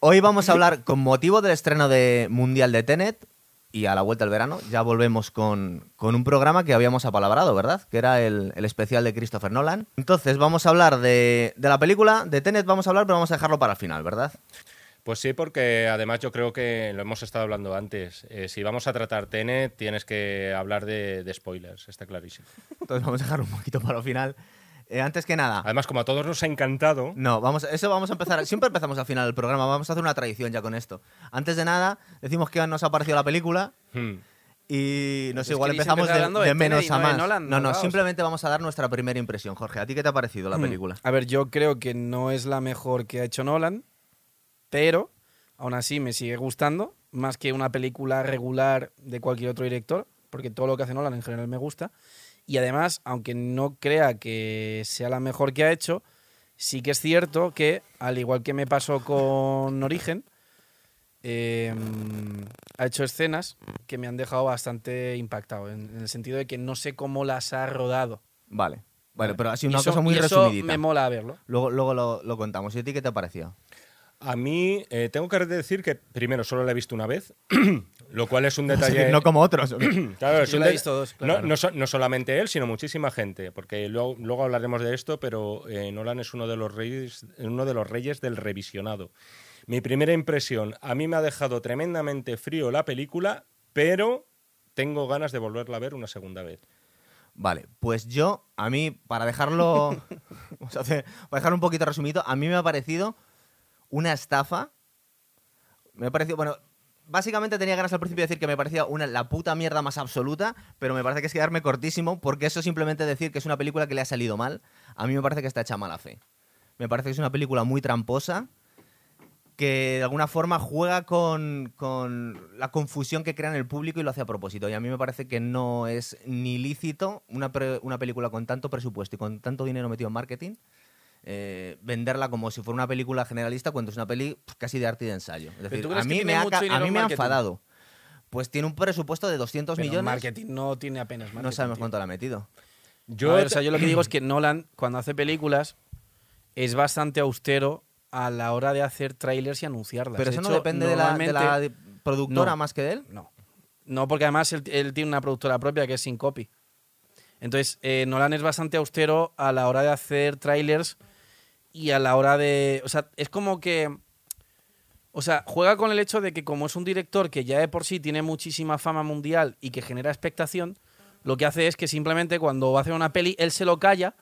Hoy vamos a hablar, con motivo del estreno de Mundial de Tenet y a la vuelta del verano, ya volvemos con, con un programa que habíamos apalabrado, ¿verdad? Que era el, el especial de Christopher Nolan. Entonces, vamos a hablar de, de la película, de Tenet vamos a hablar, pero vamos a dejarlo para el final, ¿verdad? Pues sí, porque además yo creo que lo hemos estado hablando antes. Eh, si vamos a tratar Tenet, tienes que hablar de, de spoilers, está clarísimo. Entonces, vamos a dejarlo un poquito para el final. Eh, antes que nada, Además, como a todos nos ha encantado, No, vamos, eso vamos a empezar. Siempre empezamos al final del programa. Vamos a hacer una tradición ya con esto. Antes de nada, decimos que nos ha parecido la película hmm, y no sé, Es igual empezamos de, hablando de de menos a más. Nolan, no, no, simplemente vamos a dar nuestra primera impresión. Jorge, ¿a ti qué te ha parecido la Hmm. película? A ver, yo creo que no es la mejor que ha hecho Nolan, pero aún así me sigue gustando, más que una película regular de cualquier otro director, porque todo lo que hace Nolan en general me gusta. Y además, aunque no crea que sea la mejor que ha hecho, sí que es cierto que, al igual que me pasó con Origen, eh, ha hecho escenas que me han dejado bastante impactado, en, en el sentido de que no sé cómo las ha rodado. Vale. Vale, pero ha sido una eso- cosa muy y eso resumidita. me mola verlo. Luego, luego lo, lo contamos. ¿Y a ti qué te ha parecido? A mí eh, tengo que decir que primero solo la he visto una vez, lo cual es un detalle... no como otros. Claro, es un de- dos, no, claro. no so- no solamente él, sino muchísima gente, porque luego, luego hablaremos de esto, pero eh, Nolan es uno de los reyes, uno de los reyes del revisionado. Mi primera impresión, a mí me ha dejado tremendamente frío la película, pero tengo ganas de volverla a ver una segunda vez. Vale, pues yo, a mí, para dejarlo. vamos a hacer- para dejarlo un poquito resumido, a mí me ha parecido una estafa. Me ha parecido. Bueno, básicamente tenía ganas al principio de decir que me parecía una, la puta mierda más absoluta, pero me parece que es quedarme cortísimo, porque eso simplemente decir que es una película que le ha salido mal, a mí me parece que está hecha mala fe. Me parece que es una película muy tramposa, que de alguna forma juega con, con la confusión que crea en el público y lo hace a propósito. Y a mí me parece que no es ni lícito una, una película con tanto presupuesto y con tanto dinero metido en marketing. Eh, venderla como si fuera una película generalista cuando es una peli pues, casi de arte y de ensayo. Es decir, tú a mí, me ha, a mí me enfadado. Pues tiene un presupuesto de 200 Pero millones. marketing no tiene apenas marketing. No sabemos cuánto le ha metido. Yo, ver, o sea, yo lo que digo es que Nolan, cuando hace películas, es bastante austero a la hora de hacer trailers y anunciarlas. Pero eso no hecho, depende de la, de la normalmente- productora No. más que de él. No. No, porque además él, él tiene una productora propia que es Syncopy. Entonces, eh, Nolan es bastante austero a la hora de hacer trailers y a la hora de... O sea, es como que... O sea, juega con el hecho de que como es un director que ya de por sí tiene muchísima fama mundial y que genera expectación, lo que hace es que simplemente cuando va a hacer una peli, él se lo calla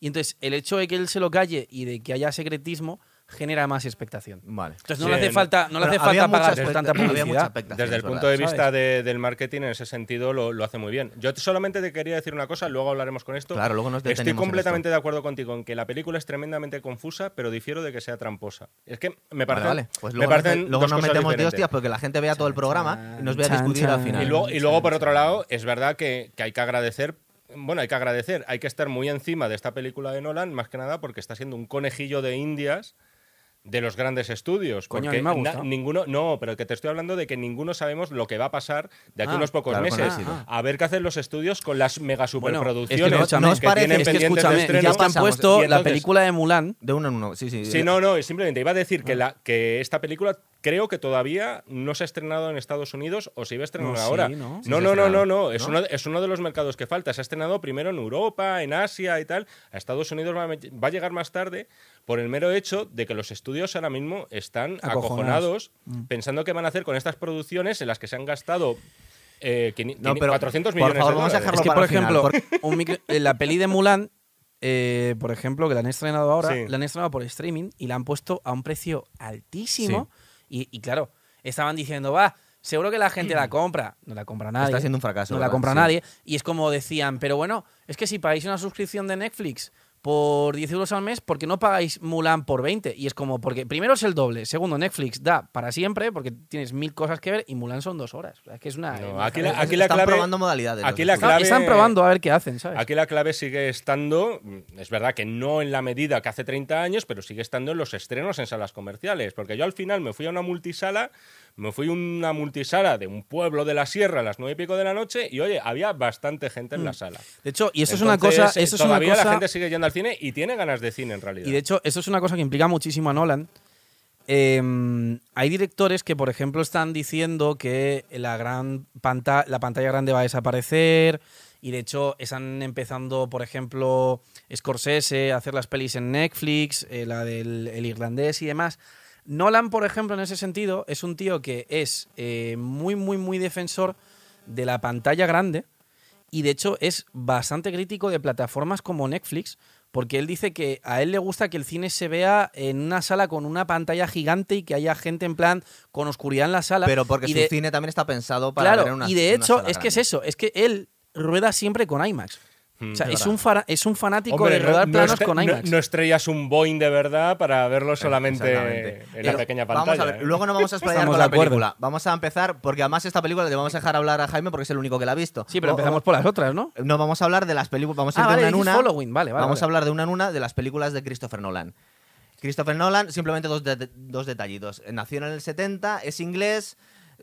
y entonces el hecho de que él se lo calle y de que haya secretismo genera más expectación. Vale. Entonces no Sí, le hace no- falta, no le hace había falta pagar tanta expecta- había mucha publicidad. Desde el punto de vista de- del marketing, en ese sentido, lo, lo hace muy bien. Yo solamente te quería decir una cosa, luego hablaremos con esto. Claro, luego nos Estoy completamente de acuerdo contigo en que la película es tremendamente confusa, pero difiero de que sea tramposa. Es que me Vale, parece. vale. Pues me luego, nos, luego metemos de diferentes. hostias porque la gente vea todo el programa y nos vea Chan, discutir al final. Y luego, y luego, por otro lado, es verdad que, que hay que agradecer. Bueno, hay que agradecer, hay que estar muy encima de esta película de Nolan, más que nada porque está siendo un conejillo de indias de los grandes estudios. Coño, a porque mí me ha na- gustado. ninguno, no, pero que te estoy hablando de que ninguno sabemos lo que va a pasar de aquí a Ah, unos pocos claro, meses. A ver qué hacen los estudios con las mega Bueno, superproducciones es que no- no os que parece- tienen Es que pendientes de estreno. ya pasamos. puesto Y la entonces- película de Mulan. De uno en uno, sí, sí. Sí, no, no, simplemente iba a decir que, la, que esta película creo que todavía no se ha estrenado en Estados Unidos o se iba a estrenar No, sí, ahora. ¿no? Sí no, no, no, no, Es, ¿no? Uno, es uno de los mercados que falta. Se ha estrenado primero en Europa, en Asia y tal. A Estados Unidos va a, va a llegar más tarde por el mero hecho de que los estudios ahora mismo están Acojonados. acojonados pensando qué van a hacer con estas producciones en las que se han gastado eh, No, pero, 400 por millones favor, de vamos a dejarlo Es que, para por ejemplo, un micro- eh, la peli de Mulan, eh, por ejemplo, que la han estrenado ahora, Sí. la han estrenado por streaming y la han puesto a un precio altísimo. Y, y claro, estaban diciendo, va, seguro que la gente la compra. No la compra nadie. Está siendo un fracaso. no la ¿verdad? compra Sí. nadie. Y es como decían, pero bueno, es que si pagáis una suscripción de Netflix por 10 euros al mes, ¿por qué no pagáis Mulan por 20? Y es como, porque primero es el doble, segundo, Netflix da para siempre, porque tienes mil cosas que ver, y Mulan son dos horas. O sea, es que es una. No, aquí la- Es- aquí la están clave- probando modalidades. aquí la clave- Están probando a ver qué hacen, ¿sabes? Aquí la clave sigue estando, es verdad que no en la medida que hace 30 años, pero sigue estando en los estrenos en salas comerciales. Porque yo al final me fui a una multisala, me fui a una multisala de un pueblo de la sierra a las nueve y pico de la noche y oye, había bastante gente en la sala. De hecho, y eso es una cosa. eh, Eso es una todavía la cosa gente sigue yendo al cine y tiene ganas de cine en realidad. y de hecho, eso es una cosa que implica muchísimo a Nolan. eh, hay directores que, por ejemplo, están diciendo que la gran pantalla, la pantalla grande va a desaparecer. Y de hecho, están empezando, por ejemplo, Scorsese a hacer las pelis en Netflix, eh, la del el irlandés y demás. Nolan, por ejemplo, en ese sentido, es un tío que es eh, muy, muy, muy defensor de la pantalla grande y de hecho es bastante crítico de plataformas como Netflix porque él dice que a él le gusta que el cine se vea en una sala con una pantalla gigante y que haya gente en plan con oscuridad en la sala. Pero porque y su de- cine también está pensado para Claro, ver en una y de hecho es que es eso, es que él rueda siempre con IMAX. O sea, Es un, es un fanático Hombre, de rodar no, planos con no- IMAX. no estrellas un Boeing de verdad para verlo solamente Exactamente. en la Pero pequeña pantalla. Vamos a ver, ¿eh? luego no vamos a explayar con de la película. Vamos a empezar, porque además esta película le vamos a dejar hablar a Jaime porque es el único que la ha visto. sí, pero O- empezamos por las otras, ¿no? No, vamos a hablar de las películas. Vamos a ir Ah, de vale, una en una. Following, vale, vale. vamos a hablar de una en una de las películas de Christopher Nolan. Christopher Nolan, simplemente dos, de- dos detallitos. Nació en el 70, es inglés,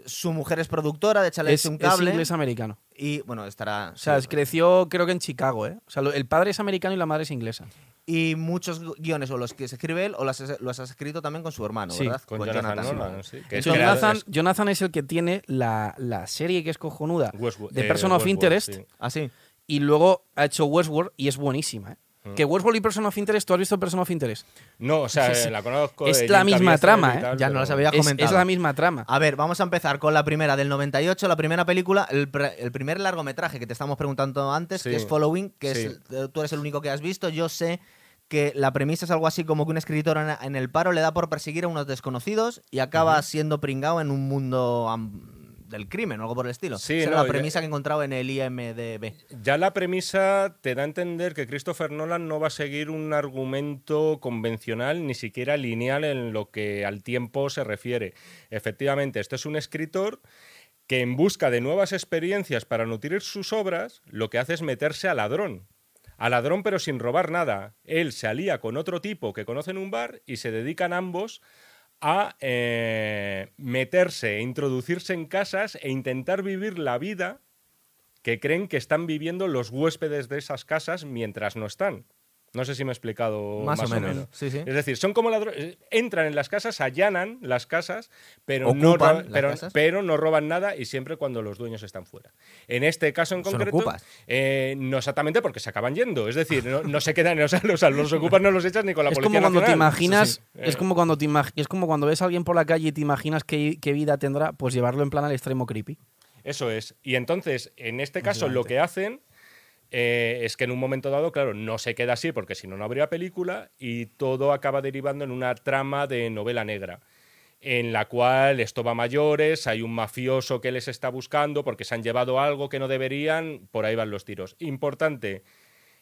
su mujer es productora, de échale Es, un es cable. inglés americano. y bueno, estará. O sea, sí. creció creo que en Chicago, ¿eh? O sea, el padre es americano y la madre es inglesa. Y muchos gu- guiones o los que se escribe él o los, has- los has escrito también con su hermano, Sí, ¿verdad? Con Jonathan Nolan, sí, que es Jonathan, es Jonathan es el que tiene la, la serie que es cojonuda Westworld- de eh, Person of Westworld, Interest sí. Ah, sí. y luego ha hecho Westworld y es buenísima, ¿eh? Mm. Que Westworld y Person of Interest, ¿tú has visto Person of Interest? No, o sea, la conozco. Es de la misma trama, ¿eh? tal, Ya no las había comentado. es la misma trama. A ver, vamos a empezar con la primera del 98, la primera película, el, primer largometraje que te estamos preguntando antes, Sí. que es Following, que Sí. es, eh, tú eres el único que has visto. Yo sé que la premisa es algo así como que un escritor en, en el paro le da por perseguir a unos desconocidos y acaba siendo pringado en un mundo del crimen o algo por el estilo. Sí, Esa no, era la ya- premisa que he encontrado en el IMDB. Ya la premisa te da a entender que Christopher Nolan no va a seguir un argumento convencional, ni siquiera lineal en lo que al tiempo se refiere. Efectivamente, este es un escritor que en busca de nuevas experiencias para nutrir sus obras, lo que hace es meterse a ladrón. A ladrón pero sin robar nada. Él se alía con otro tipo que conoce en un bar y se dedican ambos a eh, meterse, introducirse en casas e intentar vivir la vida que creen que están viviendo los huéspedes de esas casas mientras no están. No sé si me he explicado Más, más, o menos. Sí, sí. Es decir, son como ladrones, entran en las casas, allanan las casas, pero no, Ocupan ro- las pero, casas. pero no roban nada y siempre cuando los dueños están fuera. En este caso en concreto, ocupas. eh, no exactamente porque se acaban yendo. Es decir, no, no se quedan, o sea, los, los ocupas no los echas ni con la es policía como cuando te imaginas, sí. es Eh, como cuando te imag- es como cuando ves a alguien por la calle y te imaginas qué, qué vida tendrá, pues llevarlo en plan al extremo creepy. Eso es. Y entonces, en este caso, lo que hacen eh, es que en un momento dado, claro, no se queda así porque si no, no habría película y todo acaba derivando en una trama de novela negra en la cual esto va a mayores, hay un mafioso que les está buscando porque se han llevado algo que no deberían, por ahí van los tiros. Importante,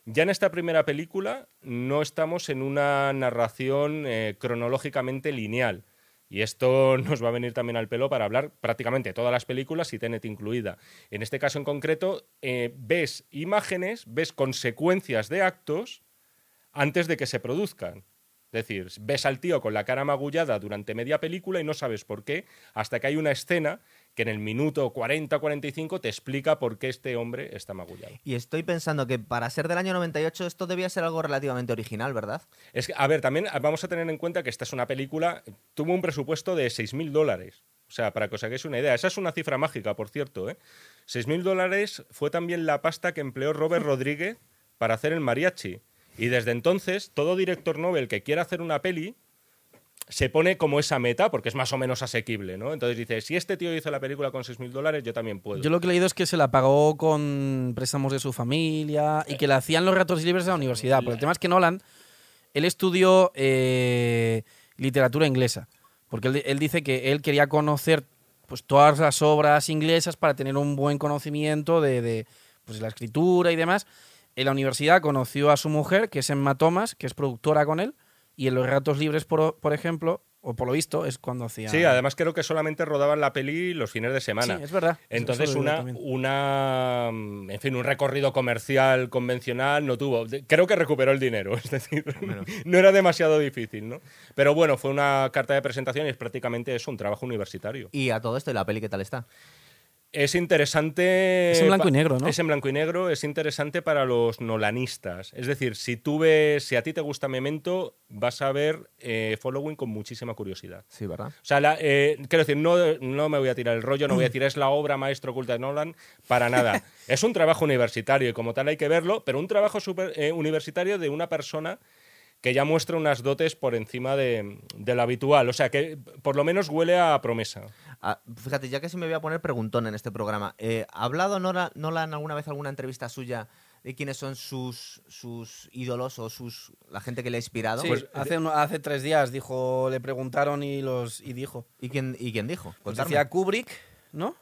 ya en esta primera película no estamos en una narración eh, cronológicamente lineal. Y esto nos va a venir también al pelo para hablar prácticamente todas las películas y Tenet incluida. En este caso en concreto, eh, ves imágenes, ves consecuencias de actos antes de que se produzcan. Es decir, ves al tío con la cara magullada durante media película y no sabes por qué, hasta que hay una escena que en el minuto 40-45 te explica por qué este hombre está magullado. Y estoy pensando que para ser del año 98 esto debía ser algo relativamente original, ¿verdad? Es que, a ver, también vamos a tener en cuenta que esta es una película, tuvo un presupuesto de 6.000 dólares. O sea, para que os hagáis una idea. Esa es una cifra mágica, por cierto. ¿eh? 6.000 dólares fue también la pasta que empleó Robert Rodríguez para hacer el mariachi. Y desde entonces, todo director Nobel que quiera hacer una peli se pone como esa meta, porque es más o menos asequible, ¿no? Entonces dice, si este tío hizo la película con 6.000 dólares, yo también puedo. Yo lo que he leído es que se la pagó con préstamos de su familia y que la hacían los ratos libres de la universidad. Pero el tema es que Nolan, él estudió eh, literatura inglesa. Porque él, dice que él quería conocer pues, todas las obras inglesas para tener un buen conocimiento de, de, pues, la escritura y demás. En la universidad conoció a su mujer, que es Emma Thomas, que es productora con él. Y en los ratos libres, por, por ejemplo, o por lo visto, es cuando hacía. Sí, además creo que solamente rodaban la peli los fines de semana. Sí, es verdad. Entonces, una, una, mm, en fin, un recorrido comercial convencional no tuvo. Creo que recuperó el dinero, es decir, no era demasiado difícil, ¿no? Pero bueno, fue una carta de presentación y es prácticamente eso, un trabajo universitario. Y a todo esto, ¿y la peli qué tal está? Es interesante. Es en blanco y negro, ¿no? Es en blanco y negro, es interesante para los nolanistas. Es decir, si tú ves, si a ti te gusta Memento, vas a ver eh, Following con muchísima curiosidad. Sí, ¿verdad? O sea, la- eh, quiero decir, no, no me voy a tirar el rollo, no voy a decir es la obra maestra oculta de Nolan, para nada. es un trabajo universitario y como tal hay que verlo, pero un trabajo super- eh, universitario de una persona que ya muestra unas dotes por encima de, de lo habitual. O sea, que por lo menos huele a promesa. Ah, fíjate, ya que sí me voy a poner preguntón en este programa. eh, ¿Ha hablado Nora- Nolan alguna vez alguna entrevista suya de quiénes son sus, sus ídolos o sus la gente que le ha inspirado? Sí, Pues, hace, uno- hace tres días dijo, le preguntaron y los y dijo. ¿y, quién, ¿Y quién dijo? Pues decía Kubrick, ¿no?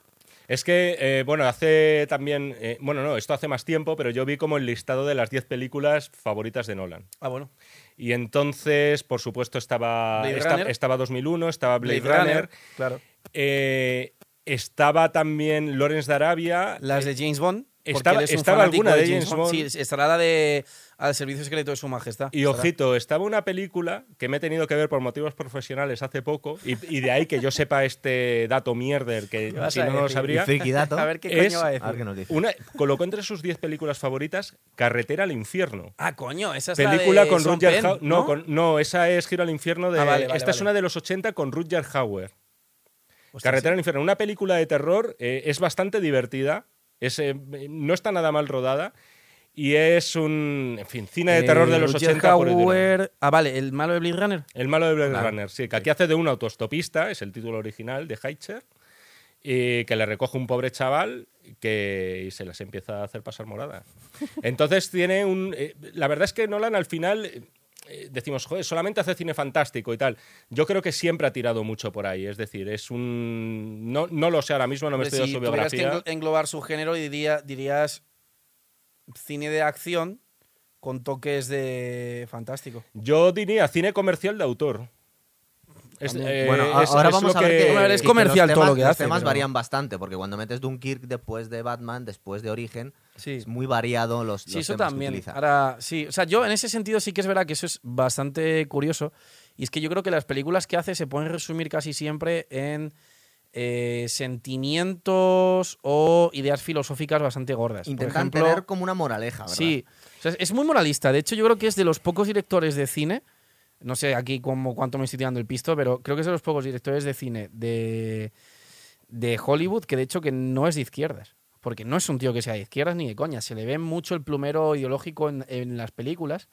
Es que, eh, bueno, hace también, eh, bueno, no, esto hace más tiempo, pero yo vi como el listado de las 10 películas favoritas de Nolan. Ah, bueno. Y entonces, por supuesto, estaba, esta- estaba 2001, estaba Blade, Runner, claro. eh, estaba también Lawrence de Arabia. Las de James Bond. Estaba- estaba alguna de James Bond. Sí, estará la de Al Servicio Secreto de Su Majestad. Y ojito, estaba una película que me he tenido que ver por motivos profesionales hace poco, y, y de ahí que yo sepa este dato mierder, que ¿Qué vas si no, no lo sabría. Dato. A ver qué Es- coño va a A ver decir. qué nos dice. Una, colocó entre sus 10 películas favoritas Carretera al Infierno. Ah, coño, esa es Película la de con Sean Penn, Hauer. No, ¿no? con- no, esa es Giro al Infierno de. Ah, vale, vale, esta es una de los 80 con Rutger Hauer. Hostia, Carretera al Infierno. Una película de terror, eh, es bastante divertida. Es, eh, no está nada mal rodada. Y es un. En fin, cine de Eh, terror de los Rutger 80 por el Hauer- Ah, vale, el malo de Blade Runner. El malo de Blade Vale. Runner, sí, que aquí hace de un autostopista, es el título original de Hitcher, y que le recoge un pobre chaval que y se las empieza a hacer pasar morada. Entonces tiene un... eh, la verdad es que Nolan al final... eh, eh, decimos, joder, solamente hace cine fantástico y tal. Yo creo que siempre ha tirado mucho por ahí. Es decir, es un. No, no lo sé ahora mismo, no me Hombre, estoy si su tuvieras que biografía. englo- englobar su género, diría, dirías cine de acción con toques de fantástico. Yo diría cine comercial de autor. Es- eh, Bueno, es- ahora es vamos a ver que, es que comercial los todo temas, lo que los hace, temas pero- varían bastante, porque cuando metes Dunkirk después de Batman, después de Origen, Sí. es muy variado los, Sí, los eso temas que también. utiliza. Ahora, sí, o sea, yo en ese sentido sí que es verdad que eso es bastante curioso. Y es que yo creo que las películas que hace se pueden resumir casi siempre en eh, sentimientos o ideas filosóficas bastante gordas. Por Intentan ejemplo, tener como una moraleja, ¿verdad? Sí, o sea, es muy moralista. De hecho, yo creo que es de los pocos directores de cine, no sé aquí como cuánto me estoy tirando el pisto, pero creo que es de los pocos directores de cine de, de Hollywood que de hecho que no es de izquierdas. Porque no es un tío que sea de izquierdas ni de coña. Se le ve mucho el plumero ideológico en, en las películas.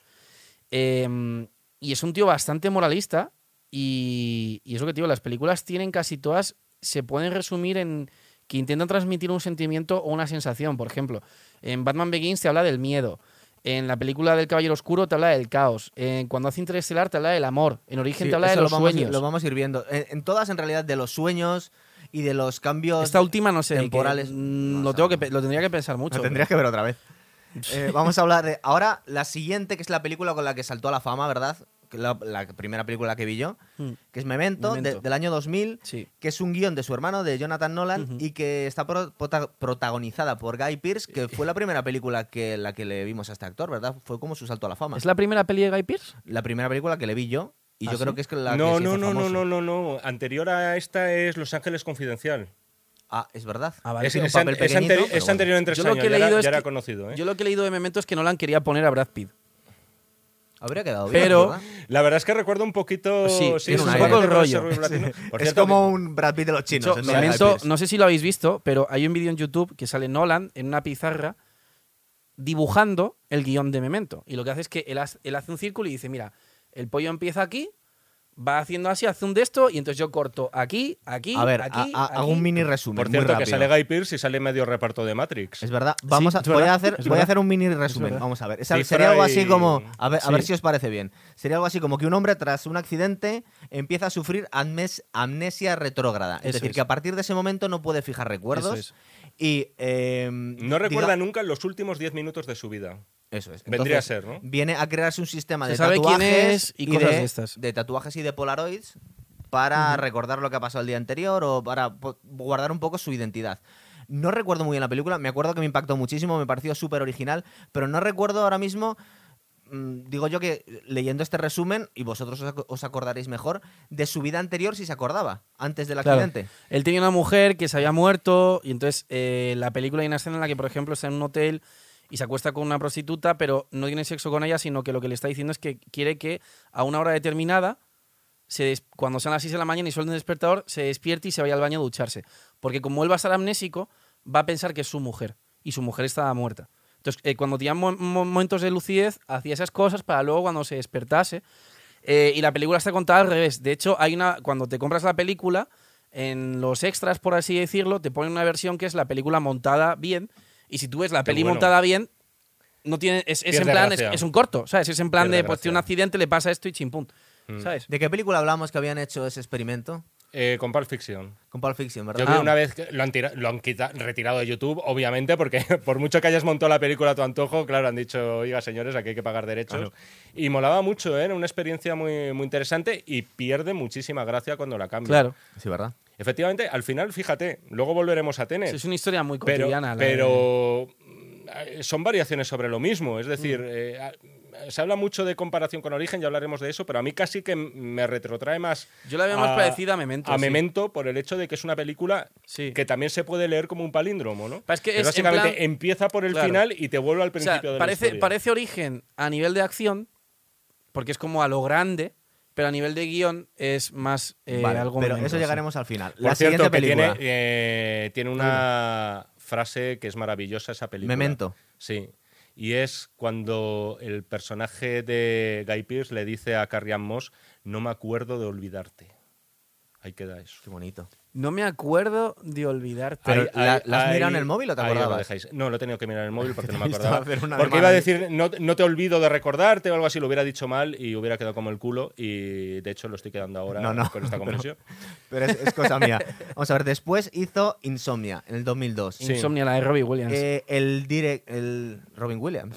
Eh, y es un tío bastante moralista. Y, y eso que digo, las películas tienen casi todas, se pueden resumir en que intentan transmitir un sentimiento o una sensación. Por ejemplo, en Batman Begins te habla del miedo. En la película del Caballero Oscuro te habla del caos. En cuando hace Interestelar te habla del amor. En Origen Sí, te habla de los lo vamos, sueños. Lo vamos a ir viendo. En, en todas, en realidad, de los sueños y de los cambios Esta última no sé. temporales. que, no lo, tengo que, lo tendría que pensar mucho. Lo tendrías que ver otra vez. Eh, vamos a hablar de. Ahora, la siguiente, que es la película con la que saltó a la fama, ¿verdad? La, la primera película que vi yo, Mm, que es Memento, de- Memento. del año 2000, Sí. que es un guion de su hermano, de Jonathan Nolan, y que está pro- prota- protagonizada por Guy Pearce, que fue la primera película que la que le vimos a este actor, ¿verdad? Fue como su salto a la fama. ¿Es la primera peli de Guy Pearce? La primera película que le vi yo, y ¿Ah, yo sí? creo que es que la No, que no, no, no, no, no, no. Anterior a esta es Los Ángeles Confidencial. Ah, es verdad. Ah, vale. Es, es an- es anteri- es bueno. anterior en tres Yo lo años, que he ya, era, leído es ya era que- conocido. ¿eh? Yo lo que he leído de Memento es que Nolan quería poner a Brad Pitt. Habría quedado bien. Pero- ¿verdad? La verdad es que recuerdo un poquito... Sí, sí, es un poco el rollo. es cierto, como un Brad Pitt de los chinos. Pearce. no sé si lo habéis visto, pero hay un vídeo en YouTube que sale Nolan en una pizarra dibujando el guion de Memento. Y lo que hace es que él, hace- él hace un círculo y dice, mira, el pollo empieza aquí, va haciendo así, hace un de esto, y entonces yo corto aquí, aquí, A ver, aquí, a- a- aquí. hago un mini resumen. Por muy cierto, que sale Guy Pearce y sale medio reparto de Matrix. Es verdad. Vamos a, es voy, verdad, a hacer, es voy a hacer un mini resumen. Vamos a ver. Sería algo así como. A ver, a ver si os parece bien. Sería algo así como que un hombre, tras un accidente, empieza a sufrir amnes- amnesia retrógrada. Es Eso decir, es. que a partir de ese momento no puede fijar recuerdos. Eso Y. eh, No recuerda nunca los últimos 10 minutos de su vida. Eso es. Vendría Entonces, a ser, ¿no? Viene a crearse un sistema Se de sabe quién tatuajes es y cosas de, de estas. de tatuajes y de polaroids para recordar lo que ha pasado el día anterior o para guardar un poco su identidad. No recuerdo muy bien la película, me acuerdo que me impactó muchísimo, me pareció súper original, pero no recuerdo ahora mismo digo yo que leyendo este resumen, y vosotros os, ac- os acordaréis mejor, de su vida anterior si se acordaba, antes del Claro. accidente. Él tenía una mujer que se había muerto y entonces eh, la película hay una escena en la que, por ejemplo, está en un hotel y se acuesta con una prostituta, pero no tiene sexo con ella, sino que lo que le está diciendo es que quiere que a una hora determinada, se cuando sean las 6 de la mañana y suene el despertador, se despierte y se vaya al baño a ducharse. Porque como él va a estar amnésico, va a pensar que es su mujer y su mujer estaba muerta. Entonces, eh, cuando tenía mo- mo- momentos de lucidez, hacía esas cosas para luego cuando se despertase. eh, y la película está contada al revés. De hecho, hay una cuando te compras la película, en los extras, por así decirlo, te ponen una versión que es la película montada bien. Y si tú ves la Qué peli bueno. montada bien, no tiene, es, es en plan, es, es un corto, ¿sabes? Es en plan Pierde de, pues tiene un accidente, le pasa esto y chimpún, Mm. ¿sabes? ¿De qué película hablamos que habían hecho ese experimento? Eh, con Pulp Fiction. Con Pulp Fiction, ¿verdad? Yo vi Ah. una vez que lo han, tira- lo han quita- retirado de YouTube, obviamente, porque por mucho que hayas montado la película a tu antojo, claro, han dicho, oiga, señores, aquí hay que pagar derechos. Claro. Y molaba mucho, ¿eh? era una experiencia muy, muy interesante y pierde muchísima gracia cuando la cambia. Claro. Sí, ¿verdad? Efectivamente, al final, fíjate, luego volveremos a tener. Sí, es una historia muy pero, cotidiana. la de- pero mm, son variaciones sobre lo mismo. Es decir, Mm. eh, se habla mucho de comparación con Origen, ya hablaremos de eso, pero a mí casi que me retrotrae más Yo la veo más a- parecida a Memento. a sí. Memento por el hecho de que es una película Sí. que también se puede leer como un palíndromo, ¿no? Es que es en básicamente plan- empieza por el Claro. final y te vuelve al O sea, principio de la parece, historia. parece origen a nivel de acción, porque es como a lo grande, pero a nivel de guion es más eh, Vale, algo pero eso llegaremos al final. Por la cierto, siguiente que tiene, película, eh, tiene una frase que es maravillosa esa película. Memento. Sí. Y es cuando el personaje de Guy Pearce le dice a Carrie Moss, no me acuerdo de olvidarte. Ahí queda eso. Qué bonito. No me acuerdo de olvidarte. Pero Ahí- ¿la- ahí- la has mirado en el móvil o te ahí os lo acordabas? No, lo he tenido que mirar en el móvil porque no me acordaba. hacer una Porque iba a decir, no, no te olvido de recordarte o algo así, lo hubiera dicho mal y hubiera quedado como el culo. Y de hecho lo estoy quedando ahora No, no, con esta pero- conversión. Pero es, es cosa mía. Vamos a ver, después hizo Insomnia en el 2002. Sí. Insomnia, la de Robbie Williams. Eh, el direct, el Robin Williams.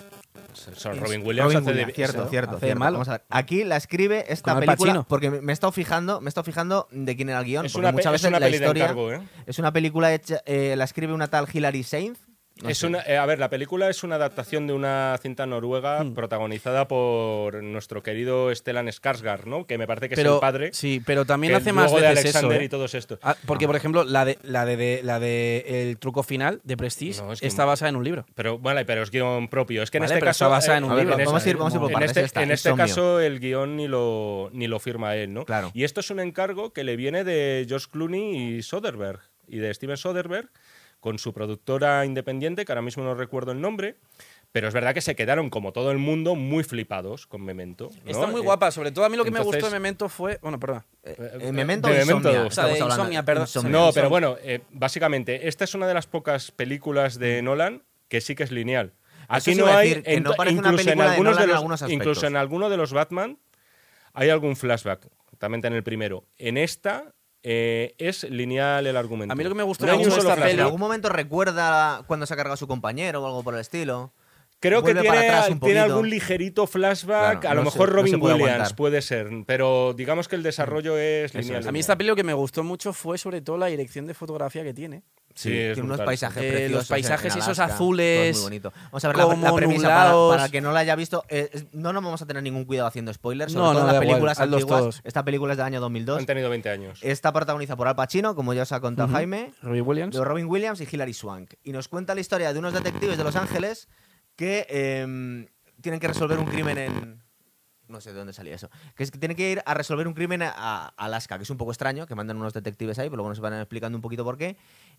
Son Robin Williams Robin hace de- Williams, cierto, ¿no? cierto, Hace de cierto. malo. Vamos a ver. Aquí la escribe esta película porque me he estado fijando, me he estado fijando de quién era el guion. Es porque muchas es veces una la de historia encargo, ¿eh? es una película hecha, eh, la escribe una tal Hilary Sainz. No es una, eh, a ver, la película es una adaptación de una cinta noruega Mm. protagonizada por nuestro querido Stellan Skarsgård, ¿no? Que me parece que es el padre. Sí, pero también hace más luego de veces eso. Alexander ¿eh? y todos estos. Ah, porque, por ejemplo, la de, la de, de- la de el truco final de Prestige No, es que- está basada en un libro. Pero bueno, pero es guion propio. Es que en Vale, este caso. está basada en un libro. vamos a ir, vamos a ir por en este, en este caso, el guion ni lo, ni lo firma él, ¿no? Claro. Y esto es un encargo que le viene de George Clooney y Soderbergh, y de Steven Soderbergh, con su productora independiente, que ahora mismo no recuerdo el nombre. Pero es verdad que se quedaron, como todo el mundo, muy flipados con Memento. ¿no? Está muy Eh, guapa. Sobre todo a mí lo que me gustó de Memento fue. Bueno, perdón. Eh, Memento de o Insomnia. Memento. O sea, de. Insomnia, perdón. Insomnia. No, pero bueno, eh, básicamente, esta es una de las pocas películas de Nolan que sí que es lineal. Aquí Eso no hay, decir, que en no incluso, en de algunos Nolan de en los, algunos aspectos. incluso en alguno de los Batman hay algún flashback, también en el primero. En esta eh, es lineal el argumento. A mí lo que me gustó No solo esta ¿En algún momento recuerda cuando se ha cargado a su compañero o algo por el estilo? Creo que tiene, algún ligerito flashback, Claro, a lo no mejor Robin puede Williams aguantar. puede ser, pero digamos que el desarrollo es Eso lineal. es. A mí esta peli lo que me gustó mucho fue sobre todo la dirección de fotografía que tiene. Sí, tiene es unos brutal, paisajes Eh, preciosos. los paisajes en esos Alaska, azules, muy bonito. Vamos a ver la, la premisa para, nublados. para que no la haya visto. eh, es- no nos vamos a tener ningún cuidado haciendo spoilers. Sobre No, todo no, las igual, antiguas. todos. Esta película es del año 2002. Han tenido 20 años. Está protagonizada por Al Pacino, como ya os ha contado. Jaime, Robbie Williams. de Robin Williams y Hilary Swank. Y nos cuenta la historia de unos detectives de Los Ángeles que em, tienen que resolver un crimen en. No sé de dónde salía eso. Que es que tienen que ir a resolver un crimen a, Alaska, que es un poco extraño, que mandan unos detectives ahí, pero luego nos van explicando un poquito por qué.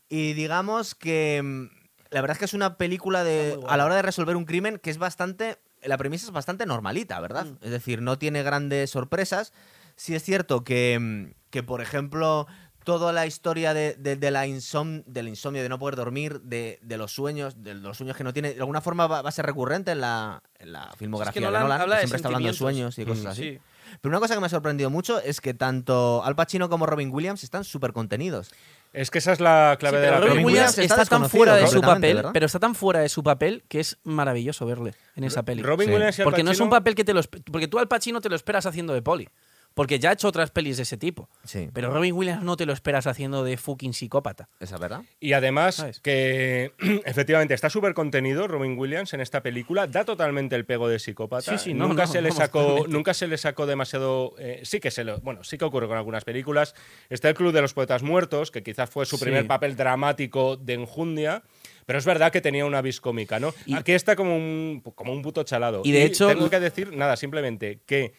Y digamos que. em, La verdad es que es una película de. A la hora de resolver un crimen que es bastante. La premisa es bastante normalita, ¿verdad? Mm. Es decir, no tiene grandes sorpresas. Sí es cierto que, em, que por ejemplo, toda la historia de, de- de la insom del insomnio, de no poder dormir, de, de los sueños, de los sueños que no tiene, de alguna forma va, va a ser recurrente en la, en la filmografía Nolan de Nolan, habla que de siempre está hablando de sueños y cosas Mm, así. sí. Pero una cosa que me ha sorprendido mucho es que tanto Al Pacino como Robin Williams están súper contenidos. Es que esa es la clave Sí, de la Robin. Williams está, está tan fuera de su papel, ¿verdad? pero está tan fuera de su papel que es maravilloso verle en esa peli. Robin Sí. Williams y Al Porque no es un papel que te lo porque tú al Pacino te lo esperas haciendo de poli. Porque ya ha hecho otras pelis de ese tipo. Sí, Pero Robin Williams no te lo esperas haciendo de fucking psicópata. esa es verdad. Y además, ¿Sabes? que efectivamente está súper contenido Robin Williams en esta película, da totalmente el pego de psicópata. Sí, sí, no, nunca, no, se le sacó, totalmente. nunca se le sacó demasiado. eh, sí que se lo. Bueno, sí que ocurre con algunas películas. Está el Club de los Poetas Muertos, que quizás fue su Sí. primer papel dramático de enjundia. Pero es verdad que tenía una vis cómica, ¿no? Y- Aquí está como un, como un puto chalado. Y de hecho- Tengo que decir, nada, simplemente que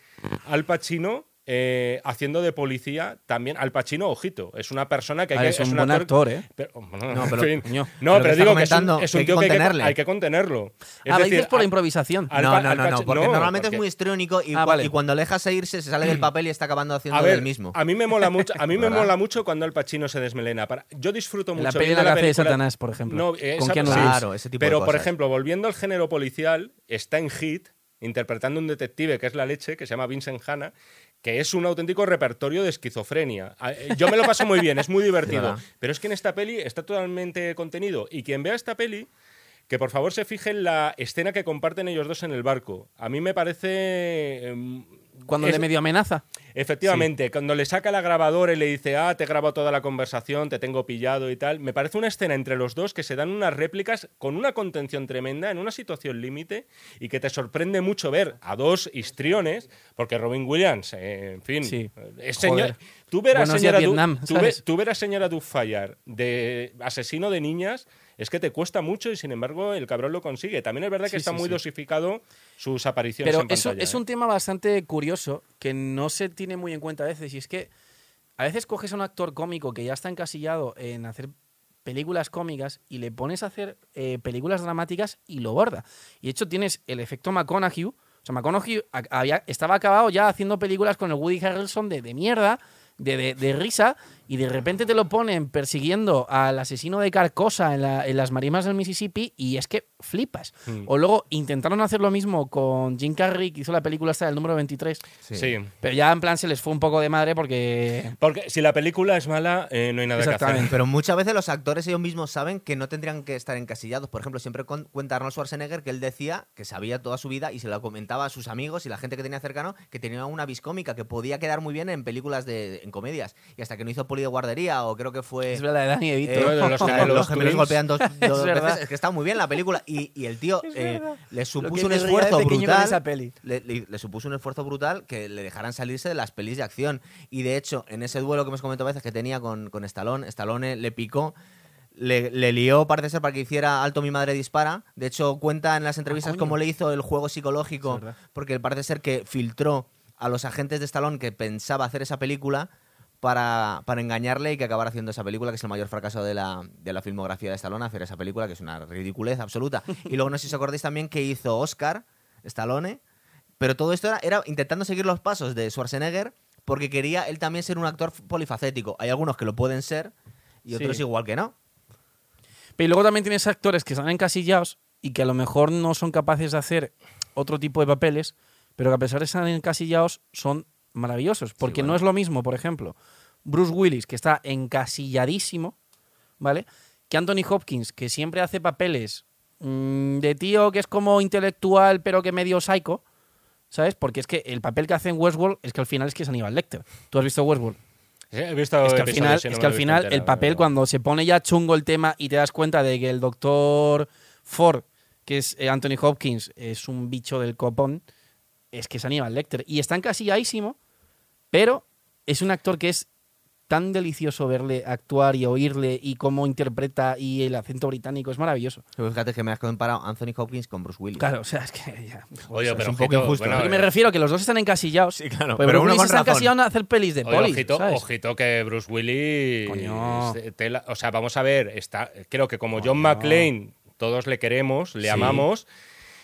Al Pacino. Eh, haciendo de policía también Al Pacino ojito es una persona que hay Vale, que es un buen actor, ¿eh? pero, bueno, No, en pero- fin. coño, No, pero pero, que digo que es un, comentando es un que hay tío que hay que, hay que contenerlo. Es ah, decir, dices por la improvisación. Al- No, Al no, no, no, porque no, normalmente porque- es muy histriónico y, Ah, cua- vale. y cuando le dejas irse se sale del papel y está acabando haciendo A ver, del mismo. a mí me mola mucho, a mí me mola mucho cuando Al Pacino se desmelena. Para- yo disfruto mucho la peli viendo La de Satanás, por ejemplo. Con. Reeves. Claro, ese tipo de Pero, por ejemplo, volviendo al género policial, está en Hit, interpretando un detective que es la leche, que se llama Vincent Hanna, que es un auténtico repertorio de esquizofrenia. Eh, Yo me lo paso muy bien, es muy divertido. pero es que en esta peli está totalmente contenido. Y quien vea esta peli, que por favor se fije en la escena que comparten ellos dos en el barco. A mí me parece... Cuando es- le medio amenaza. Efectivamente, cuando le saca la grabadora y le dice, ah, te grabo toda la conversación, te tengo pillado y tal, me parece una escena entre los dos que se dan unas réplicas con una contención tremenda en una situación límite y que te sorprende mucho ver a dos histriones, porque Robin Williams, eh, en fin, Sí. es señor, tú verás señora, Vietnam, tú ve- ¿sabes? tú verás señora Dufayar de asesino de niñas, es que te cuesta mucho y sin embargo el cabrón lo consigue. También es verdad que Sí, está sí, muy sí. dosificado sus apariciones Pero en eso es ¿eh? un tema bastante curioso que no se tiene muy en cuenta a veces. Y es que a veces coges a un actor cómico que ya está encasillado en hacer películas cómicas y le pones a hacer eh, películas dramáticas y lo borda. Y de hecho tienes el efecto McConaughey. O sea, McConaughey había, estaba acabado ya haciendo películas con el Woody Harrelson de, de mierda, de, de- de risa, y de repente te lo ponen persiguiendo al asesino de Carcosa en, la- en las marimas del Mississippi y es que flipas. Mm. O luego intentaron hacer lo mismo con Jim Carrey, que hizo la película esta del número 23, sí. pero ya en plan se les fue un poco de madre porque... Porque si la película es mala, eh, no hay nada que hacer. Exactamente. Pero muchas veces los actores ellos mismos saben que no tendrían que estar encasillados. Por ejemplo, siempre con- cuenta Arnold Schwarzenegger que él decía que sabía toda su vida y se lo comentaba a sus amigos y la gente que tenía cercano que tenía una vis cómica que podía quedar muy bien en películas de en comedias. Y hasta que no hizo De guardería o creo que fue Es verdad, de Danny DeVito. eh, los la- gemelos los gemelos twins. golpean dos, veces. Es que está muy bien la película. Y, y el tío eh, le supuso un esfuerzo con esa brutal. peli. Le, le- le supuso un esfuerzo brutal que le dejaran salirse de las pelis de acción. Y de hecho, en ese duelo que hemos comentado a veces que tenía con, con Stallone, Stallone le picó. Le, le lió, parece ser, para que hiciera Alto mi madre dispara. De hecho, cuenta en las entrevistas coño. cómo le hizo el juego psicológico, porque parece ser que filtró a los agentes de Stallone que pensaba hacer esa película para, para engañarle y que acabara haciendo esa película, que es el mayor fracaso de la, de la filmografía de Stallone, hacer esa película, que es una ridiculez absoluta. Y luego no sé si os acordáis también que hizo Oscar, Stallone, pero todo esto era, era intentando seguir los pasos de Schwarzenegger porque quería él también ser un actor polifacético. Hay algunos que lo pueden ser y otros Sí. igual que no. Pero luego también tienes actores que están encasillados y que a lo mejor no son capaces de hacer otro tipo de papeles, pero que a pesar de estar encasillados son maravillosos. Porque bueno. no es lo mismo, por ejemplo, Bruce Willis, que está encasilladísimo, ¿vale? Que Anthony Hopkins, que siempre hace papeles mm, de tío que es como intelectual, pero que medio psycho, ¿sabes? Porque es que el papel que hace en Westworld es que al final es que es Aníbal Lecter. ¿Tú has visto Westworld? Sí, he visto Es que al final, y no es me que lo al he visto final entera, el papel pero- cuando se pone ya chungo el tema y te das cuenta de que el doctor Ford, que es eh, Anthony Hopkins, es un bicho del copón, es que es Aníbal Lecter. Y está encasilladísimo, pero es un actor que es tan delicioso verle actuar y oírle y cómo interpreta y el acento británico es maravilloso. Fíjate que me has comparado Anthony Hopkins con Bruce Willis. Claro, o sea, es que ya... Oye, es pero un poco injusto, bueno, me eh, refiero a que los dos están encasillados. Sí, claro. Pero, Pero Bruce uno Willis está encasillado a hacer pelis de Oye, polis. ojito, ¿sabes? ojito que Bruce Willis. Coño. es tela- o sea, vamos a ver, está, creo que como John McClane, todos le queremos, le Sí. amamos.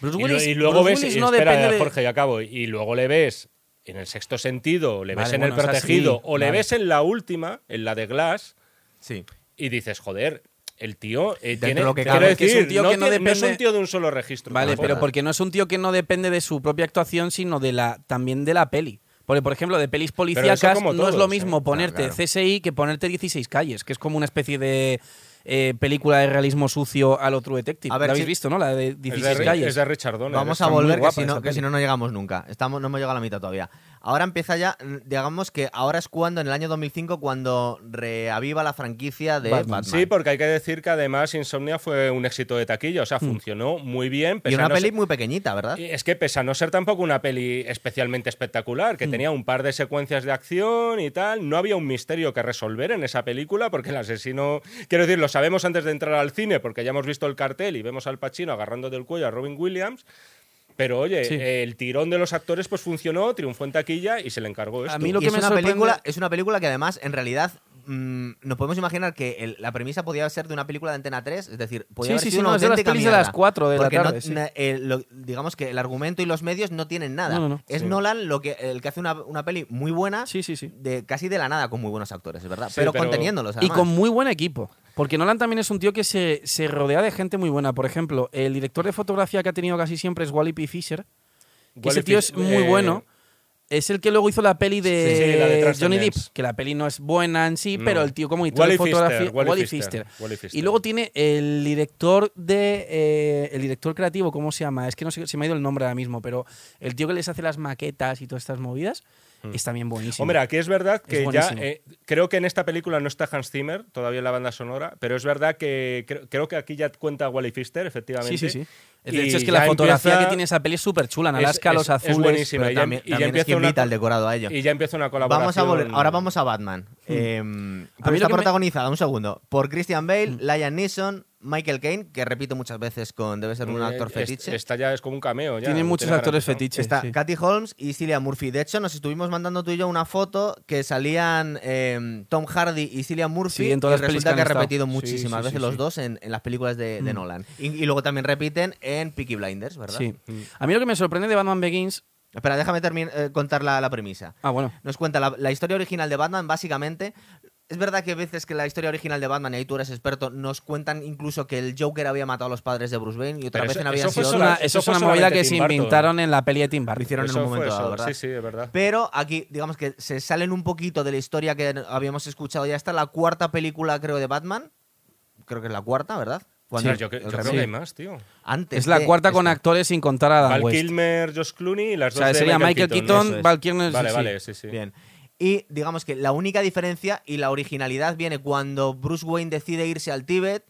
Bruce Willis, y luego Bruce ves, Willis no espera, depende de- Jorge, y acabo. Y luego le ves en el sexto sentido, le ves en bueno, el protegido, sí, o le vale. ves en la última, en la de Glass, Sí. y dices, joder, el tío eh, tiene. lo que cabe. Que es un decir, tío no, que no tiene- no es depende- un tío de un solo registro. Vale, pero porque no es un tío que no depende de su propia actuación, sino de la también de la peli. Porque, por ejemplo, de pelis policíacas no es lo mismo ¿eh? ponerte Claro, claro. CSI que ponerte 16 calles, que es como una especie de eh, película de realismo sucio al otro detective. A ver, ¿La habéis si- visto, no? La de Es 16 de, Ri- calles. es de Richard Donner. Vamos está a volver, que si, no, que si no, no llegamos nunca. Estamos, no hemos llegado a la mitad todavía. Ahora empieza ya, mm, digamos que ahora es cuando, en el año 2005, cuando reaviva la franquicia de Batman. Batman. Sí, porque hay que decir que además Insomnia fue un éxito de taquilla, o sea, funcionó muy bien. y una no peli ser- muy pequeñita, ¿verdad? Y Es que pese a no ser tampoco una peli especialmente espectacular, que tenía un par de secuencias de acción y tal, no había un misterio que resolver en esa película, porque el asesino, quiero decir, lo sabemos antes de entrar al cine, porque ya hemos visto el cartel y vemos al Pacino agarrando del cuello a Robin Williams. Pero oye, Sí. el tirón de los actores pues funcionó, triunfó en taquilla y se le encargó esto. mí lo Y que es me una sorprende- película es una película que además en realidad mm, nos podemos imaginar que el- la premisa podía ser de una película de Antena 3 es decir podía Sí, haber sí, sido sí, una no, de las de mierda, las cuatro de la no- tarde, sí. na- eh, lo- digamos que el argumento y los medios no tienen nada No, no, no. es Sí. Nolan lo que el que hace una, una peli muy buena Sí, sí, sí. de casi de la nada con muy buenos actores es verdad Sí, pero, pero- conteniéndolos Y con muy buen equipo. Porque Nolan también es un tío que se, se rodea de gente muy buena. Por ejemplo, el director de fotografía que ha tenido casi siempre es Wally P. Fisher. Que ese tío es muy eh, bueno. Es el que luego hizo la peli de, Sí, sí, la de Johnny Depp, que la peli no es buena en sí, No. pero el tío como director Wally de fotografía, Pfister, Wally Pfister. Y luego tiene el director de eh, el director creativo, ¿cómo se llama? Es que no sé, se me ha ido el nombre ahora mismo, pero el tío que les hace las maquetas y todas estas movidas es también buenísimo. Hombre, aquí es verdad Es que ya eh, creo que en esta película no está Hans Zimmer todavía en la banda sonora, pero es verdad que creo, creo que aquí ya cuenta Wally Pfister, efectivamente. Sí, sí, sí. De hecho, es que la fotografía empieza- que tiene esa peli es súper chula. En Es- Alaska, es- los es azules. buenísima. pero y ya- también, y ya también es que invita el decorado a ello Y ya empieza una colaboración. Vamos a volver, ahora vamos a Batman. Eh, Hmm. lo está me- protagonizada, un segundo, por Christian Bale, Hmm. Liam Neeson, Michael Caine, que repito muchas veces con debe ser un Eh, actor es- fetiche. Esta ya es como un cameo. Ya, Tiene muchos tiene actores fetiches. Está sí. Katy Holmes y Cillian Murphy. De hecho, nos estuvimos mandando tú y yo una foto que salían eh, Tom Hardy y Cillian Murphy. Sí, en todas y resulta que que han ha repetido muchísimas sí, veces los dos en, en las películas de, de Mm. Nolan. Y, y luego también repiten en Peaky Blinders, ¿verdad? Sí. Mm. A mí lo que me sorprende de Batman Begins. Espera, déjame eh, contar la, la premisa. Ah, bueno. Nos cuenta la, la historia original de Batman, básicamente. Es verdad que a veces que la historia original de Batman, y ahí tú eres experto, nos cuentan incluso que el Joker había matado a los padres de Bruce Wayne y otra Pero vez eso- habían sido sola- una, eso eso es fue una movida que Tim se inventaron en la peli de Tim Burton. hicieron en Eso un fue momento eso, dado, ¿verdad? Sí, sí, es verdad. Pero aquí, digamos que se salen un poquito de la historia que habíamos escuchado. Ya está la cuarta película, creo, de Batman. Creo que es la cuarta, ¿verdad? Cuando Sí, yo, creo que hay más, tío. Antes Es la de cuarta con esta. actores sin contar a Dan Val West. Kilmer, Josh Clooney y las O dos sea, de sería Michael Keaton, eso es. Val Kilmer. Vale, sí. vale, sí, sí. Bien. Y digamos que la única diferencia y la originalidad viene cuando Bruce Wayne decide irse al Tíbet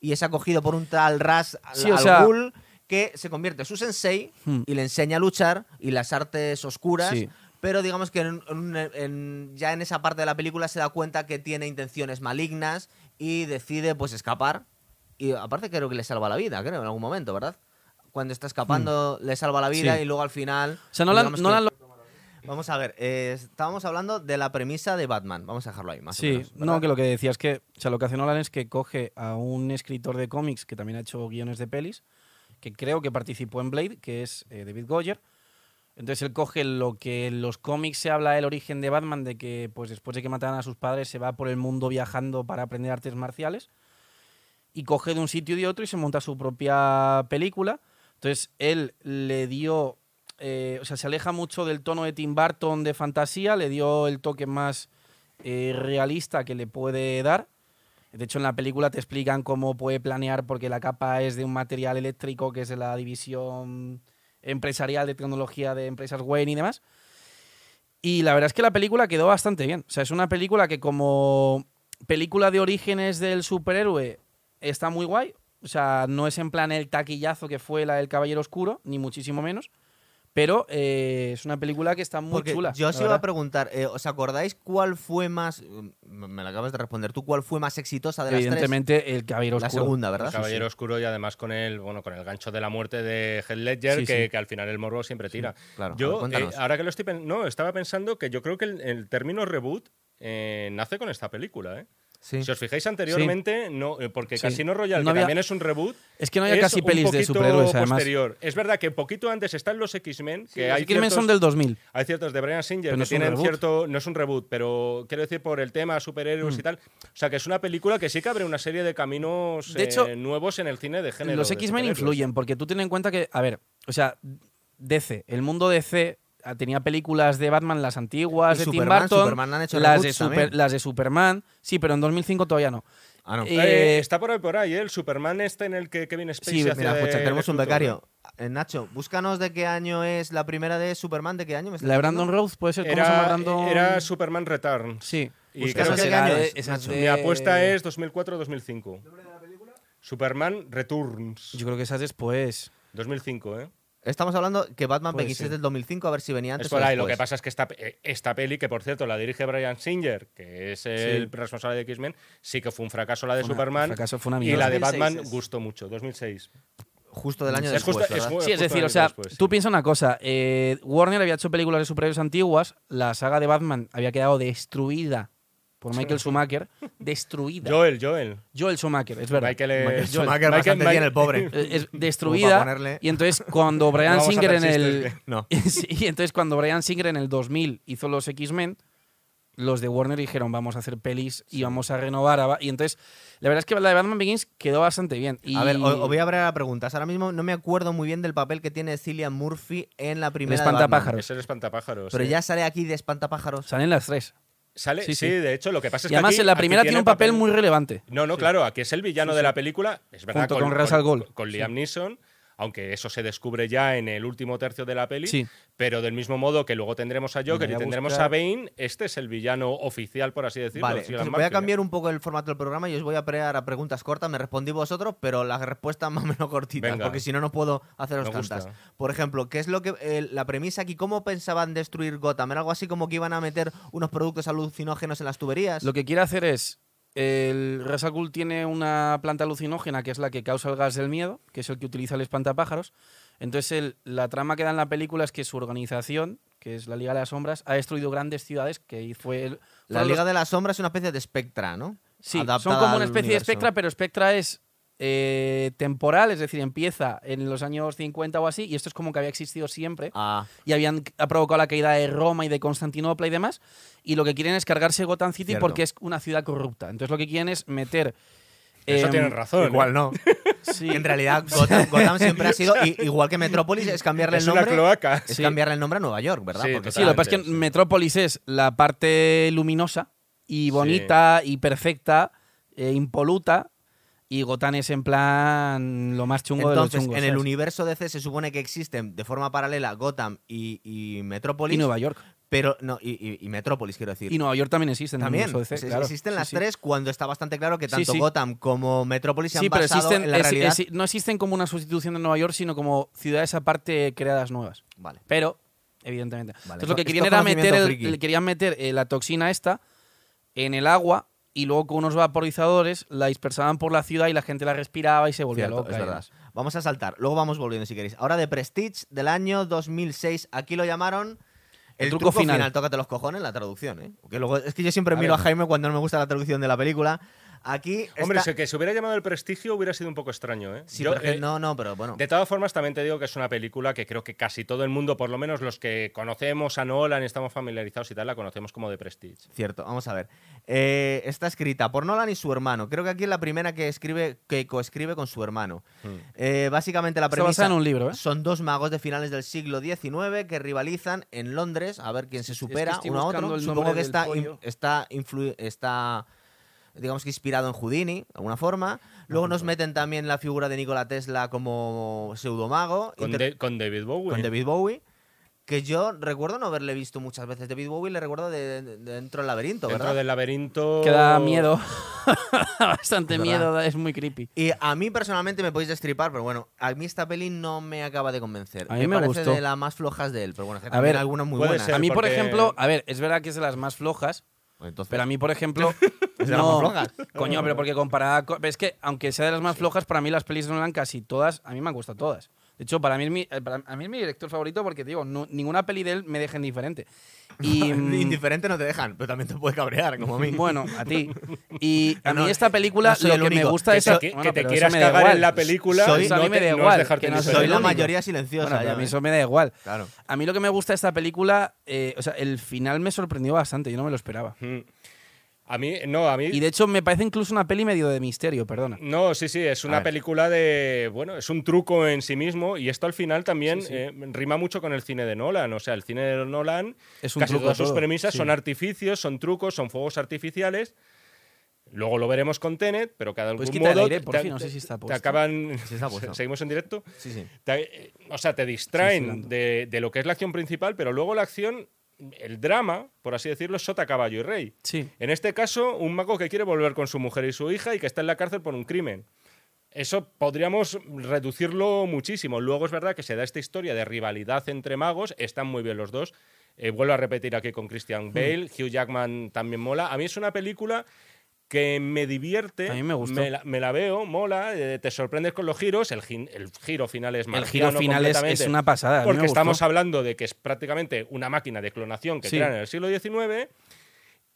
y es acogido por un tal Ras al, Sí, o al sea- Ghul que se convierte en su sensei Hmm. y le enseña a luchar y las artes oscuras. Sí. Pero digamos que en- en- en- ya en esa parte de la película se da cuenta que tiene intenciones malignas y decide pues escapar. Y aparte creo que le salva la vida, creo, en algún momento, ¿verdad? Cuando está escapando le salva la vida. Sí. y luego al final... O sea, Nolan, digamos que- Nolan lo- Vamos a ver, eh, estábamos hablando de la premisa de Batman. Vamos a dejarlo ahí, más o Sí, menos. no, que lo que decía es que, o sea, lo que hace Nolan es que coge a un escritor de cómics que también ha hecho guiones de pelis, que creo que participó en Blade, que es eh, David Goyer. Entonces él coge lo que en los cómics se habla del origen de Batman, de que pues después de que mataran a sus padres se va por el mundo viajando para aprender artes marciales, y coge de un sitio y de otro y se monta su propia película. Entonces él le dio, eh, o sea, se aleja mucho del tono de Tim Burton de fantasía, le dio el toque más eh, realista que le puede dar. De hecho, en la película te explican cómo puede planear porque la capa es de un material eléctrico que es de la división empresarial de tecnología de empresas Wayne y demás. Y la verdad es que la película quedó bastante bien. O sea, es una película que como película de orígenes del superhéroe está muy guay. O sea, no es en plan el taquillazo que fue la del Caballero Oscuro, ni muchísimo menos. Pero eh, es una película que está muy Porque chula. yo os la iba a preguntar, eh, ¿os acordáis cuál fue más... mm, Me la acabas de responder. ¿Tú cuál fue más exitosa de las tres? Evidentemente, el Caballero La Oscuro. segunda, ¿verdad? El Caballero Oscuro y además con el, bueno, con el gancho de la muerte de Heath Ledger, Sí, que, sí. que al final el morbo siempre tira. claro. Yo, ver, eh, ahora que lo estoy pensando, no, estaba pensando que yo creo que el, el término reboot eh, nace con esta película, ¿eh? Sí. Si os fijáis anteriormente, no, eh, porque Sí. Casino Royale, No que había- también es un reboot, Es que no había casi pelis de superhéroes, además. posterior. Es verdad que poquito antes están los X-Men, que Los X-Men son del 2000. hay ciertos de Brian Singer no que tienen reboot. cierto. No es un reboot, pero quiero decir por el tema superhéroes Mm. y tal. O sea, que es una película que sí que abre una serie de caminos De eh, hecho, nuevos en el cine de género. Los X-Men influyen, porque tú ten en cuenta que, a ver, o sea, DC, el mundo DC tenía películas de Batman, las antiguas, Y de Tim Superman, Burton, Superman han hecho las, de Super- las de Superman, sí, pero en 2005 todavía no. Ah, no. Eh, Eh, está por ahí, por ahí, ¿eh? el Superman este en el que Kevin Spacey Sí, hace Mira, de escucha, tenemos un becario. Eh, Nacho, búscanos de qué año es la primera de Superman, de qué año me La de? Brandon Rose puede ser ¿cómo se llama Era, Brandon? era Superman Returns. Sí. Y creo que de año de- es, esa es Nacho. de- Mi apuesta es 2004-2005. Superman Returns. Yo creo que esa es después. 2005, ¿eh? Estamos hablando que Batman Puede Begins es del 2005, a ver si venía antes Es o por ahí. Lo que pasa es que esta, eh, esta peli, que por cierto la dirige Brian Singer, que es el Sí. responsable de X-Men, sí que fue un fracaso la de una- Superman. fracaso, fue una y la de 2006 Batman es. gustó mucho. 2006. Justo del año Es después, justo- es Sí, es decir, o sea, después, sí. tú piensa una cosa. eh, Warner había hecho películas de superhéroes antiguas, la saga de Batman había quedado destruida por Michael Schumacher. destruida. Joel, Joel. Joel Schumacher, es verdad. Michael, Michael Joel- Schumacher bastante bien, el pobre. Es destruida. ponerle- Y entonces cuando Brian Singer en el No. Y entonces cuando Brian Singer en el 2000 hizo los X-Men, los de Warner dijeron, vamos a hacer pelis y vamos a renovar. a Ba-". Y entonces, la verdad es que la de Batman Begins quedó bastante bien. Y A ver, os voy a abrir a preguntas. Ahora mismo no me acuerdo muy bien del papel que tiene Cillian Murphy en la primera de Batman. espantapájaros. Es el espantapájaros. Pero sí. ya sale aquí de espantapájaros. Salen las tres. Sale, sí, sí, sí. de hecho, lo que pasa es y que. además aquí- en la primera tiene un papel muy relevante. No, no, claro, aquí es el villano de la película. Es verdad, Junto con Ra's al Ghul. con Liam Neeson, aunque eso se descubre ya en el último tercio de la peli. Sí. Pero del mismo modo que luego tendremos a Joker y tendremos buscar. a Bane, este es el villano oficial, por así decirlo. Vale, de voy a cambiar un poco el formato del programa y os voy a pregar a preguntas cortas. Me respondí vosotros, pero las respuestas más o menos cortitas, Venga. porque si no, no puedo haceros Me gusta. tantas. Por ejemplo, ¿qué es lo que eh, la premisa aquí? ¿Cómo pensaban destruir Gotham? ¿Era algo así como que iban a meter unos productos alucinógenos en las tuberías? Lo que quiere hacer es. El Ghul tiene una planta alucinógena que es la que causa el gas del miedo, que es el que utiliza el espantapájaros. Entonces, el- la trama que da en la película es que su organización, que es la Liga de las Sombras, ha destruido grandes ciudades que fue el- la Liga los- de la Sombra es una especie de Spectra, ¿no? Sí, son como una especie de universo. Spectra, pero Spectra es eh, temporal, es decir, empieza en los años 50 o así, y esto es como que había existido siempre, Ah, y habían ha provocado la caída de Roma y de Constantinopla y demás, y lo que quieren es cargarse Gotham City Cierto. porque es una ciudad corrupta. Entonces lo que quieren es meter... Eso em, tienen razón. igual ¿eh? no. sí, En realidad, Gotham, Gotham siempre ha sido, igual que Metrópolis, es cambiarle Es el una nombre. cloaca. Es Sí. cambiarle el nombre a Nueva York, ¿verdad? Sí, Porque Sí, lo que pasa es que. Metrópolis es la parte luminosa y bonita y perfecta, e impoluta, y Gotham es en plan lo más chungo Entonces, de los chungos. en el ¿sabes? universo DC se supone que existen de forma paralela Gotham y, y Metrópolis. Y Nueva York. Pero, no, y, y- y Metrópolis, quiero decir. Y Nueva York también existe en el También. DC, claro. Existen las sí. tres cuando está bastante claro que tanto sí. Gotham como Metrópolis se han pero basado existen, en la es- realidad. es- no existen como una sustitución de Nueva York, sino como ciudades aparte creadas nuevas. Vale. Pero, evidentemente. Vale, Entonces lo que querían era meter, el- querían meter eh, la toxina esta en el agua y luego con unos vaporizadores la dispersaban por la ciudad y la gente la respiraba y se volvía Cierto, loca. es y verdad. Vamos a saltar. Luego vamos volviendo si queréis. Ahora de Prestige del año 2006. Aquí lo llamaron. El, El truco, truco final. final. Tócate los cojones, la traducción, ¿eh? Porque luego, es que yo siempre A miro ver. a Jaime cuando no me gusta la traducción de la película. Aquí. Hombre, está- si que se hubiera llamado El Prestigio hubiera sido un poco extraño, ¿eh? Sí, Yo, eh, no, no, pero bueno. De todas formas, también te digo que es una película que creo que casi todo el mundo, por lo menos los que conocemos a Nolan y estamos familiarizados y tal, la conocemos como The Prestige. Cierto, vamos a ver. Eh, está escrita por Nolan y su hermano. Creo que aquí es la primera que escribe, que coescribe con su hermano. Eh, básicamente la Está premisa basada en un libro, ¿eh? son dos magos de finales del siglo XIX que rivalizan en Londres a ver quién se Es que supera uno a otro. el Supongo que está, in- está, influ- está digamos que inspirado en Houdini, de alguna forma. Luego nos meten también la figura de Nikola Tesla como pseudomago. Con, inter- de- con David Bowie. con David Bowie. Que yo recuerdo no haberle visto muchas veces. David Bowie le recuerdo de, de- de dentro del laberinto, Dentro del laberinto. Que da miedo. Bastante verdad. miedo, es muy creepy. Y a mí personalmente me podéis destripar, pero bueno, a mí esta peli no me acaba de convencer. A mí me parece gustó. de las más flojas de él, pero bueno, es que A también ver, algunas muy buenas. ser. A mí, por ejemplo, a ver, es verdad que es de las más flojas, entonces, pero a mí, por ejemplo, ¿Es de las no, más flojas? Coño, pero porque comparada con- es que aunque sea de las más flojas, para mí las pelis de Nolan casi todas, a mí me han gustado todas. De hecho, para mí es mi, eh, para- a mí es mi director favorito porque, digo, no- ninguna peli de él me deja indiferente. Y, mm, Indiferente no te dejan, pero también te puede cabrear, como a mí. bueno, a ti. Y a No, mí esta película, no lo que me gusta es... que- bueno, que te quieras cagar igual. en la película. Soy- Eso a no mí me te- da igual, que no soy la mayoría silenciosa. Bueno, ya, a mí ¿eh? eso me da igual. Claro. A mí lo que me gusta de esta película, eh, o sea, el final me sorprendió bastante, yo no me lo esperaba. Mm. A mí, no, a mí. Y de hecho me parece incluso una peli medio de misterio, perdona. No, sí, sí, es una película de. Bueno, es un truco en sí mismo y esto al final también Sí, sí. eh, rima mucho con el cine de Nolan. O sea, el cine de Nolan, Es un casi truco todas sus premisas sí. son artificios, son trucos, son fuegos artificiales. Luego lo veremos con Tenet, pero cada Puedes algún el modo. aire, por te- fin, no sé si está Te acaban. Sí, está puesto. ¿Seguimos en directo? Sí, sí. Te- eh, o sea, te distraen de, de lo que es la acción principal, pero luego la acción, el drama, por así decirlo, es sota, caballo y rey. Sí. En este caso, un mago que quiere volver con su mujer y su hija y que está en la cárcel por un crimen. Eso podríamos reducirlo muchísimo. Luego es verdad que se da esta historia de rivalidad entre magos, están muy bien los dos. Eh, vuelvo a repetir aquí con Hmm. Christian Bale, Hugh Jackman también mola. A mí es una película que me divierte, A mí me gustó. la, me la veo, mola, eh, te sorprendes con los giros, el, giro final es El giro final es, es una pasada. Porque estamos hablando de que es prácticamente una máquina de clonación que Sí. crean en el siglo XIX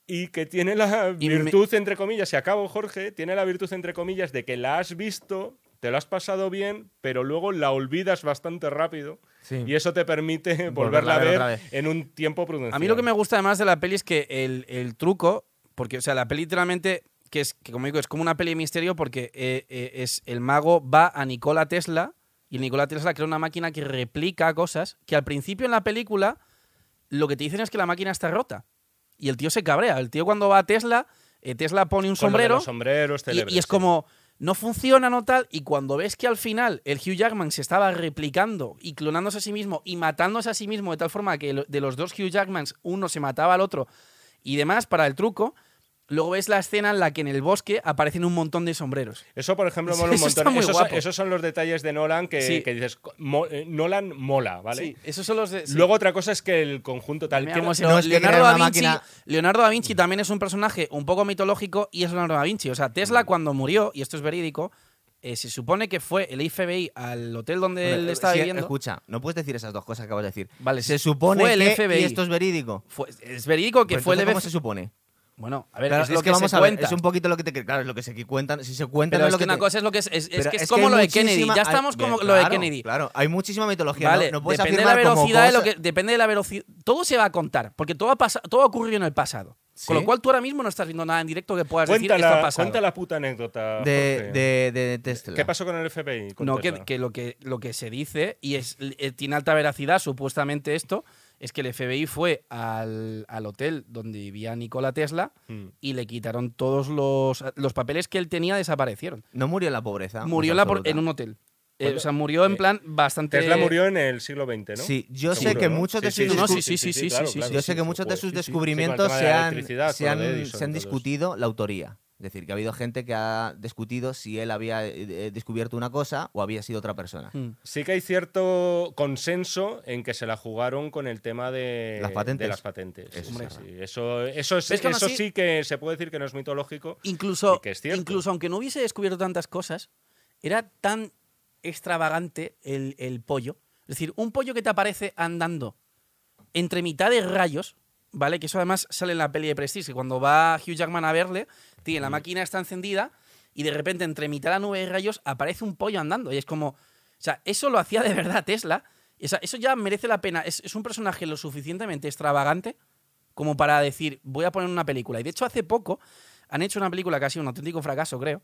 y que tiene la me- virtud, entre comillas, y acabo, Jorge, tiene la virtud, entre comillas, de que la has visto, te lo has pasado bien, pero luego la olvidas bastante rápido. Sí. Y eso te permite Volverla volverla a ver en un tiempo prudencial. A mí lo que me gusta además de la peli es que el, el truco, porque, o sea, la peli literalmente, que es, que como digo, es como una peli de misterio porque eh, eh, es el mago va a Nikola Tesla y Nikola Tesla crea una máquina que replica cosas que al principio en la película lo que te dicen es que la máquina está rota. Y el tío se cabrea. El tío cuando va a Tesla, eh, Tesla pone un Con sombrero los sombreros y, y es como, no funciona, no tal, y cuando ves que al final el Hugh Jackman se estaba replicando y clonándose a sí mismo y matándose a sí mismo de tal forma que de los dos Hugh Jackmans uno se mataba al otro y demás para el truco, luego ves la escena en la que en el bosque aparecen un montón de sombreros. Eso, por ejemplo, mola un está montón. muy esos, son- guapo. esos son los detalles de Nolan que, Sí. que dices, mo- eh, Nolan mola, ¿vale? Sí, esos son los de... sí. Luego otra cosa es que el conjunto tal... Que- no no- es Leonardo, da Vinci, máquina- Leonardo da Vinci también es un personaje un poco mitológico y es Leonardo da Vinci. O sea, Tesla Mm. cuando murió, y esto es verídico, eh, se supone que fue el FBI al hotel donde él estaba sí, viviendo. Escucha, no puedes decir esas dos cosas que acabas de decir. Vale, se supone fue el que FBI. y esto es verídico. Fue- es verídico que Pues fue el entonces, ¿Cómo FBI. se supone? Bueno, a ver, Claro, es lo que, vamos se a ver, es un poquito lo que te claro, es lo que se cuentan, si se cuentan Pero es lo que una te- cosa es lo que es. Es, es Pero que es, que como lo de Kennedy. Ya hay- estamos como bien, lo de Kennedy. Claro, hay muchísima mitología. Vale, no, no puedes depende de la velocidad de lo que depende de la velocidad. Todo se va a contar, porque todo ha pasa, todo ha ocurrido en el pasado. Con lo cual tú ahora mismo no estás viendo nada en directo que puedas decir Cuenta esto ha la, cuenta la puta anécdota. de, de, de Tesla. ¿Qué pasó con el FBI? con No, que, que lo que lo que se dice, y es, eh, tiene alta veracidad supuestamente esto, es que el FBI fue al, al hotel donde vivía Nikola Tesla Mm. y le quitaron todos los, los papeles que él tenía, desaparecieron. No murió en la pobreza. Murió la por- en un hotel. Eh, o sea, murió en eh, plan bastante... Tesla murió en el siglo XX, ¿no? Sí, yo sé Seguro, que muchos de sus sé que muchos de pues, descubrimientos se han, se han- discutido la autoría. Es decir, que ha habido gente que ha discutido si él había eh, eh, descubierto una cosa o había sido otra persona. Mm. Sí que hay cierto consenso en que se la jugaron con el tema de Las patentes. de las patentes. Eso Sí, es sí, sí. Eso, eso, es- ¿Ves que eso así- sí que se puede decir que no es mitológico. Incluso, Y que es cierto. incluso aunque no hubiese descubierto tantas cosas, era tan extravagante el, el pollo. Es decir, un pollo que te aparece andando entre mitad de rayos, ¿vale? Que eso además sale en la peli de Prestige, que cuando va Hugh Jackman a verle, tiene Mm. la máquina está encendida y de repente entre mitad de la nube de rayos aparece un pollo andando. Y es como, o sea, eso lo hacía de verdad Tesla. O sea, eso ya merece la pena. Es, es un personaje lo suficientemente extravagante como para decir, voy a poner una película. Y de hecho, hace poco han hecho una película que ha sido un auténtico fracaso, creo,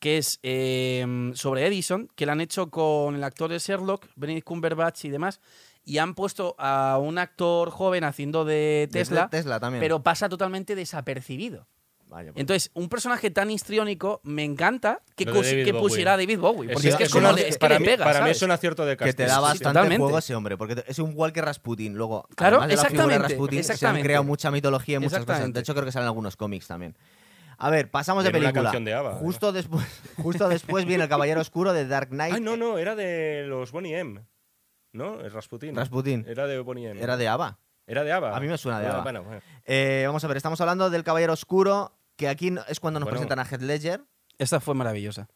que es eh, sobre Edison, que la han hecho con el actor de Sherlock, Benedict Cumberbatch y demás, y han puesto a un actor joven haciendo de De Tesla, Tesla también. pero pasa totalmente desapercibido. Vaya, pues. Entonces, un personaje tan histriónico, me encanta que, Lo de cus- David que Bowie. pusiera a David Bowie. Porque es, Es- que es como de- es que para le mí, pega, para mí ¿sabes? es un acierto de que casting. te da sí, bastante totalmente. juego ese hombre, porque es un Walker Rasputin. Luego, Claro, además de la figura de exactamente, Rasputin, se han exactamente. creado mucha mitología y muchas cosas. Exactamente. De hecho, creo que salen algunos cómics también. A ver, pasamos Y de en una película. canción de ABBA, justo, después, justo después viene El Caballero Oscuro de Dark Knight. Ay, no, no, era de los Bonnie M. ¿No? Es Rasputin. Rasputin. Era de Bonnie M. Era de ABBA. Era de ABBA. A mí me suena de Ah, ABBA. Bueno, bueno. Eh, vamos a ver, estamos hablando del Caballero Oscuro, que aquí no- es cuando nos Bueno. presentan a Heath Ledger. Esta fue maravillosa.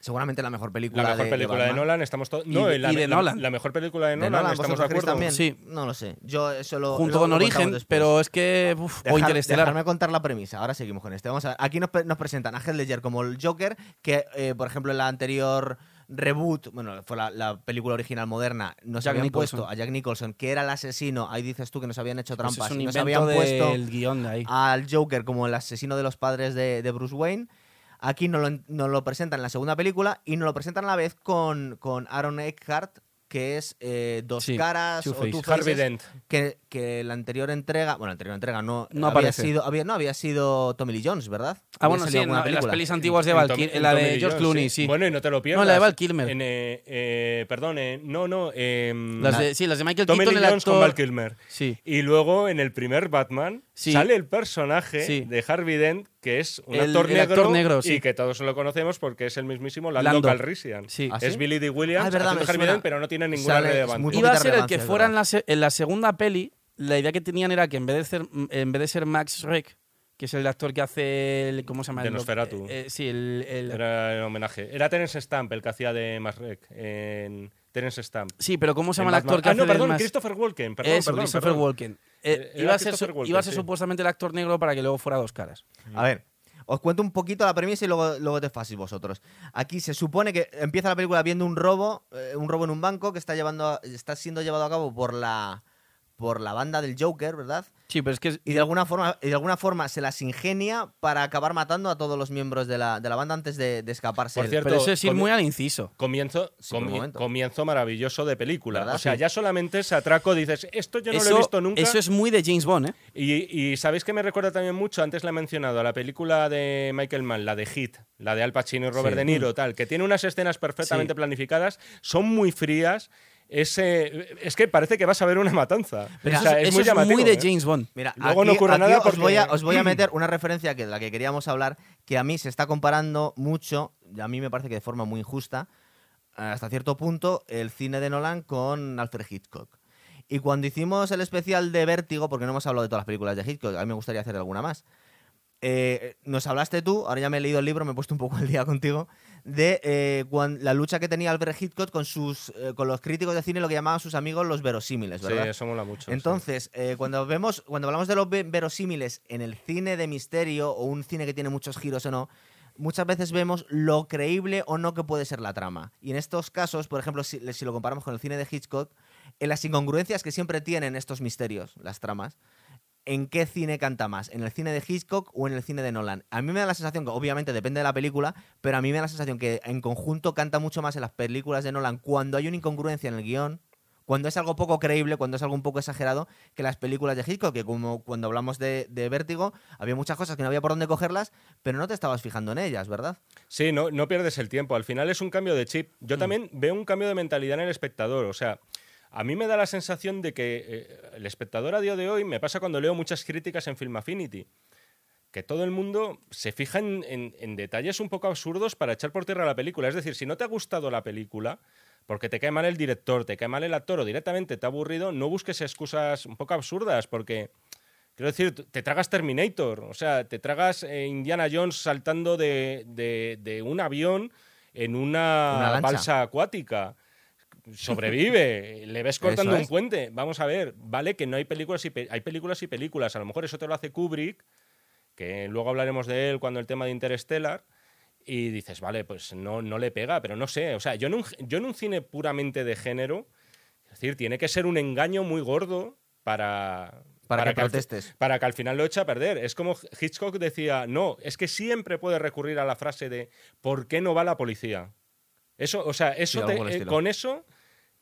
Seguramente la mejor película La mejor de, película de. Nolan, estamos todos. Y No, de- la, y de la- Nolan. La mejor película de De Nolan, estamos de ¿vosotros creéis acuerdo. también? Sí. No lo sé. Yo eso lo Junto lo- con lo Origen, pero es que. uf, o Dejar- Interestelar. Dejarme contar la premisa. Ahora seguimos con este. Vamos a ver. Aquí nos, nos presentan a Heath Ledger como el Joker, que, eh, por ejemplo, en la anterior reboot, bueno, fue la, la película original moderna, nos habían Nicholson. puesto a Jack Nicholson, que era el asesino, ahí dices tú que nos habían hecho Pues trampas, y nos habían puesto del guion de ahí. al Joker como el asesino de los padres de, de Bruce Wayne. Aquí nos lo, nos lo presentan en la segunda película y nos lo presentan a la vez con, con Aaron Eckhart, que es eh, Dos Sí, Caras o. Two Harvey Dent. que, que la anterior entrega, bueno, la anterior entrega no, No había aparece. sido, había, no había sido Tommy Lee Jones, ¿verdad? Ah, Había bueno, sí, salido en, alguna la- en las película. pelis antiguas de En Val Tom- Kil- en la Tommy de Lee George Jones, Clooney, sí. Bueno, y no te lo pierdas. No, la de Val Kilmer. En, eh, eh, perdón, eh, no, no. em, Las de, sí, las de Michael Tommy Keaton, Lee el Jones con actor. Val Kilmer. Sí. Y luego en el primer Batman Sí. sale el personaje Sí. de Harvey Dent, que es un El- actor, el negro, actor negro, sí. y que todos lo conocemos porque es el mismísimo Lando, Lando. Calrissian. Sí. ¿Ah, Es? Billy D. Williams Ah, es verdad, Harvey suena. Dent, pero no tiene ninguna Sale- relevancia. Iba a ser el que fuera en la, se- en la segunda peli, la idea que tenían era que en vez de ser, en vez de ser Max Schreck, que es el actor que hace el, ¿cómo se llama? De El- Nosferatu. eh, eh, sí, el, el- Era el homenaje. Era Terence Stamp el que hacía de Masrek en Terence Stamp. sí, pero ¿cómo se llama el actor que ah, hace no, perdón, Max- Christopher Walken. Perdón, Eso, perdón, Christopher perdón. Walken. Eh, Eh, iba, a ser, Christopher su- Walken, iba a ser sí. supuestamente el actor negro para que luego fuera dos caras. A ver, os cuento un poquito la premisa y luego, luego te faséis vosotros. Aquí se supone que empieza la película viendo un robo, eh, un robo en un banco que está, llevando a- está siendo llevado a cabo por la, por la banda del Joker, ¿verdad? Sí, pero es que Y de alguna forma, y de alguna forma se las ingenia para acabar matando a todos los miembros de la, de la banda antes de, de escaparse. Por cierto, pero eso es ir muy al inciso. Comienzo, Sí, comi- comienzo maravilloso de película. ¿Verdad? O sea, Sí. ya solamente ese atraco dices, esto yo no eso, lo he visto nunca. eso es muy de James Bond, ¿eh? Y, y sabéis que me recuerda también mucho, antes la he mencionado, a la película de Michael Mann, la de Hit, la de Al Pacino y Robert Sí. De Niro, tal, que tiene unas escenas perfectamente Sí. planificadas, son muy frías. Ese, es que parece que vas a ver una matanza. Pero O sea, eso, es eso muy es llamativo. muy de ¿eh? James Bond. Mira, Luego aquí, no ocurre aquí nada os, porque- voy a, os voy a meter una referencia que de la que queríamos hablar, que a mí se está comparando mucho, y a mí me parece que de forma muy injusta, hasta cierto punto, el cine de Nolan con Alfred Hitchcock. Y cuando hicimos el especial de Vértigo, porque no hemos hablado de todas las películas de Hitchcock, a mí me gustaría hacer alguna más, eh, nos hablaste tú, ahora ya me he leído el libro, me he puesto un poco al día contigo, de eh, la lucha que tenía Alfred Hitchcock con, sus, eh, con los críticos de cine, lo que llamaban sus amigos los verosímiles, Sí, ¿verdad? eso mola mucho. sí. Entonces, eh, cuando vemos, cuando hablamos de los ve- verosímiles en el cine de misterio o un cine que tiene muchos giros o no, muchas veces vemos lo creíble o no que puede ser la trama. Y en estos casos, por ejemplo, si, si lo comparamos con el cine de Hitchcock, en las incongruencias que siempre tienen estos misterios, las tramas, ¿en qué cine canta más? ¿En el cine de Hitchcock o en el cine de Nolan? A mí me da la sensación que, obviamente, depende de la película, pero a mí me da la sensación que en conjunto canta mucho más en las películas de Nolan cuando hay una incongruencia en el guion, cuando es algo poco creíble, cuando es algo un poco exagerado, que las películas de Hitchcock, que como cuando hablamos de, de Vértigo, había muchas cosas que no había por dónde cogerlas, pero no te estabas fijando en ellas, ¿verdad? Sí, no, no pierdes el tiempo. Al final es un cambio de chip. Mm. Yo también veo un cambio de mentalidad en el espectador. O sea, a mí me da la sensación de que eh, el espectador a día de hoy me pasa cuando leo muchas críticas en Film Affinity. Que todo el mundo se fija en, en- en detalles un poco absurdos para echar por tierra la película. Es decir, si no te ha gustado la película, porque te cae mal el director, te cae mal el actor o directamente te ha aburrido, no busques excusas un poco absurdas, porque Quiero decir, te tragas Terminator, o sea, te tragas eh, Indiana Jones saltando de, de- de un avión en una, balsa acuática. Sobrevive, le ves cortando un puente. Vamos a ver, vale que no hay películas y pe- hay películas y películas. A lo mejor eso te lo hace Kubrick, que luego hablaremos de él cuando el tema de Interstellar. Y dices, vale, pues no, no le pega, pero no sé. O sea, yo en un, yo en un cine puramente de género, es decir, tiene que ser un engaño muy gordo para, Para, que, al protestes. para que al final lo eche a perder. Es como Hitchcock decía, no, es que siempre puede recurrir a la frase de ¿por qué no va la policía? Eso, o sea, eso te- eh, con eso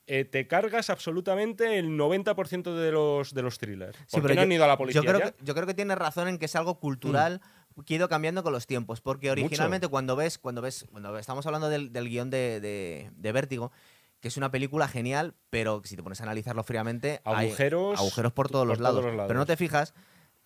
eh, te cargas absolutamente el 90% de los, de los thrillers. Sí, ¿Por pero qué no yo- han ido a la policía Yo creo, ya? que, yo creo que tienes razón en que es algo cultural que ha ido cambiando con los tiempos. Porque originalmente cuando ves, cuando ves, cuando estamos hablando del, del guion de, de- de Vértigo, que es una película genial, pero si te pones a analizarlo fríamente, hay Agujeros agujeros por todos, por los, lados. todos los lados. Pero no te fijas.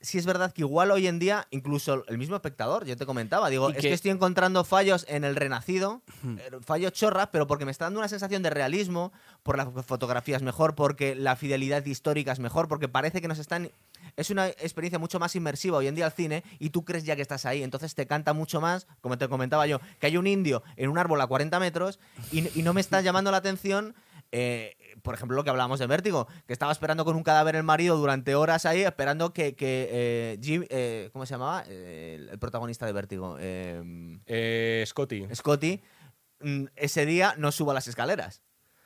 Sí es verdad que igual hoy en día, incluso el mismo espectador, yo te comentaba, digo, es que- que estoy encontrando fallos en el Renacido, eh, fallos chorras, pero porque me está dando una sensación de realismo, por la fotografía es mejor, porque la fidelidad histórica es mejor, porque parece que nos están... Es una experiencia mucho más inmersiva hoy en día al cine y tú crees ya que estás ahí, entonces te canta mucho más, como te comentaba yo, que hay un indio en un árbol a 40 metros y, y no me está llamando la atención eh, por ejemplo, lo que hablábamos de Vértigo, que estaba esperando con un cadáver el marido durante horas ahí, esperando que, que eh, Jim, eh, ¿cómo se llamaba? El, protagonista de Vértigo, eh, Eh, Scotty. Scotty, mm, ese día no suba las escaleras.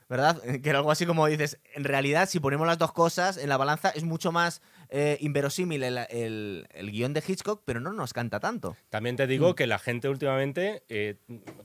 ¿Verdad? Que era algo así como dices, en realidad si ponemos las dos cosas en la balanza es mucho más eh, inverosímil el, el- el guion de Hitchcock, pero no nos canta tanto. También te Mm. digo que la gente últimamente, eh,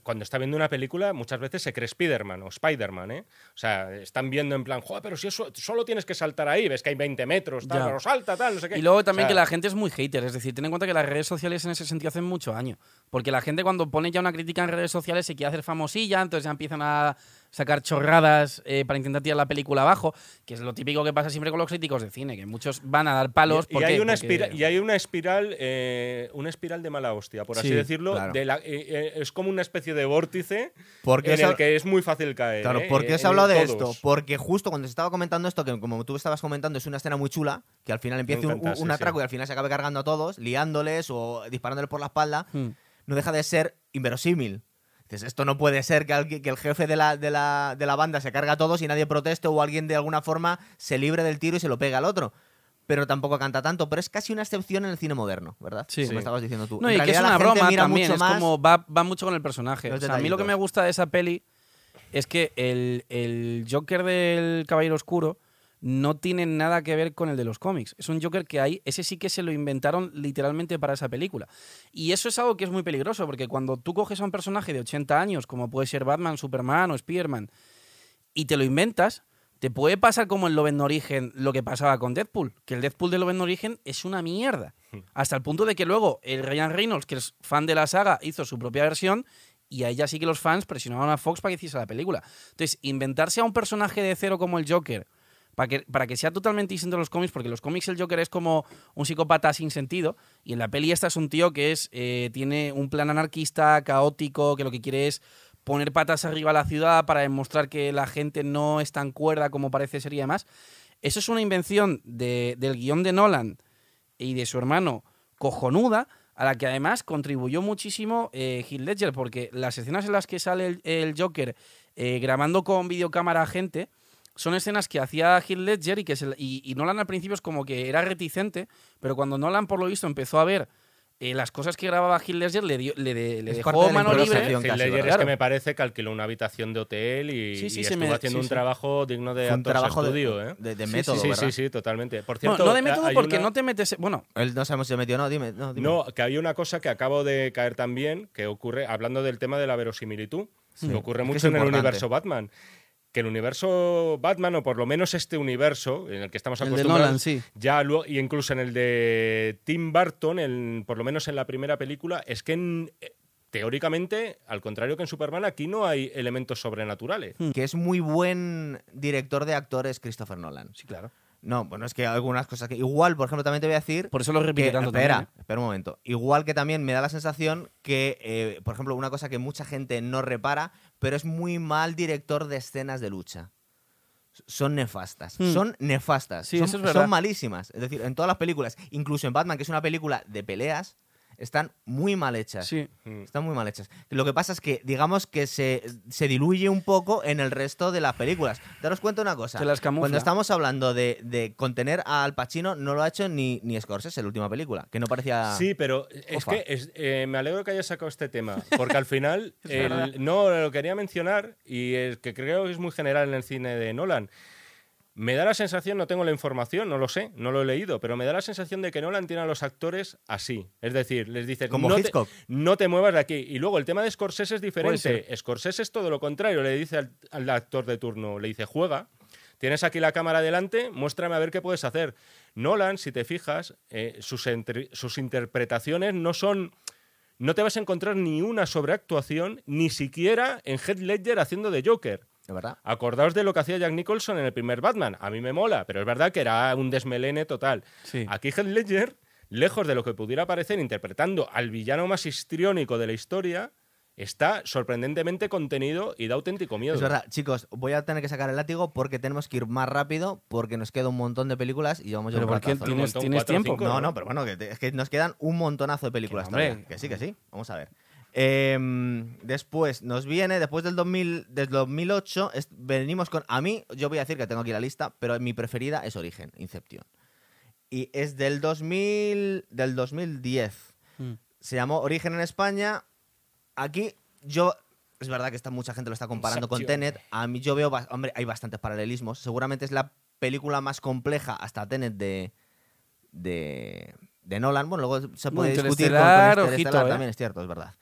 cuando está viendo una película, muchas veces se cree Spider-Man o Spider-Man, ¿eh? O sea, están viendo en plan, joder, pero si eso, solo tienes que saltar ahí, ves que hay 20 metros, tal, pero salta, tal, no sé qué. Y luego también O sea, que la gente es muy hater, es decir, ten en cuenta que las redes sociales en ese sentido hacen mucho daño. Porque la gente cuando pone ya una crítica en redes sociales se quiere hacer famosilla, entonces ya empiezan a sacar chorradas eh, para intentar tirar la película abajo, que es lo típico que pasa siempre con los críticos de cine, que muchos van a dar palos. Y, y ¿por hay qué? una Porque- y hay una espiral, eh, una espiral de mala hostia, por así Sí, decirlo. claro. de la- eh, eh, es como una especie de vórtice Porque en ha- el que es muy fácil caer. Claro. ¿por qué En hablado de todos. esto? Porque justo cuando se estaba comentando esto, que como tú estabas comentando, es una escena muy chula, que al final empieza un, atraco sí. y al final se acabe cargando a todos, liándoles o disparándoles por la espalda, Hmm. no deja de ser inverosímil. Dices, esto no puede ser que, alguien- que el jefe de la, de, la, de la banda se carga a todos y nadie proteste o alguien de alguna forma se libre del tiro y se lo pega al otro. Pero tampoco canta tanto, pero es casi una excepción en el cine moderno, ¿verdad? Sí. Como estabas diciendo tú. No, En y que es una broma también, es como va, va mucho con el personaje. los O sea, a mí lo que me gusta de esa peli es que el, el Joker del Caballero Oscuro no tiene nada que ver con el de los cómics. Es un Joker que hay, ese sí que se lo inventaron literalmente para esa película. Y eso es algo que es muy peligroso, porque cuando tú coges a un personaje de 80 años, como puede ser Batman, Superman o Spider-Man, y te lo inventas, te puede pasar como en Loven Origen lo que pasaba con Deadpool, que el Deadpool de Loven Origen es una mierda. Hasta el punto de que luego el Ryan Reynolds, que es fan de la saga, hizo su propia versión y ahí ya sí que los fans presionaban a Fox para que hiciese la película. Entonces, inventarse a un personaje de cero como el Joker, para que, para que sea totalmente distinto a los cómics, porque en los cómics el Joker es como un psicópata sin sentido, y en la peli esta es un tío que es eh, tiene un plan anarquista, caótico, que lo que quiere es poner patas arriba a la ciudad para demostrar que la gente no es tan cuerda como parece ser y demás. Eso es una invención de- del guion de Nolan y de su hermano cojonuda, a la que además contribuyó muchísimo eh, Ledger, porque las escenas en las que sale el, el Joker eh, grabando con videocámara a gente son escenas que hacía Heath Ledger y que se- y, y Nolan al principio es como que era reticente, pero cuando Nolan por lo visto empezó a ver eh, las cosas que grababa Heath Ledger le, dio- le, de- dejó de mano libre. Heath casi, Ledger es que me parece que alquiló una habitación de hotel y, Sí, sí, y se estuvo me- haciendo sí, un sí. trabajo digno de un trabajo de, estudio, ¿eh? de- de Sí, sí, método, sí, sí, sí, totalmente. Por Bueno, cierto, no de método porque una- no te metes... Bueno, Él no sabemos si se metió o no, dime. No, dime. No, que hay una cosa que acabo de caer también, que ocurre, hablando del tema de la verosimilitud, que ocurre Es que es mucho en el universo Batman. Que el universo Batman, o por lo menos este universo en el que estamos el de acostumbrados, Nolan, sí. ya luego, y incluso en el de Tim Burton, en- por lo menos en la primera película, es que en- eh, teóricamente, al contrario que en Superman, aquí no hay elementos sobrenaturales. Que es muy buen director de actores Christopher Nolan. Sí, claro. No, bueno, es que algunas cosas que. Igual, por ejemplo, también te voy a decir. Por eso lo repite que- tanto espera, también, ¿eh? espera un momento. Igual que también me da la sensación que, eh, por ejemplo, una cosa que mucha gente no repara, pero es muy mal director de escenas de lucha. Son nefastas. Hmm. Son nefastas. Sí, son, eso es verdad. son malísimas. Es decir, en todas las películas, incluso en Batman, que es una película de peleas, están muy mal hechas. Sí. Mm. Están muy mal hechas. Lo que pasa es que, digamos que se, se diluye un poco en el resto de las películas. Daros cuenta una cosa. Se las camufla. Cuando estamos hablando de, de contener a Al Pacino, no lo ha hecho ni, ni Scorsese en la última película, que no parecía... Sí, pero es Ofa. que es- eh, me alegro que hayas sacado este tema, porque al final el- no lo quería mencionar y es que creo que es muy general en el cine de Nolan. Me da la sensación, no tengo la información, no lo sé, no lo he leído, pero me da la sensación de que Nolan tiene a los actores así. Es decir, les dice, Como no, te, Hitchcock. no te muevas de aquí. Y luego el tema de Scorsese es diferente. Scorsese es todo lo contrario, le dice al, al actor de turno, le dice, juega, Tienes aquí la cámara delante, muéstrame a ver qué puedes hacer. Nolan, si te fijas, eh, sus, entre- sus interpretaciones no son. No te vas a encontrar ni una sobreactuación, ni siquiera en Heath Ledger haciendo de Joker. ¿De verdad? Acordaos de lo que hacía Jack Nicholson en el primer Batman. A mí me mola, pero es verdad que era un desmelene total. Sí. Aquí Heath Ledger, lejos de lo que pudiera parecer interpretando al villano más histriónico de la historia, está sorprendentemente contenido y da auténtico miedo. Es verdad, chicos, voy a tener que sacar el látigo porque tenemos que ir más rápido porque nos queda un montón de películas y llevamos ya Pero un ¿por qué ratazo. Un tienes, tiempo? cinco. No, no, pero bueno, que, te- es que nos quedan un montonazo de películas Que no, hombre. todavía. Que sí, que sí. Vamos a ver. Em, después nos viene, después del 2000, del 2008, es- venimos con. A mí, yo voy a decir que tengo aquí la lista, pero mi preferida es Origen, Inception. Y es del 2000, del 2010. Mm. Se llamó Origen en España. Aquí yo Es verdad que está, mucha gente lo está comparando con. Tenet. A mí yo veo, hombre, hay bastantes paralelismos. Seguramente es la película más compleja hasta Tenet de, de, de Nolan. Bueno, luego se puede discutir con, con ojito, ¿eh? también, es cierto, es verdad.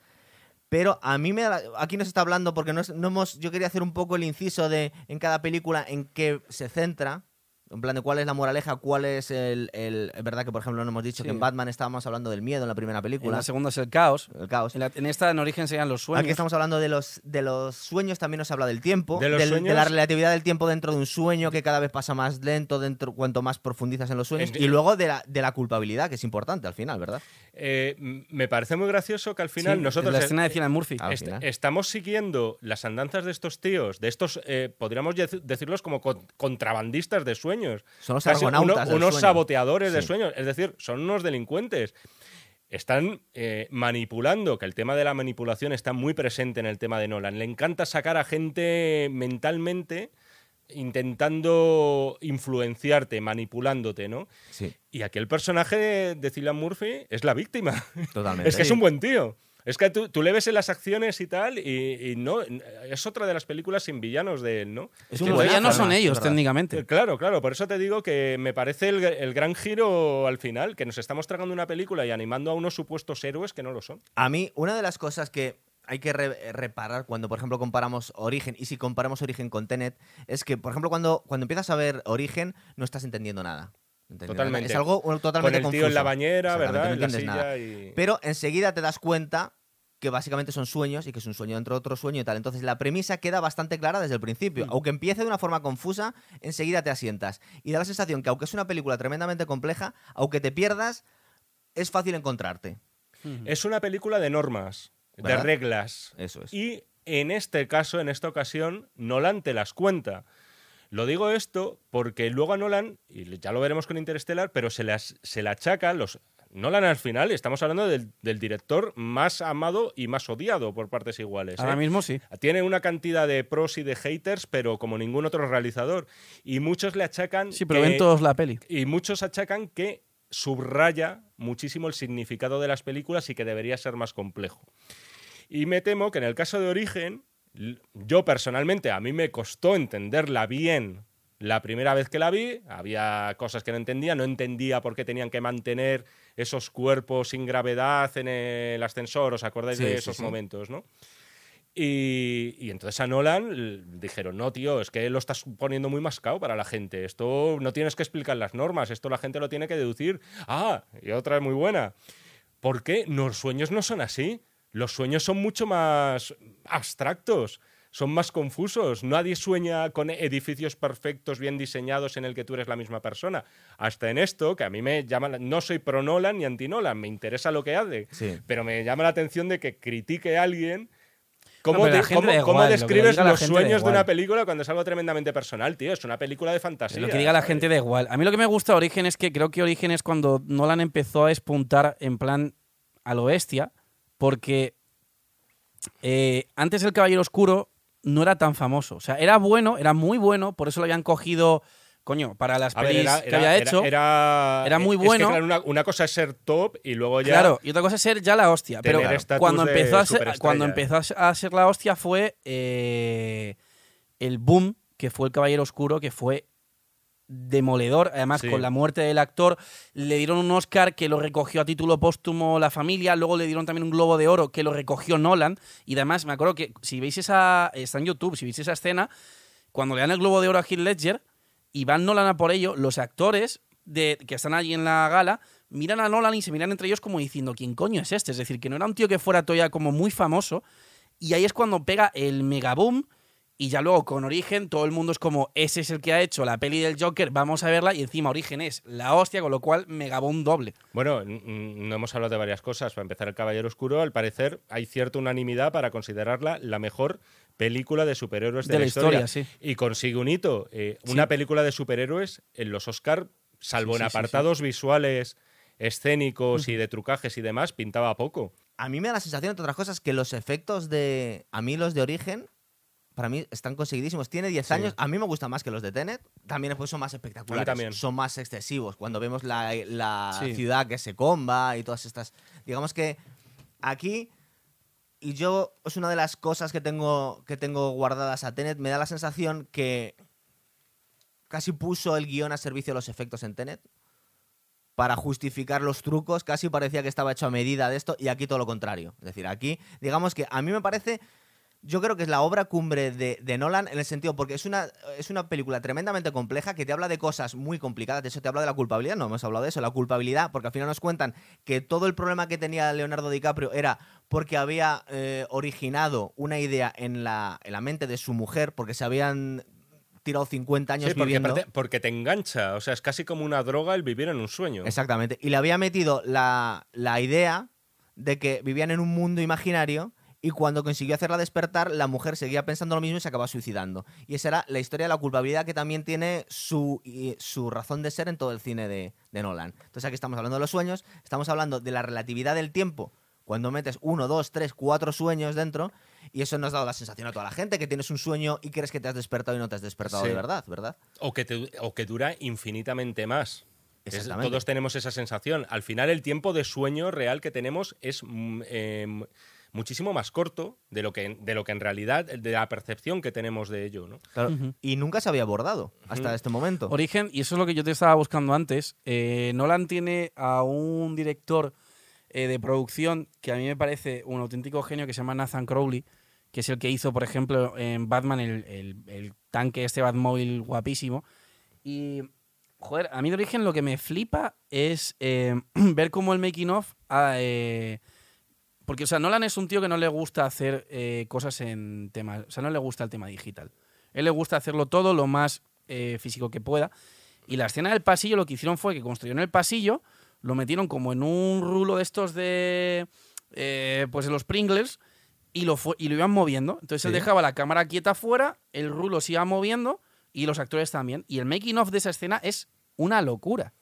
Pero a mí me da, aquí nos está hablando porque no, es- no hemos, yo quería hacer un poco el inciso de en cada película en qué se centra. En plan de cuál es la moraleja, cuál es el, el- Es verdad que, por ejemplo, no hemos dicho Sí. que en Batman estábamos hablando del miedo en la primera En película. la segunda es el caos. el caos. En, la- en esta, en origen, serían los sueños. Aquí estamos hablando de los, de los sueños, también nos habla del tiempo, De los del- de sueños- la relatividad del tiempo dentro de un sueño que cada vez pasa más lento dentro cuanto más profundizas en los sueños Es- y luego de la, de la culpabilidad, que es importante al final, ¿verdad? Eh, me parece muy gracioso que al final Sí, nosotros La escena de Cillian Murphy. Al est- final. estamos siguiendo las andanzas de estos tíos, de estos, eh, podríamos dec- decirlos como con- contrabandistas de sueños. Son los Casi argonautas uno- del unos sueño. saboteadores de sueños, es decir, son unos delincuentes. Están eh, manipulando, que el tema de la manipulación está muy presente en el tema de Nolan. Le encanta sacar a gente mentalmente intentando influenciarte, manipulándote, ¿no? Sí, Y aquí el personaje de Cillian Murphy es la víctima. totalmente. Es que es un buen tío. Es que tú, tú le ves en las acciones y tal, y, y no. Es otra de las películas sin villanos de él, ¿no? Es un los buenazo, villanos son ellos, verdad. técnicamente. Eh, Claro, claro, por eso te digo que me parece el, el gran giro al final, que nos estamos tragando una película y animando a unos supuestos héroes que no lo son. A mí, una de las cosas que hay que re- reparar cuando, por ejemplo, comparamos Origen, y si comparamos Origen con Tenet, es que, por ejemplo, cuando, cuando empiezas a ver Origen, no estás entendiendo nada. Totalmente. Es algo totalmente Con el tío en la confuso. bañera, ¿verdad? no en la entiendes silla nada. y... Pero enseguida te das cuenta que básicamente son sueños y que es un sueño dentro de otro sueño y tal. Entonces la premisa queda bastante clara desde el principio. Aunque empiece de una forma confusa, enseguida te asientas. Y da la sensación que aunque es una película tremendamente compleja, aunque te pierdas, es fácil encontrarte. Es una película de normas, de reglas. Eso es. Y en este caso, en esta ocasión, Nolan te las cuenta. Lo digo esto porque luego a Nolan, y ya lo veremos con Interstellar, pero se, las, se le achaca los... Nolan al final, estamos hablando del, del director más amado y más odiado por partes iguales. Ahora ¿eh? mismo sí. Tiene una cantidad de pros y de haters, pero como ningún otro realizador. Y muchos le achacan... Sí, pero que- ven todos la peli. y muchos achacan que subraya muchísimo el significado de las películas y que debería ser más complejo. Y me temo que en el caso de Origen, yo personalmente, a mí me costó entenderla bien la primera vez que la vi. Había cosas que no entendía, no entendía por qué tenían que mantener esos cuerpos sin gravedad en el ascensor, ¿os acordáis Sí, de esos sí. momentos, no? Y, y entonces a Nolan dijeron, no, tío, es que lo estás poniendo muy mascado para la gente. Esto no tienes que explicar las normas, esto la gente lo tiene que deducir. Ah, y otra muy buena. ¿Por qué los sueños no son así? Los sueños son mucho más abstractos, son más confusos. Nadie sueña con edificios perfectos, bien diseñados, en el que tú eres la misma persona. Hasta en esto, que a mí me llama... la- No soy pro Nolan ni anti Nolan, me interesa lo que hace. Sí. Pero me llama la atención de que critique a alguien. ¿Cómo, No, lo describes los sueños de una película cuando es algo tremendamente personal, tío? Es una película de fantasía. Lo que diga la ¿sabes? gente da igual. A mí lo que me gusta Origen es que creo que Origen es cuando Nolan empezó a espuntar en plan a lo bestia, porque eh, antes el Caballero Oscuro no era tan famoso. O sea, era bueno, era muy bueno, por eso lo habían cogido, coño, para las ver, pelis era, que era- había hecho. Era, Era muy es que, bueno. claro, una, una cosa es ser top y luego ya. Claro, y otra cosa es ser ya la hostia. Pero cuando empezó, a ser, cuando empezó a ser la hostia fue eh, el boom que fue el Caballero Oscuro, que fue demoledor. Además, Sí. con la muerte del actor, le dieron un Oscar que lo recogió a título póstumo la familia. Luego le dieron también un Globo de Oro que lo recogió Nolan. Y además, me acuerdo que si veis esa. Está en YouTube, si veis esa escena, cuando le dan el Globo de Oro a Heath Ledger y van Nolan a por ello, los actores de, que están allí en la gala miran a Nolan y se miran entre ellos como diciendo, ¿quién coño es este? Es decir, que no era un tío que fuera todavía como muy famoso. Y ahí es cuando pega el megaboom. Y ya luego con Origen todo el mundo es como, ese es el que ha hecho la peli del Joker, vamos a verla. Y encima Origen es la hostia, con lo cual megaboom doble. Bueno, n- n- no hemos hablado de varias cosas. Para empezar, El Caballero Oscuro, al parecer, hay cierta unanimidad para considerarla la mejor película de superhéroes de, De la la historia, sí. Y consigue un hito. eh, Sí. Una película de superhéroes en los Oscar, salvo Sí, en sí, sí, apartados visuales, escénicos y de trucajes y demás, pintaba poco. A mí me da la sensación, entre otras cosas, que los efectos de. A mí los de origen. Para mí están conseguidísimos. Tiene 10 Sí. años. A mí me gustan más que los de Tenet. También después son más espectaculares. también. Son más excesivos. Cuando vemos la, la Sí. ciudad que se comba y todas estas. Digamos que aquí y yo es una de las cosas que tengo, que tengo guardadas a Tenet, me da la sensación que casi puso el guion a servicio de los efectos en Tenet para justificar los trucos, casi parecía que estaba hecho a medida de esto y aquí todo lo contrario. Es decir, aquí digamos que a mí me parece yo creo que es la obra cumbre de, de, Nolan en el sentido, porque es una, es una película tremendamente compleja que te habla de cosas muy complicadas. De hecho, te habla de la culpabilidad, no hemos hablado de eso, la culpabilidad, porque al final nos cuentan que todo el problema que tenía Leonardo DiCaprio era porque había eh, originado una idea en la, en la mente de su mujer, porque se habían tirado 50 años sí, porque, viviendo. Porque te engancha, o sea, es casi como una droga el vivir en un sueño. Exactamente. Y le había metido la, la idea de que vivían en un mundo imaginario y cuando consiguió hacerla despertar, la mujer seguía pensando lo mismo y se acaba suicidando. Y esa era la historia de la culpabilidad que también tiene su, su razón de ser en todo el cine de, de, Nolan. Entonces aquí estamos hablando de los sueños, estamos hablando de la relatividad del tiempo, cuando metes uno, dos, tres, cuatro sueños dentro, y eso nos ha dado la sensación a toda la gente, que tienes un sueño y crees que te has despertado y no te has despertado Sí. de verdad, ¿verdad? O que, te- o que dura infinitamente más. Es- todos tenemos esa sensación. Al final, el tiempo de sueño real que tenemos es mm, eh, muchísimo más corto de lo, que, de lo que en realidad, de la percepción que tenemos de ello. ¿no? Claro. Y nunca se había abordado hasta este momento. Origen, y eso es lo que yo te estaba buscando antes. eh, Nolan tiene a un director eh, de producción que a mí me parece un auténtico genio que se llama Nathan Crowley, que es el que hizo, por ejemplo, en Batman el, el- el tanque, este Batmóvil guapísimo. Y, joder, a mí de origen lo que me flipa es eh, ver cómo el making of. ha, eh, porque, o sea, Nolan es un tío que no le gusta hacer eh, cosas en temas. O sea, no le gusta el tema digital. él le gusta hacerlo todo lo más eh, físico que pueda. Y la escena del pasillo lo que hicieron fue que construyeron el pasillo, lo metieron como en un rulo de estos de. eh, pues de los Pringles y lo, y lo iban moviendo. Entonces él dejaba la cámara quieta afuera, el rulo se iba moviendo y los actores también. Y el making of de esa escena es una locura.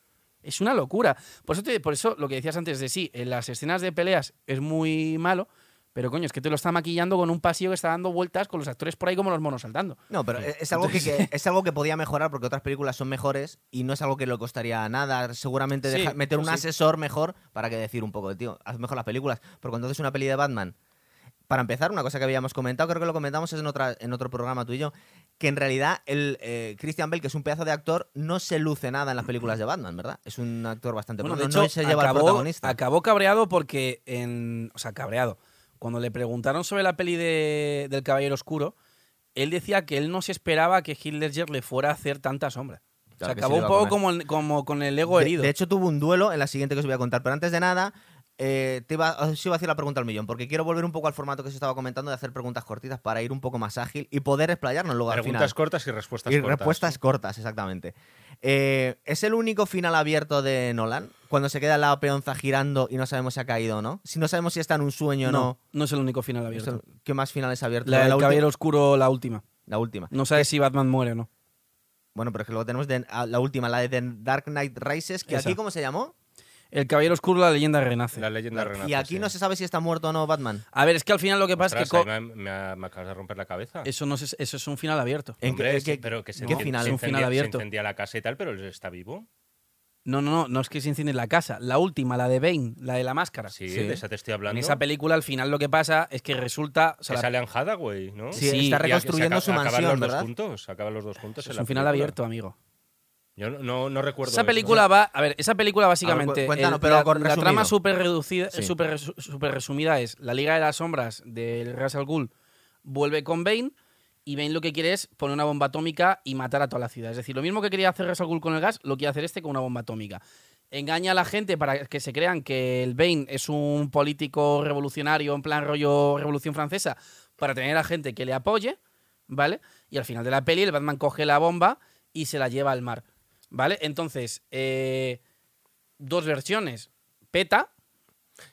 Es una locura. Por eso, te- por eso lo que decías antes de sí, en las escenas de peleas es muy malo, pero coño, es que te lo está maquillando con un pasillo que está dando vueltas con los actores por ahí como los monos saltando. No, pero es es algo que, que- es algo que podía mejorar porque otras películas son mejores y no es algo que le costaría nada. Seguramente Sí, deja- meter un sí. asesor mejor para que decir un poco, tío, haz mejor las películas. Porque cuando haces una peli de Batman, para empezar, una cosa que habíamos comentado, creo que lo comentamos es en, otra, en otro programa tú y yo, que en realidad el eh, Christian Bale, que es un pedazo de actor, no se luce nada en las películas de Batman, ¿verdad? Es un actor bastante Bueno, de no hecho, se lleva acabó, protagonista. acabó cabreado porque en. O sea, cabreado. Cuando le preguntaron sobre la peli de- del Caballero Oscuro, él decía que él no se esperaba que Heath Ledger le fuera a hacer tanta sombra. o Claro sea, que acabó un poco como, con el ego De, herido. de hecho, tuvo un duelo en la siguiente que os voy a contar. Pero antes de nada, eh, te iba, os iba a hacer la pregunta al millón, porque quiero volver un poco al formato que se estaba comentando de hacer preguntas cortitas para ir un poco más ágil y poder explayarnos luego al final. Preguntas cortas y respuestas Y cortas. respuestas cortas, exactamente. Eh, ¿Es el único final abierto de Nolan? Cuando se queda la peonza girando y no sabemos si ha caído o no. Si no sabemos si está en un sueño o no, no. no es el único final ¿Es abierto. el- ¿Qué más finales abiertos? La ¿La, del Caballero Oscuro, la última. la última. No sabes si Batman muere o no. Bueno, pero es que luego tenemos de- a- la última, la de The Dark Knight Rises, que Esa. aquí, ¿cómo se llamó? El Caballero Oscuro, la leyenda renace. La leyenda renace. y aquí sí. no se sabe si está muerto o no Batman. A ver, es que al final lo que pasa es que me, me ha- me acabas de romper la cabeza. eso, no es, eso es un final abierto. ¿En Hombre, qué- sí, qué- pero que se, qué final? se Es un final abierto. Se encendía la casa y tal, pero él está vivo. No, no, no, no es que se enciende la casa. La última, la de Bane, la de la máscara. Sí, Sí. de esa te estoy hablando. En esa película, al final, lo que pasa es que resulta. o sea, que la- sale Anne Hathaway, ¿no? Sí, Sí, está y reconstruyendo su acaba- acaban mansión, los ¿verdad? dos juntos, acaban los dos juntos. en es la un final película. abierto, amigo. Yo no, no, no recuerdo. Esa eso. película va. A ver, esa película básicamente. el- pero la, con la resumido. trama súper reducida, Sí. súper súper resumida es: la Liga de las Sombras del Ra's al Ghul vuelve con Bane. Y Bane lo que quiere es poner una bomba atómica y matar a toda la ciudad. Es decir, lo mismo que quería hacer Ra's al Ghul con el gas, lo quiere hacer este con una bomba atómica. Engaña a la gente para que se crean que el Bane es un político revolucionario en plan rollo Revolución Francesa para tener a gente que le apoye, ¿vale? Y al final de la peli el Batman coge la bomba y se la lleva al mar, ¿vale? Entonces, eh, dos versiones. Peta,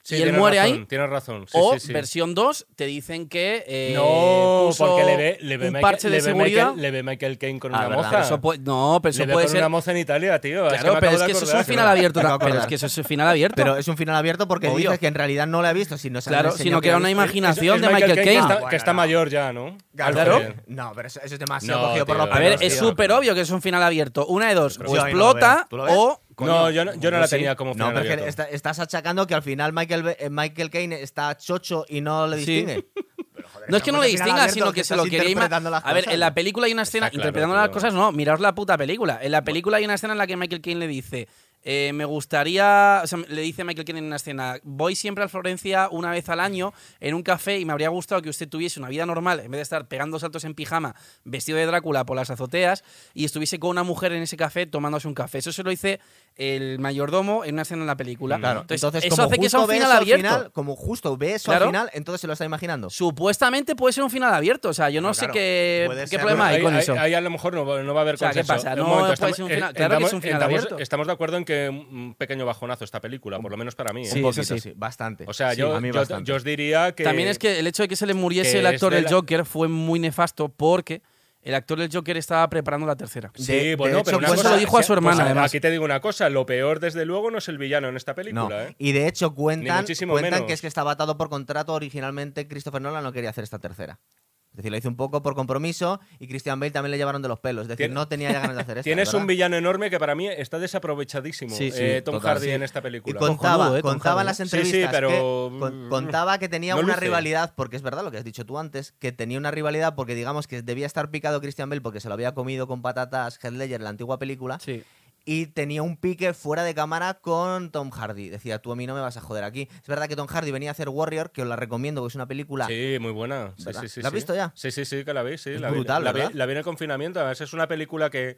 Sí, y él muere razón, ahí, Tienes razón. Sí, o sí, sí. versión 2, te dicen que eh, No, puso porque le ve, le ve un Michael, parche le ve seguridad. Michael, le ve Michael Caine con Ah, una verdad, moza. Eso puede- no, pero eso le ve puede con ser. una moza en Italia, tío. es que Claro, pero es que eso es un final abierto. Pero es que eso es un final abierto. Pero es un final abierto porque Obvio. dices que en realidad no lo ha visto, sino Claro, sino que era una imaginación Es de Michael que está, Ah, que está mayor ya, ¿no? Claro. No, pero eso, es demasiado cogido por los A ver, es súper obvio que es un final abierto. Una de dos, o explota o coño. No, yo no, yo no la sí. tenía como No, final pero está- estás achacando que al final Michael, eh, Michael Caine está chocho y no le Sí. distingue. No es que no le distinga, sino que que se lo ima- interpretando las A ver, cosas. en la película hay una escena, claro, interpretando las cosas, no, miraos la puta película. En la película hay una escena en la que Michael Caine le dice, eh, me gustaría, o sea, le dice a Michael Caine en una escena, voy siempre a Florencia una vez al año en un café y me habría gustado que usted tuviese una vida normal, en vez de estar pegando saltos en pijama, vestido de Drácula por las azoteas, y estuviese con una mujer en ese café tomándose un café. Eso se lo dice el mayordomo en una escena en la película. Claro, entonces, entonces, eso como hace que sea un final abierto. final, como justo ve eso Claro. al final, entonces se lo está imaginando. Supuestamente puede ser un final abierto. O sea, yo no, No, sé claro, qué, qué problema hay con eso. ahí a lo mejor no, va- no va a haber O sea, ¿qué pasa? No momento, puede estamos- ser un final- que es estamos- un final estamos- abierto. Estamos de acuerdo en que un pequeño bajonazo esta película, por lo menos para mí. ¿eh? Sí, un eso poquito, sí. sí, bastante. O sea, Sí, yo, a mí yo, bastante. yo os diría que. También es que el hecho de que se le muriese el actor de del la- Joker fue muy nefasto porque el actor del Joker estaba preparando la tercera. Sí, De- de bueno, hecho, pero una pues cosa, eso lo dijo a su hermana, pues, además. Aquí te digo una cosa: lo peor, desde luego, no es el villano en esta No, película. ¿eh? y de hecho cuentan, cuentan menos. que es que estaba atado por contrato. Originalmente Christopher Nolan no quería hacer esta tercera. Es decir, lo hizo un poco por compromiso y Christian Bale también le llevaron de los pelos. Es decir, Tien- no tenía ya ganas de hacer esto. Tienes un villano enorme que para mí está desaprovechadísimo. Sí, sí, eh, Tom total, Hardy sí. en esta Y película. contaba, Cojonudo, eh, contaba en Hardy. las Sí, sí, entrevistas pero- que con- contaba que tenía no una luce. rivalidad, porque es verdad lo que has dicho tú antes, que tenía una rivalidad porque digamos que debía estar picado Christian Bale porque se lo había comido con patatas Heath Ledger en la antigua película Sí. Y tenía un pique fuera de cámara con Tom Hardy. Decía, tú a mí no me vas a joder aquí. Es verdad que Tom Hardy venía a hacer Warrior, que os la recomiendo, porque es una película... Sí, muy buena. Sí, sí, sí, ¿La has visto ya? Sí, sí, sí, que la vi. Sí, Es la vi- brutal, la, vi, la vi en el confinamiento. Además, es una película que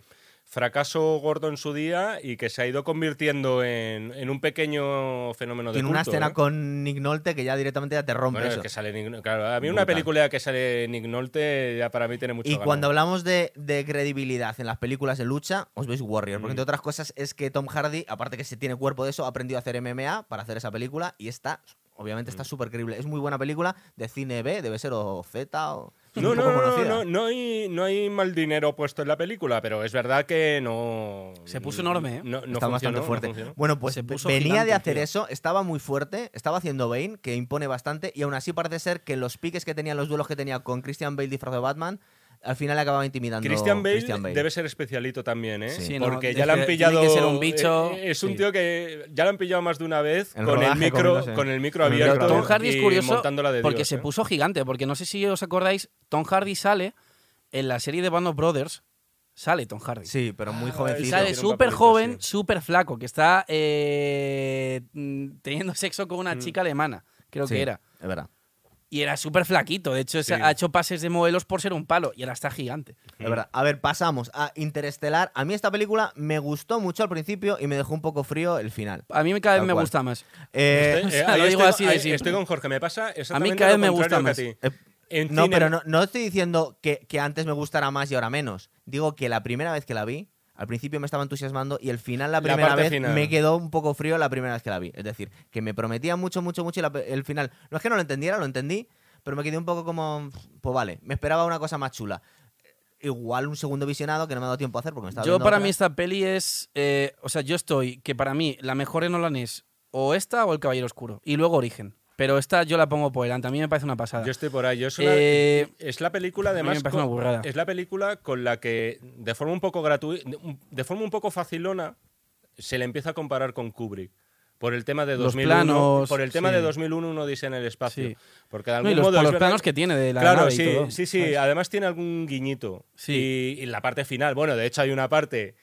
fracaso gordo en su día y que se ha ido convirtiendo en, en un pequeño fenómeno de Tiene una culto, escena ¿eh? con Nick Nolte que ya directamente ya te rompe Bueno, es que sale Nick- claro, a mí una película que sale Nick Nolte ya para mí tiene mucho Y ganado. cuando hablamos de, de credibilidad en las películas de lucha, os veis Warrior. Porque Mm. entre otras cosas es que Tom Hardy, aparte que se tiene cuerpo de eso, ha aprendido a hacer MMA para hacer esa película y está, obviamente Mm. está súper creíble. Es muy buena película de cine B, debe ser o Z o... No, no, no, no, no hay, no hay mal dinero puesto en la película, pero es verdad que no. Se puso enorme, ¿eh? No, no está funcionó, bastante fuerte. bueno, pues Se puso venía gigante de hacer tío. eso, estaba muy fuerte, estaba haciendo Bane, que impone bastante, y aún así parece ser que los piques que tenía, los duelos que tenía con Christian Bale disfrazado de Batman, al final le acababa intimidando Christian Bale, Christian Bale. debe ser especialito también, ¿eh? Sí. Sí, no, Porque ya le han pillado. tiene que ser un bicho, eh, Es un sí. tío que ya lo han pillado más de una vez El con el micro, con el micro Con el abierto. Tom Hardy es y curioso de porque Dios, se ¿eh? puso gigante. Porque no sé si os acordáis, Tom Hardy sale en la serie de Band of Brothers. Sale Tom Hardy. Sí, pero muy Ah, Y jovencito. sale Tiene un súper joven, sí. súper flaco, que está eh, teniendo sexo con una Mm. chica alemana, creo Sí, que era. Es verdad. Y era súper flaquito. De hecho, Sí. ha hecho pases de modelos por ser un palo. Y ahora está gigante. Es verdad. A ver, pasamos a Interestelar. A mí esta película me gustó mucho al principio y me dejó un poco frío el final. A mí cada vez me gusta más. Eh, Estoy- o sea, eh, lo digo estoy, así de ahí simple. estoy con Jorge. Me pasa exactamente cada vez me gusta más. a. En no, pero no, no estoy diciendo que, que antes me gustara más y ahora menos. Digo que la primera vez que la vi, al principio me estaba entusiasmando y el final, la La primera parte vez, final. me quedó un poco frío la primera vez que la vi. Es decir, que me prometía mucho, mucho, mucho y la- el final. No es que no lo entendiera, lo entendí, pero me quedé un poco como. Pues vale, me esperaba una cosa más chula. Igual un segundo visionado que no me ha dado tiempo a hacer porque me estaba Yo para otra. mí esta peli es... eh, o sea, yo estoy... Que para mí la mejor en Nolan es o esta o El Caballero Oscuro. Y luego Origen. Pero esta yo la pongo por delante. A mí me parece una pasada. Yo estoy por ahí. Yo es, una- Eh, es la película, mí me además. parece una burrada. es la película con la que, de forma un poco gratuita, de forma un poco facilona, se le empieza a comparar con Kubrick. Por el tema de Los 2001. planos, por el tema sí. de 2001, uno dice en el espacio. Sí. Porque de no, algún y los, modo. por los planos que tiene de la Claro, nave y sí, todo, sí, sí. ¿sabes? Además tiene algún guiñito. Sí. Y, y la parte final, bueno, de hecho hay una parte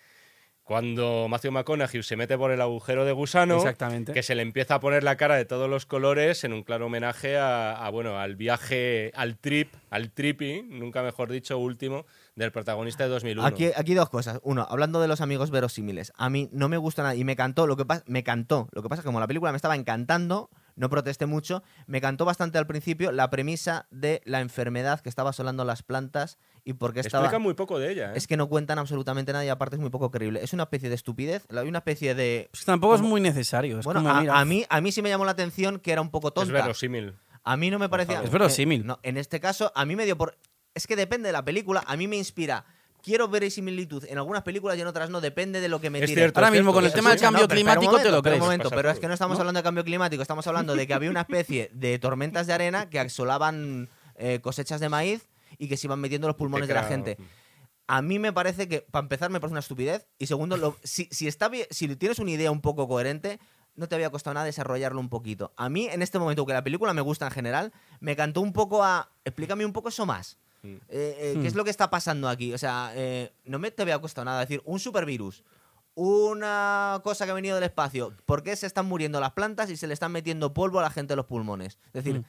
cuando Matthew McConaughey se mete por el agujero de gusano, Exactamente. que se le empieza a poner la cara de todos los colores en un claro homenaje a, a, bueno, al viaje, al trip, al trippy, nunca mejor dicho, último, del protagonista de 2001. Aquí, aquí dos cosas. Uno, hablando de los amigos verosímiles. A mí no me gusta nada y me cantó. Lo que pasa, me cantó. Lo que pasa es que como la película me estaba encantando, no protesté mucho. Me cantó bastante al principio la premisa de la enfermedad que estaba asolando las plantas y por qué estaba. Explica muy poco de ella. ¿eh? Es que no cuentan absolutamente nada y aparte es muy poco creíble. Es una especie de estupidez, la- una especie de. Pues tampoco es muy necesario. Es Bueno, como, a, mira, a mí, a mí sí me llamó la atención que era un poco es tonta. verosímil. A mí no me parecía. Es verosímil. eh, no, en este caso, a mí me dio por. Es que depende de la película. A mí me inspira. Quiero ver similitud en algunas películas y en otras no. Depende de lo que me Es tire. cierto, Ahora es mismo cierto. con el tema del cambio no, climático te lo crees. Momento, pero es que no estamos ¿No? hablando de cambio climático. Estamos hablando de que había una especie de tormentas de arena que asolaban eh, cosechas de maíz y que se iban metiendo en los pulmones de la gente. a mí me parece que, para empezar, me parece una estupidez. Y segundo, lo- si, si, está bien, si tienes una idea un poco coherente, no te había costado nada desarrollarlo un poquito. A mí, en este momento, que la película me gusta en general, me cantó un poco a. Explícame un poco eso más. Mm. Eh, eh, ¿Qué Hmm. es lo que está pasando aquí? O sea, eh, no me te había costado nada decir un supervirus. Una cosa que ha venido del espacio. ¿Por qué se están muriendo las plantas y se le están metiendo polvo a la gente en los pulmones? Es decir, Mm.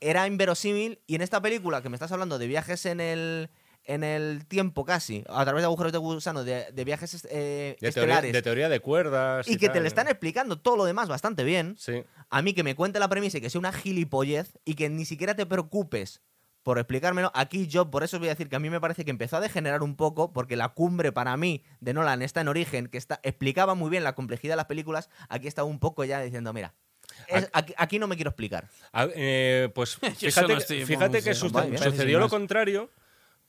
Era inverosímil y en esta película que me estás hablando de viajes en el en el tiempo casi, a través de agujeros de gusano, de, de viajes eh, De teoría, estelares, de teoría de cuerdas. y que te le están explicando todo lo demás bastante bien, Sí. a mí que me cuente la premisa y que sea una gilipollez y que ni siquiera te preocupes por explicármelo, aquí yo por eso os voy a decir que a mí me parece que empezó a degenerar un poco porque la cumbre para mí de Nolan está en origen, que está, explicaba muy bien la complejidad de las películas, aquí está un poco ya diciendo, mira, es- aquí, aquí no me quiero explicar. Eh, pues fíjate, no estoy- fíjate vamos, que bien. sucedió lo contrario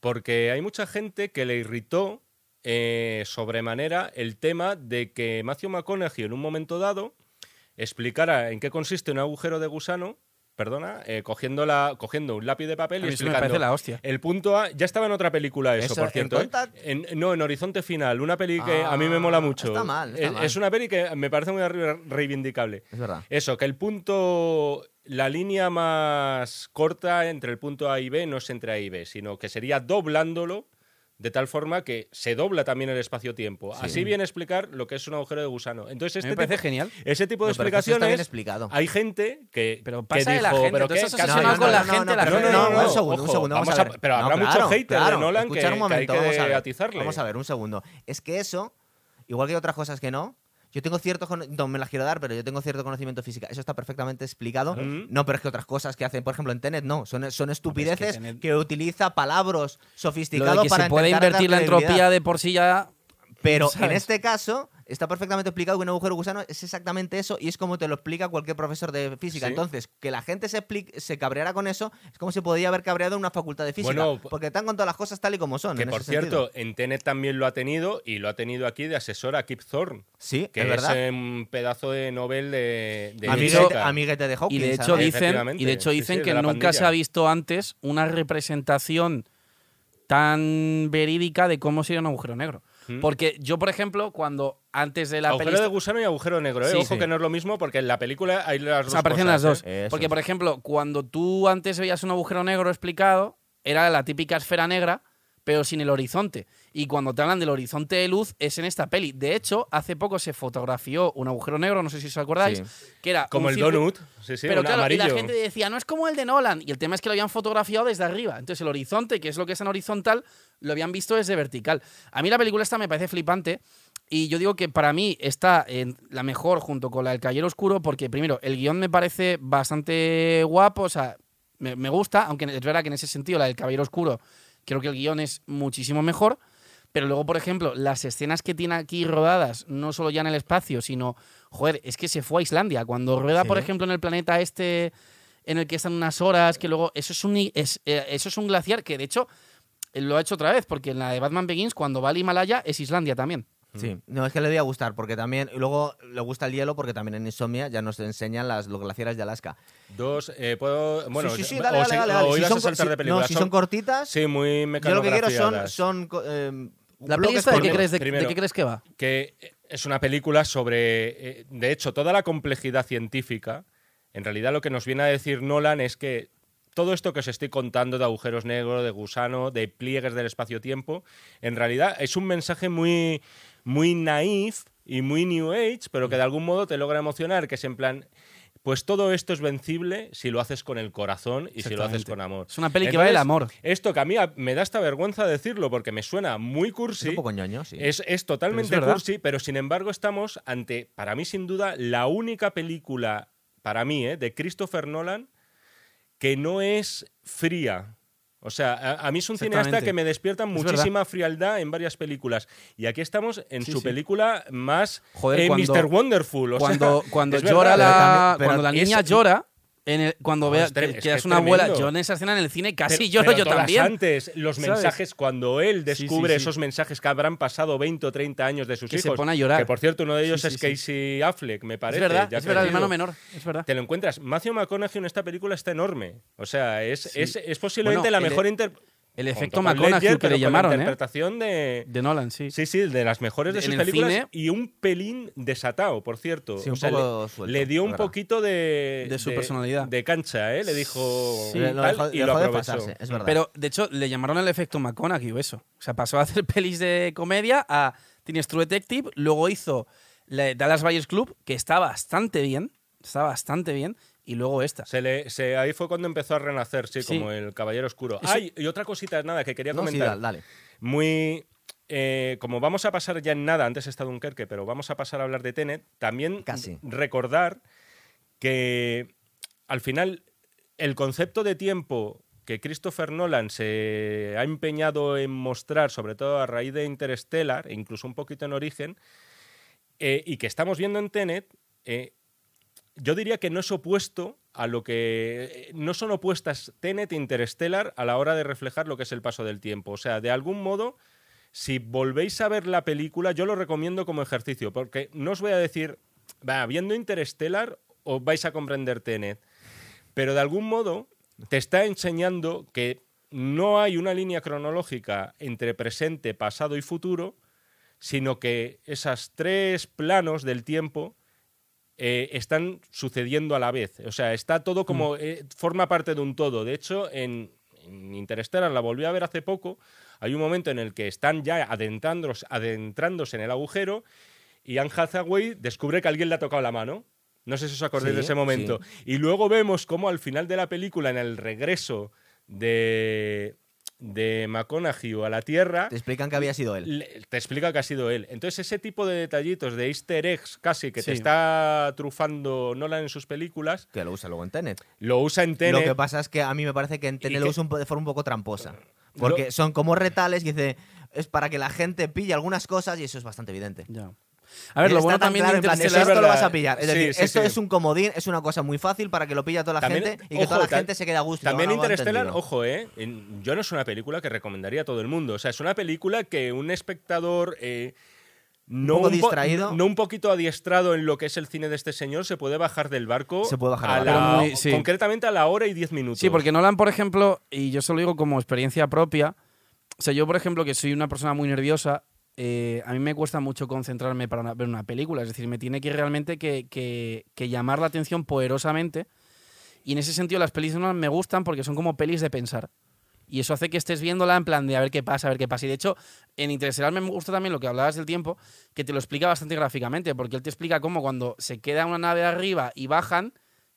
porque hay mucha gente que le irritó eh, sobremanera el tema de que Matthew McConaughey en un momento dado explicara en qué consiste un agujero de gusano, perdona, eh, cogiendo, la, cogiendo un lápiz de papel A y mí eso me explicando parece la hostia. el punto A. Ya estaba en otra película eso, Eso, por ¿en cierto. ¿eh? En- no, en Horizonte Final, una peli que a mí me Ah, mola mucho. está mal, está es, mal. es una peli que me parece muy re- reivindicable. Es verdad. Eso, que el punto, la línea más corta entre el punto A y B no es entre A y B, sino que sería doblándolo de tal forma que se dobla también el espacio-tiempo. Así viene a explicar lo que es un agujero de gusano. Entonces, este me parece tipo- genial. ese tipo de No, que está bien explicaciones, explicado. hay gente que, Pero que pasa de la dijo, gente, ¿pero estás ¿Qué obsesionado haces? con la gente, la no, gente- no, no, un no, segundo, un ojo, segundo, vamos, vamos a ver. pero No, habrá mucho claro, hater claro, de Nolan que, escuchar un que hay momento, que vamos a ver, atizarle. Vamos a ver, un segundo. Es que eso, igual que hay otras cosas que no, yo tengo cierto cono- no me las quiero dar, pero yo tengo cierto conocimiento física. Eso está perfectamente explicado. Mm. No, pero es que otras cosas que hacen, por ejemplo, en Tenet, no. Son, son estupideces Tenet- que utiliza palabras sofisticados de que para se puede invertir la entropía de por sí ya. Pero en este caso está perfectamente explicado que un agujero gusano es exactamente eso y es como te lo explica cualquier profesor de física. Sí. Entonces, que la gente se, expli- se cabreara con eso es como si podría haber cabreado en una facultad de física. Bueno, porque han contado las cosas tal y como son. Que en por ese cierto, sentido. en Tenet también lo ha tenido y lo ha tenido aquí de asesor a Kip Thorne, Sí, que es es, verdad. un pedazo de Nobel de, de amiguete, amiguete de Hawkins. Y de hecho dicen, y de hecho dicen sí, que nunca pandilla. se ha visto antes una representación tan verídica de cómo sería un agujero negro. Mm. Porque yo, por ejemplo, cuando antes de la agujero de gusano y agujero negro, ¿eh? Sí, Ojo sí. que no es lo mismo porque en la película hay las O dos aparecen cosas, las dos. ¿eh? Porque, por ejemplo, cuando tú antes veías un agujero negro explicado, era la típica esfera negra, pero sin el horizonte. Y cuando te hablan del horizonte de luz, es en esta peli. De hecho, hace poco se fotografió un agujero negro, no sé si os acordáis, Sí. que era. Como el donut, sí, sí, pero claro, y amarillo. la gente decía, no es como el de Nolan. Y el tema es que lo habían fotografiado desde arriba. Entonces, el horizonte, que es lo que es en horizontal, lo habían visto desde vertical. A mí la película esta me parece flipante. Y yo digo que para mí está en la mejor junto con la del Caballero Oscuro, porque primero, el guion me parece bastante guapo, o sea, me, me gusta, aunque es verdad que en ese sentido la del Caballero Oscuro creo que el guion es muchísimo mejor. Pero luego, por ejemplo, las escenas que tiene aquí rodadas, no solo ya en el espacio, sino, joder, es que se fue a Islandia. Cuando rueda, por ejemplo, en el planeta este, en el que están unas horas, que luego, eso es un, es, eh, eso es un glaciar que, de hecho, lo ha hecho otra vez, porque en la de Batman Begins, cuando va al Himalaya, es Islandia también. Sí, no, es que le debía gustar, porque también, luego le gusta el hielo, porque también en Insomnia ya nos enseñan las, los glaciares de Alaska. Dos, eh, puedo. Bueno, sí, sí, sí, o dale, dale, se- dale, o dale. ibas Si a son, saltar si- de película. no, si son cortitas, Sí, muy yo lo que quiero son, eh, ¿La esta de qué, crees, de, qué crees que va? que es una película sobre, eh, de hecho, toda la complejidad científica, en realidad lo que nos viene a decir Nolan es que todo esto que os estoy contando de agujeros negros, de gusano, de pliegues del espacio-tiempo, en realidad es un mensaje muy, muy naif y muy New Age, pero que de algún modo te logra emocionar, que es en plan... Pues todo esto es vencible si lo haces con el corazón y si lo haces con amor. Es una peli que va del amor. Esto que a mí me da esta vergüenza decirlo porque me suena muy cursi. Es un poco ñoño, sí. Es, es totalmente Pero es verdad. cursi, pero sin embargo estamos ante, para mí sin duda, la única película, para mí, ¿eh? de Christopher Nolan que no es fría. O sea, a, a mí es un cineasta que me despierta muchísima frialdad en varias películas. Y aquí estamos en Sí, su sí. película más Joder, eh, cuando- Mr. Wonderful. o sea, Cuando, cuando es llora verdad. la, pero también- pero cuando la es- niña llora, en el- cuando No, vea es tre- que, que es una abuela, yo en esa escena en el cine casi Pero- lloro pero yo todas también. antes, los ¿sabes? mensajes, cuando él Sí, sí, descubre sí. esos mensajes que habrán pasado 20 o 30 años de sus Que se hijos. pone a llorar. Que por cierto, uno de ellos Sí, es sí, sí. Casey Affleck, me parece. es verdad, ya es verdad, el hermano menor, es verdad. Te lo encuentras. Matthew McConaughey en esta película está enorme. O sea, es, Sí. es, es posiblemente Bueno, la el- mejor inter- El efecto con McConaughey Ledger, que le con la llamaron, ¿eh? interpretación de... De Nolan, sí. Sí, sí, de las mejores de sus el películas cine- y un pelín desatado, por cierto. Sí, un O sea, poco le, suelto, le dio un verdad. poquito de... De su personalidad. De cancha, ¿eh? Le dijo... Sí. Lo dejó- y dejó lo de aprovechó. pasarse, es verdad. Pero, de hecho, le llamaron el efecto McConaughey o eso. O sea, pasó a hacer pelis de comedia a Tienes True Detective, luego hizo la Dallas Buyers Club, que está bastante bien, está bastante bien, y luego esta. Se le, se- ahí fue cuando empezó a renacer, sí, Sí. como el Caballero Oscuro. Eso- Ay, y otra cosita, nada, que quería No, sí, comentar. dale, dale. Muy. eh, como vamos a pasar ya en nada, antes está Dunkerque, pero vamos a pasar a hablar de Tenet, también Casi. recordar que al final el concepto de tiempo que Christopher Nolan se ha empeñado en mostrar, sobre todo a raíz de Interstellar, e incluso un poquito en Origen, eh, y que estamos viendo en Tenet, eh, yo diría que no es opuesto a lo que. No son opuestas Tenet e Interstellar a la hora de reflejar lo que es el paso del tiempo. O sea, de algún modo, si volvéis a ver la película, yo lo recomiendo como ejercicio, porque no os voy a decir, va, viendo Interstellar os vais a comprender Tenet. Pero de algún modo te está enseñando que no hay una línea cronológica entre presente, pasado y futuro, sino que esos tres planos del tiempo eh, están sucediendo a la vez. O sea, está todo como. eh, forma parte de un todo. De hecho, en, en Interstellar, la volví a ver hace poco, hay un momento en el que están ya adentrándose, adentrándose en el agujero y Anne Hathaway descubre que alguien le ha tocado la mano. No sé si os acordáis Sí, de ese momento. Y luego vemos cómo al final de la película, en el regreso de, de McConaughey a la Tierra, Te explican que había sido él. le- te explica que ha sido él. Entonces, ese tipo de detallitos, de easter eggs casi, que te está trufando Nolan en sus películas, Que lo usa luego en Tenet. lo usa en Lo Tenet. que pasa es que a mí me parece que en Tenet lo que- usa de forma un poco tramposa. Porque son como retales y dice, es para que la gente pille algunas cosas y eso es bastante evidente. Ya. A ver, lo bueno también claro, de plan, esto lo vas a pillar. Es Sí, decir, sí, esto sí. es un comodín, es una cosa muy fácil para que lo pille toda la También, gente y que toda la gente se quede a gusto. También Interstellar, ojo, ¿eh? En- yo no es una película que recomendaría a todo el mundo. O sea, es una película que un espectador. eh, no poco po- distraído. no un poquito adiestrado en lo que es el cine de este señor, se puede bajar del barco. Se puede bajar a del la- muy- sí. Concretamente a la hora y diez minutos. Sí, porque Nolan, por ejemplo, y yo se lo digo como experiencia propia, o sea, yo, por ejemplo, que soy una persona muy nerviosa, eh, a mí me cuesta mucho concentrarme para ver una película, es decir, me tiene que realmente que, que- llamar la atención poderosamente, y en ese sentido las pelis me gustan porque son como pelis de pensar. Y eso hace que estés viéndola en plan de a ver qué pasa, a ver qué pasa. Y de hecho, en Interestelar me gusta también lo que hablabas del tiempo, que te lo explica bastante gráficamente, porque él te explica cómo cuando se queda una nave arriba y bajan,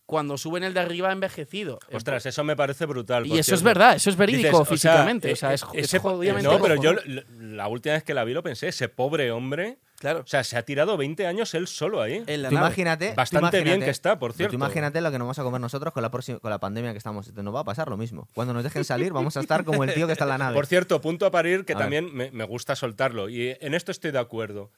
cuando suben el de arriba envejecido. Ostras, eso me parece brutal. Y eso es verdad, eso es verídico Dices, o sea, físicamente. O sea, eh, es, ese- es jodidamente No, pero yo ¿no? la- última vez que la vi lo pensé, ese pobre hombre. Claro. O sea, se ha tirado 20 años él solo ahí. En la imagínate. Bastante bien que está, por tú cierto. imagínate lo que nos vamos a comer nosotros con la, próxima, con la pandemia que estamos. Nos va a pasar lo mismo. Cuando nos dejen salir, vamos a estar como el tío que está en la nave. Por cierto, punto a parir que A también me, me gusta soltarlo. Y en esto estoy de acuerdo.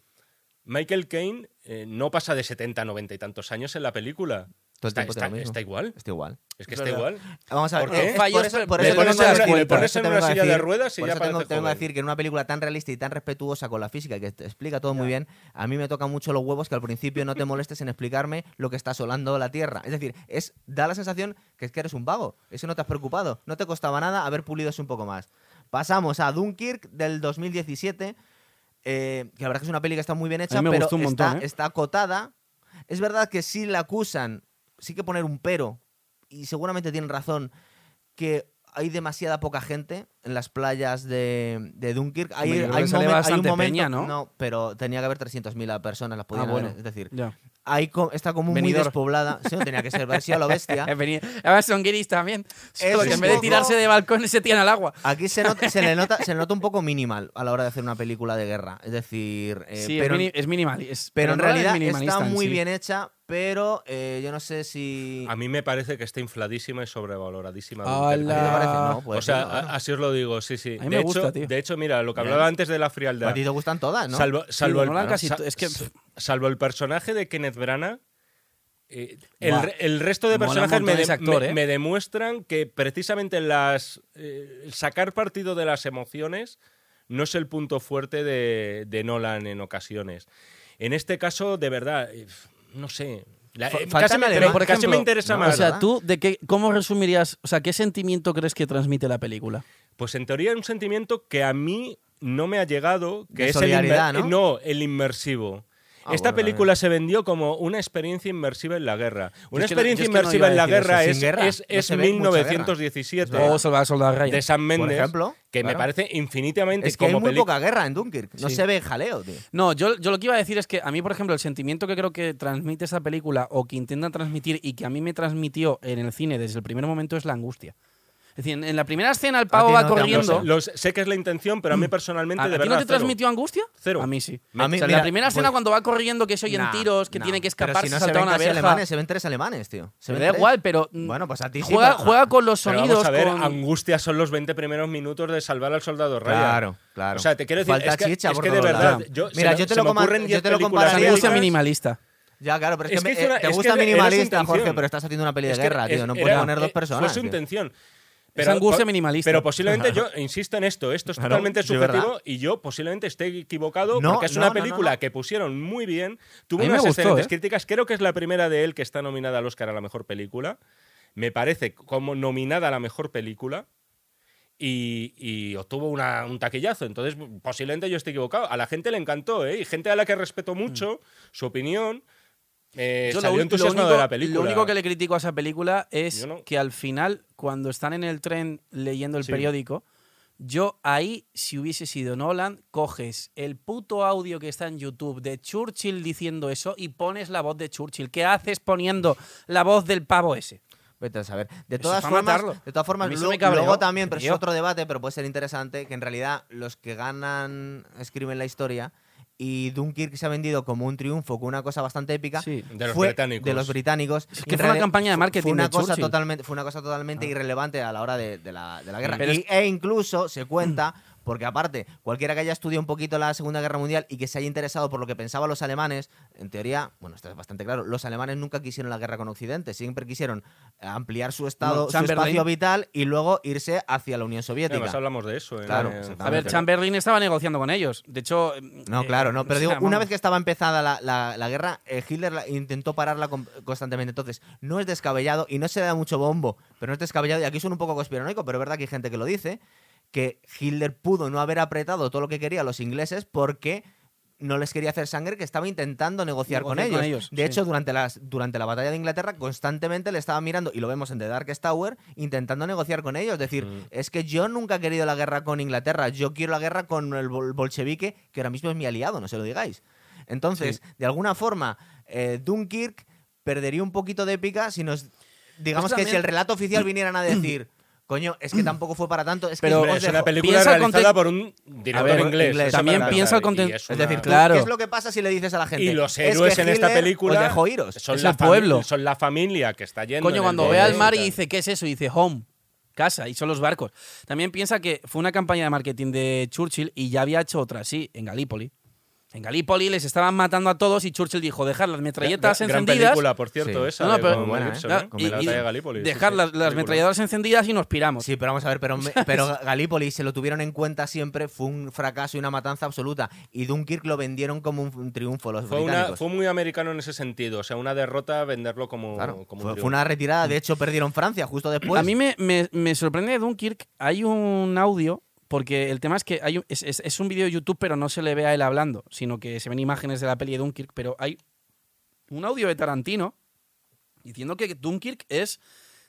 Michael Caine eh, no pasa de 70, 90 y tantos años en la película. Todo el está, tiempo está- tiene lo mismo. está igual. Está igual. Es que Es está igual. Vamos a ver. ¿Por qué? es por eso- por eso pones en una- pones en silla de decir- ruedas y por ya eso tengo, parece te vengo a joven. decir que en una película tan realista y tan respetuosa con la física y que te explica todo muy bien, a mí me tocan mucho los huevos que al principio no te molestes en explicarme lo que está solando la Tierra. Es decir, es da la sensación que es que eres un vago. Eso no te has preocupado. No te costaba nada haber pulido eso un poco más. Pasamos a Dunkirk del 2017, eh, que la verdad que es una peli que está muy bien hecha, pero está, ¿eh? está acotada. Es verdad que sí la acusan, sí que poner un pero, y seguramente tienen razón, que hay demasiada poca gente en las playas de, de Dunkirk. Hay, hay momen- hay un momento, peña, ¿no? pero tenía que haber 300.000 personas, las podían Ah, bueno. haber, Es decir, Ya. hay está como muy despoblada. Sí, no tenía que ser versión a lo bestia. Además son guiris también. Es Solo que en vez de tirarse de balcones se tiran al agua. Aquí se, nota- se le nota, se le nota un poco minimal a la hora de hacer una película de guerra. Es decir, eh, sí, pero, es, mini- es minimal. es- pero en es realidad está muy sí. bien hecha, pero eh, yo no sé si... A mí me parece que está infladísima y sobrevaloradísima. ¿A ti te parece? No, O sea, ser, ¿no? a- así os lo digo, sí, sí. A mí de, me gusta, hecho, tío. de hecho, mira, lo que hablaba antes de la frialdad. a ti te gustan todas, ¿no? Salvo, salvo, el, casi es que, salvo personaje de Kenneth Branagh, eh, el, el resto de personajes me, montón de- ese actor, me- ¿eh? me demuestran que precisamente las eh, sacar partido de las emociones no es el punto fuerte de, de Nolan en ocasiones. En este caso, de verdad, eh, no sé. La- eh, casi, me, pero casi ejemplo, me interesa no, más. O sea, ¿verdad? tú, de qué, ¿cómo resumirías, o sea, qué sentimiento crees que transmite la película? Pues en teoría es un sentimiento que a mí no me ha llegado, que De es el, ¿no? el inmersivo. Ah, Esta bueno, película se vendió como una experiencia inmersiva en la guerra. Una es que no- experiencia no inmersiva en la guerra es, guerra. es, No es guerra. 1917 Es verdad. O Salvar al Soldado Ryan. de Sam Mendes, ejemplo, que me parece infinitamente Es que hay como muy peli- poca guerra en Dunkirk. No Sí. se ve jaleo, tío. No, yo, yo lo que iba a decir es que a mí, por ejemplo, el sentimiento que creo que transmite esa película o que intentan transmitir y que a mí me transmitió en el cine desde el primer momento es la angustia. Es decir, en- la primera escena el pavo ti va no corriendo. Los- los- sé que es la intención, pero a mí personalmente, ¿A, de a ti verdad, no te cero. transmitió angustia? Cero. A mí sí. A mí, o sea, mira, la primera escena pues- cuando va corriendo que se oyen Nah, tiros, que nah. tiene que Pero escaparse, si no se saltar ven una alemanes, se ven tres alemanes, tío. Se Me da igual, pero mm, Bueno, pues a ti sí, juega, pero- juega con los Pero sonidos. vamos a ver, con- angustia son los 20 primeros minutos de salvar al soldado Ryan. Claro, claro. O sea, te quiero decir, Falta es que, chicha es que de verdad, yo, Mira, se yo te se lo me coma- ocurren yo 10 te lo películas compararía- angustia minimalista. Ya, claro, pero es, Es que, que me- una- eh, te es gusta minimalista, Jorge, pero estás haciendo una peli de Es guerra, tío. No era- puedes poner dos eh, personas. Fue su tío. intención. Es angustia po- minimalista. Pero posiblemente yo insisto en esto, esto es Claro, totalmente subjetivo y yo posiblemente esté equivocado No, porque es no, una película no. que pusieron muy bien, tuvo unas gustó, excelentes ¿eh? críticas, creo que es la primera de él que está nominada al Oscar a la mejor película. Me parece como nominada a la mejor película. Y, y obtuvo una- un taquillazo. Entonces, posiblemente yo esté equivocado. A la gente le encantó, ¿eh? Y gente a la que respeto mucho, su opinión. Eh. Yo lo salió uni- entusiasmado lo de único- la película. Lo único que le critico a esa película es no. que al final, cuando están en el tren leyendo el Sí. periódico, yo ahí, si hubiese sido Nolan, coges el puto audio que está en YouTube de Churchill diciendo eso y pones la voz de Churchill. ¿Qué haces poniendo la voz del pavo ese? Vete a saber. De todas formas, matarlo. de todas A formas luego, me cabreó, luego también, pero es otro debate, pero puede ser interesante, que en realidad los que ganan escriben la historia y Dunkirk se ha vendido como un triunfo, con una cosa bastante épica. Sí. De los fue británicos. De los británicos. Es que fue una campaña de marketing Fue una, de cosa totalmente, fue una cosa totalmente Ah. irrelevante a la hora de, de la, de la guerra. Pero Y- es- e incluso se cuenta, porque aparte, cualquiera que haya estudiado un poquito la Segunda Guerra Mundial y que se haya interesado por lo que pensaban los alemanes, en teoría, bueno, esto es bastante claro, los alemanes nunca quisieron la guerra con Occidente, siempre quisieron ampliar su estado, No, su espacio vital y luego irse hacia la Unión Soviética. Además hablamos de eso. en- Claro, exactamente. A ver, Chamberlain estaba negociando con ellos. De hecho. No, eh, claro, no. Pero digo, sea, una vez que estaba empezada la, la- la guerra, eh, Hitler la- intentó pararla con- constantemente. Entonces, no es descabellado y no se da mucho bombo, pero no es descabellado. Y aquí suena un poco conspiranoico, pero es verdad que hay gente que lo dice, que Hitler pudo no haber apretado todo lo que quería a los ingleses porque no les quería hacer sangre, que estaba intentando negociar, con, ellos. De sí. hecho, durante, las, durante la batalla de Inglaterra, constantemente le estaba mirando, y lo vemos en The Darkest Tower, intentando negociar con ellos. Es decir, Mm. es que yo nunca he querido la guerra con Inglaterra, yo quiero la guerra con el bol- bolchevique, que ahora mismo es mi aliado, no se lo digáis. Entonces, de alguna forma, eh, Dunkirk perdería un poquito de épica si nos. Digamos Pues que si el relato oficial vinieran a decir. Coño, es que tampoco fue para tanto. Es que Pero- os Hombre, es dejo- una película Piensa el realizada conte- por un director ver, inglés. también piensa el empezar, conten- y es Es una- decir, Claro. ¿qué es lo que pasa si le dices a la gente? Y los "Es héroes que en esta Hitler película Os iros. son Es la el pueblo. Son la familia que está yendo. Coño, en el cuando ve al mar y dice, ¿qué es eso? Y dice, home, casa, y son los barcos. También piensa que fue una campaña de marketing de Churchill y ya había hecho otra así, en Galípoli. En Galípoli les estaban matando a todos y Churchill dijo, dejar las metralletas Gran- gran encendidas. película, por cierto, Sí. esa. No, no, pero- con buena, Mel ¿eh? Dejar sí, las, las metralladoras encendidas y nos piramos. Sí, pero vamos a ver, pero, me- pero Galípoli se lo tuvieron en cuenta siempre, fue un fracaso y una matanza absoluta. Y Dunkirk lo vendieron como un, un triunfo los Fue, una, fue muy americano en ese sentido. O sea, una derrota, venderlo como, Claro, como un fue, triunfo. fue una retirada. De hecho, perdieron Francia justo después. a mí me, me- me sorprende de Dunkirk, hay un audio, porque el tema es que hay un- es, es- es un vídeo de YouTube, pero no se le ve a él hablando, sino que se ven imágenes de la peli de Dunkirk, pero hay un audio de Tarantino diciendo que Dunkirk es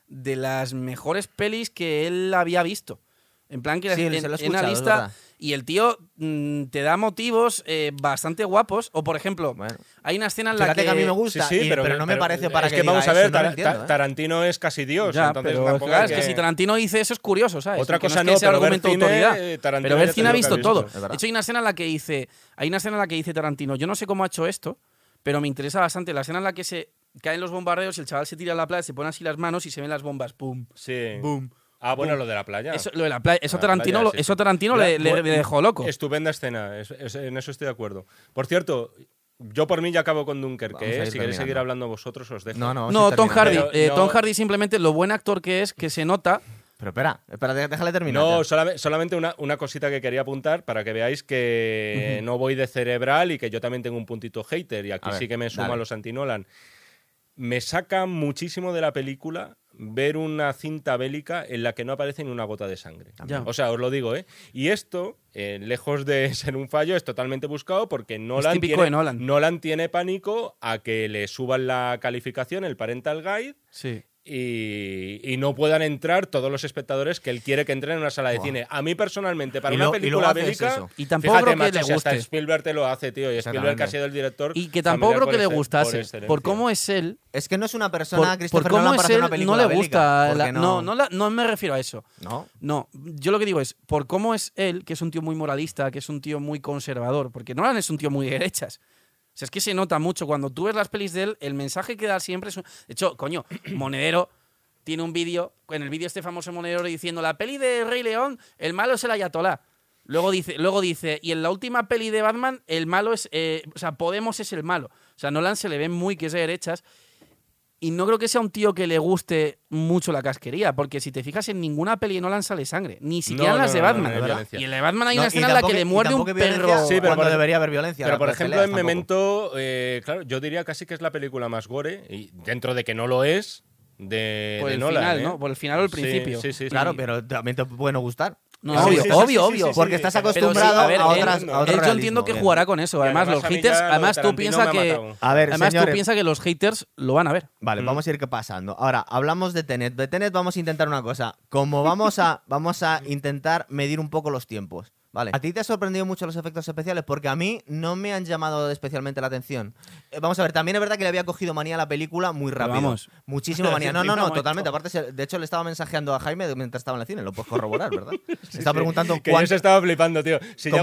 de las mejores pelis que él había visto. En plan que Sí, en, en es lista. Y el tío mm, te da motivos eh, bastante guapos. O por ejemplo, Bueno, hay una escena en la fíjate que, que a mí me gusta, sí, y- pero, pero, no me pero parece para es que, que vamos diga a ver, eso, no lo Tar- entiendo, Ta- ¿eh? Tarantino es casi Dios. Ya, entonces pero tampoco claro, es que si Tarantino dice eso es curioso, ¿sabes? Otra Que cosa es no, que sea pero ver argumento de autoridad. eh, Tarantino pero ya te ha digo que ha visto visto, todo. es verdad. De hecho, hay una escena en la que dice, hay una escena en la que dice Tarantino, yo no sé cómo ha hecho esto, pero me interesa bastante la escena en la que se caen los bombardeos y el chaval se tira a la playa, se pone así las manos y se ven las bombas, pum, Sí. boom. Ah, bueno, lo de la playa. Eso, lo de la playa, eso La Tarantino, playa, sí, eso sí. Tarantino La- le, le- le dejó loco. Estupenda escena, es- es- en eso estoy de acuerdo. Por cierto, yo por mí ya acabo con Dunkerque. ¿eh? Si queréis seguir hablando vosotros, os dejo. No, no, No, sí, Tom Hardy. eh, no- Tom Hardy simplemente lo buen actor que es, que se nota. Pero espera, espera, dé- déjale terminar. No, ya. solamente, una, una cosita que quería apuntar para que veáis que no voy de cerebral y que yo también tengo un puntito hater y aquí A ver, sí que me sumo dale. a los anti-Nolan. Me saca muchísimo de la película ver una cinta bélica en la que no aparece ni una gota de sangre. Ya. O sea, os lo digo, ¿eh? Y esto, eh, lejos de ser un fallo, es totalmente buscado porque Nolan, típico tiene, Nolan. Nolan tiene pánico a que le suban la calificación, el parental guide, Sí. Y, y no puedan entrar todos los espectadores que él quiere que entren en una sala de cine. A mí personalmente, para Y una lo- película bélica. Y tampoco fíjate, creo que le si hasta guste. Spielberg te lo hace, tío, y Spielberg que ha sido el director Y que tampoco creo que le gustase. Por, cómo es él. Es que no es una persona, por Christopher cómo Nolan, es para hacer él, una no le gusta. no, no, la- no me refiero a eso. No. No, yo lo que digo es, por cómo es él, que es un tío muy moralista, que es un tío muy conservador, porque Nolan es un tío muy de derechas. Sea, es que se nota mucho. Cuando tú ves las pelis de él, el mensaje que da siempre es... un- De hecho, coño, Monedero tiene un vídeo, en el vídeo este famoso Monedero diciendo, la peli de Rey León, el malo es el Ayatolá. Luego dice, luego dice, y en la última peli de Batman, el malo es... eh, o sea, Podemos es el malo. O sea, Nolan se le ve muy que es de derechas. Y no creo que sea un tío que le guste mucho la casquería, porque si te fijas en ninguna peli de Nolan sale sangre, ni siquiera No, en las no, de no, no, Batman. no y en la de Batman hay No, una escena en la que le muerde un perro. Sí, pero cuando por- debería haber violencia. Pero por ejemplo, peleas en tampoco. Memento, eh, claro, yo diría casi que es la película más gore, y dentro de que no lo es, de, Por de el Nolan, final, ¿eh? ¿no? Por el final o el principio. Sí, sí, sí. Claro, pero también te puede no gustar. No, Sí, obvio, sí, sí, obvio, sí, sí, obvio. sí, Porque estás acostumbrado a ver, a, otras. él- a otro él yo entiendo que bien. jugará con eso. Además, además los haters, además tú piensas que. A ver, además tú piensas que los haters lo van a ver. Vale, Mm. vamos a ir que pasando. Ahora, hablamos de Tenet. De Tenet vamos a intentar una cosa. Como vamos a, vamos a intentar medir un poco los tiempos. Vale. ¿A ti te ha sorprendido mucho los efectos especiales? Porque a mí no me han llamado especialmente la atención. Eh, vamos a ver, también es verdad que le había cogido manía a la película muy Pero rápido. vamos. Muchísima manía. No, no, no, totalmente. Aparte, se- de hecho, le estaba mensajeando a Jaime mientras estaba en el cine. Lo puedes corroborar, ¿verdad? Le estaba preguntando Que yo cuánto. se estaba flipando, tío. Si ya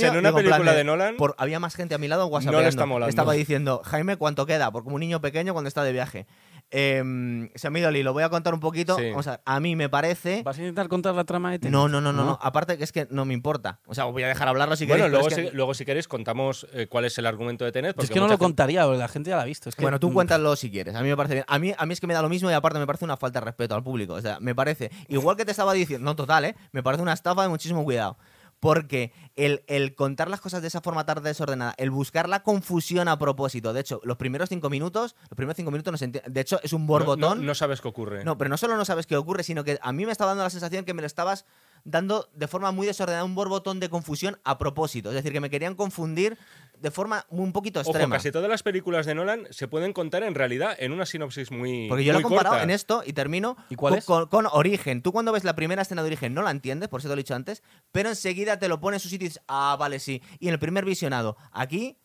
pequeño, en una digo, en plan película de Nolan, por- había más gente a mi lado No le está molando. Estaba diciendo, Jaime, ¿cuánto queda? Por como un niño pequeño cuando está de viaje. Em, se me ha ido el hilo. Voy a contar un poquito. Sí. Vamos a ver. A mí me parece... ¿Vas a intentar contar la trama de Tenet? No, no, no, no, no. Aparte que es que no me importa. O sea, os voy a dejar hablarlo si bueno, queréis. pero luego, es que- si, luego si queréis contamos eh, cuál es el argumento de Tenet. Porque es que no lo gente- contaría, porque la gente ya la ha visto. Es que- Bueno, tú mm, cuéntalo si quieres. A mí me parece bien. A mí, a mí es que me da lo mismo y aparte me parece una falta de respeto al público. O sea, me parece, igual que te estaba diciendo, no total, ¿eh? Me parece una estafa de muchísimo cuidado. Porque el, el contar las cosas de esa forma tan desordenada, el buscar la confusión a propósito, de hecho, los primeros cinco minutos, los primeros cinco minutos no se entiende. De hecho, es un No, borbotón. no- no sabes qué ocurre. No, pero no solo no sabes qué ocurre, sino que a mí me estaba dando la sensación que me lo estabas dando de forma muy desordenada, un borbotón de confusión a propósito. Es decir, que me querían confundir de forma un poquito Ojo, extrema. casi todas las películas de Nolan se pueden contar en realidad en una sinopsis muy Porque yo lo he comparado corta. en esto y termino ¿Y cuál con, es? con- con Origen. Tú cuando ves la primera escena de Origen no la entiendes, por eso te lo he dicho antes, pero enseguida te lo pone en su sitio y dices, ah, vale, sí. Y en el primer visionado, aquí,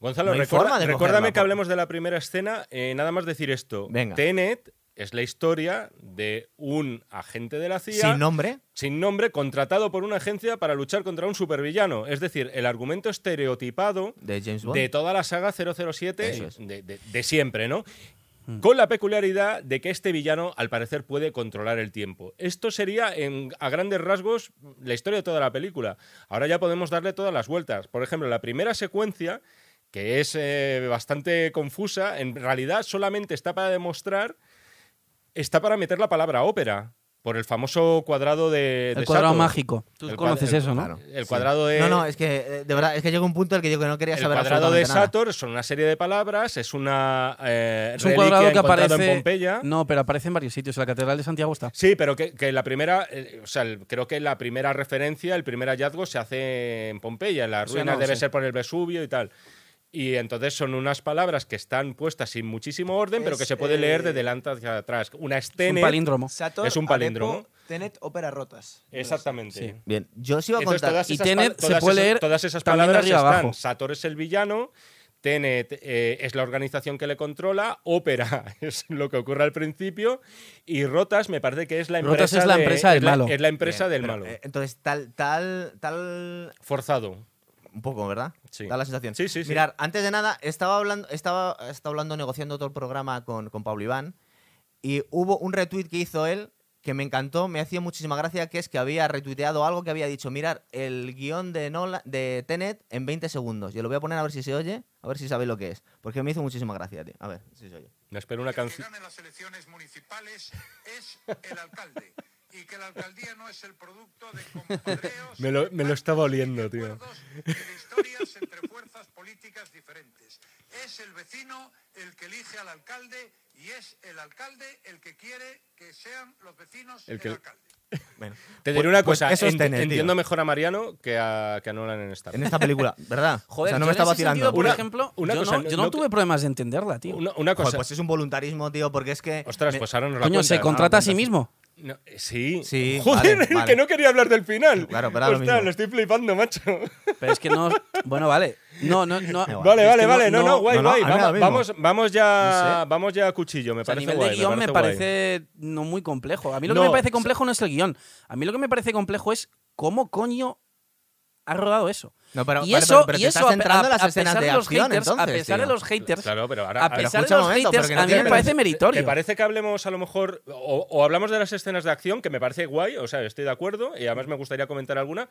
Gonzalo, No recuerda- recuérdame cogerla, que hablemos de la primera escena. eh, nada más decir esto. Venga. Tenet es la historia de un agente de la CIA sin nombre, sin nombre contratado por una agencia para luchar contra un supervillano. Es decir, el argumento estereotipado de James Bond. de toda la saga 007 Eso es. de, de- de siempre, ¿no? Con la peculiaridad de que este villano, al parecer, puede controlar el tiempo. Esto sería, en- a grandes rasgos, la historia de toda la película. Ahora ya podemos darle todas las vueltas. Por ejemplo, la primera secuencia, que es eh, bastante confusa, en realidad solamente está para demostrar, está para meter la palabra ópera, por el famoso cuadrado de... El de cuadrado mágico. Tú El conoces cuadra- eso, ¿no? Claro. El cuadrado de... No, no, es que, eh, de verdad, es que llegó un punto en el que yo que no quería El saber cuadrado de nada. Sator son una serie de palabras, es una eh, Es un cuadrado que aparece. en Pompeya. No, pero aparece en varios sitios. En la Catedral de Santiago está. Sí, pero que, que la primera, eh, o sea, el- creo que la primera referencia, el primer hallazgo se hace en Pompeya, en las O sea, ruinas no, debe sí. ser por el Vesubio y tal. Y entonces son unas palabras que están puestas sin muchísimo orden, pero Es, que se puede leer de eh, delante hacia atrás. Una Es un estene. palíndromo. Sator, Es un palíndromo. Alepo, Tenet, ópera rotas. Exactamente. Sí. Bien, yo os iba a Entonces, contar. todas Y Tenet se todas puede esas- leer Todas esas de palabras arriba están. abajo. Sator es el villano. Tenet eh, es la organización que le controla, Ópera es lo que ocurre al principio y Rotas me parece que es la empresa, Rotas es la de- empresa del es la- malo. Es la empresa Bien, del pero, malo. eh, entonces, tal, tal, tal, Forzado. Un poco, ¿verdad? Sí. Da la sensación. Sí, sí, sí. Mirar, antes de nada, estaba hablando, estaba, estaba hablando, negociando todo el programa con, con Pablo Iván y hubo un retweet que hizo él que me encantó, me hacía muchísima gracia, que es que había retuiteado algo que había dicho, mirar el guion de, Nola- de Tenet en 20 segundos. Yo lo voy a poner a ver si se oye, a ver si sabéis lo que es, porque me hizo muchísima gracia, tío. A ver si se oye. Me espero una El que canción. gane las elecciones municipales es el alcalde. Y que la alcaldía no es el producto de compadreos, Me lo- me lo estaba oliendo, de tío. de historias entre fuerzas políticas diferentes. Es el vecino el que elige al alcalde Y es el alcalde el que quiere que sean los vecinos El el, que- alcalde. Bueno, Te pues- diré una pues cosa, eso es ent- Tenet, tío. entiendo mejor a Mariano que a, que a Nolan en esta. en esta película, ¿verdad? Joder, o sea, no me ese vacilando. sentido, por Una- ejemplo, una yo, cosa, no, yo no no que- tuve problemas de entenderla, tío. Una, una cosa. Joder, pues es un voluntarismo, tío, porque es que... Ostras, me- pues ahora nos la Coño, se cuentas. contrata a sí mismo. No, eh, sí. Sí, Joder, vale, vale. que no quería hablar del final. Claro, pero lo estoy flipando, macho. Pero es que no. Bueno, vale. No, no, no. Vale, vale, vale. No, no, guay, no, guay. Vamos, ya, sé. vamos ya a cuchillo. Me O sea, a parece nivel guay. de guion me, guay. parece no muy complejo. A mí lo No, que me parece complejo no es el guion. A mí lo que me parece complejo es cómo coño ha rodado eso. No, pero, y vale, eso, pero, pero y te eso estás a- centrando a, en las a escenas pesar de de los acción, haters, a entonces, pesar de tío. los haters, Claro, pero ahora. a pesar de los momento, haters, no a mí me que- parece meritorio. ¿Te parece que hablemos a lo mejor, o, o hablamos de las escenas de acción, que me parece guay, o sea, estoy de acuerdo, y además me gustaría comentar alguna,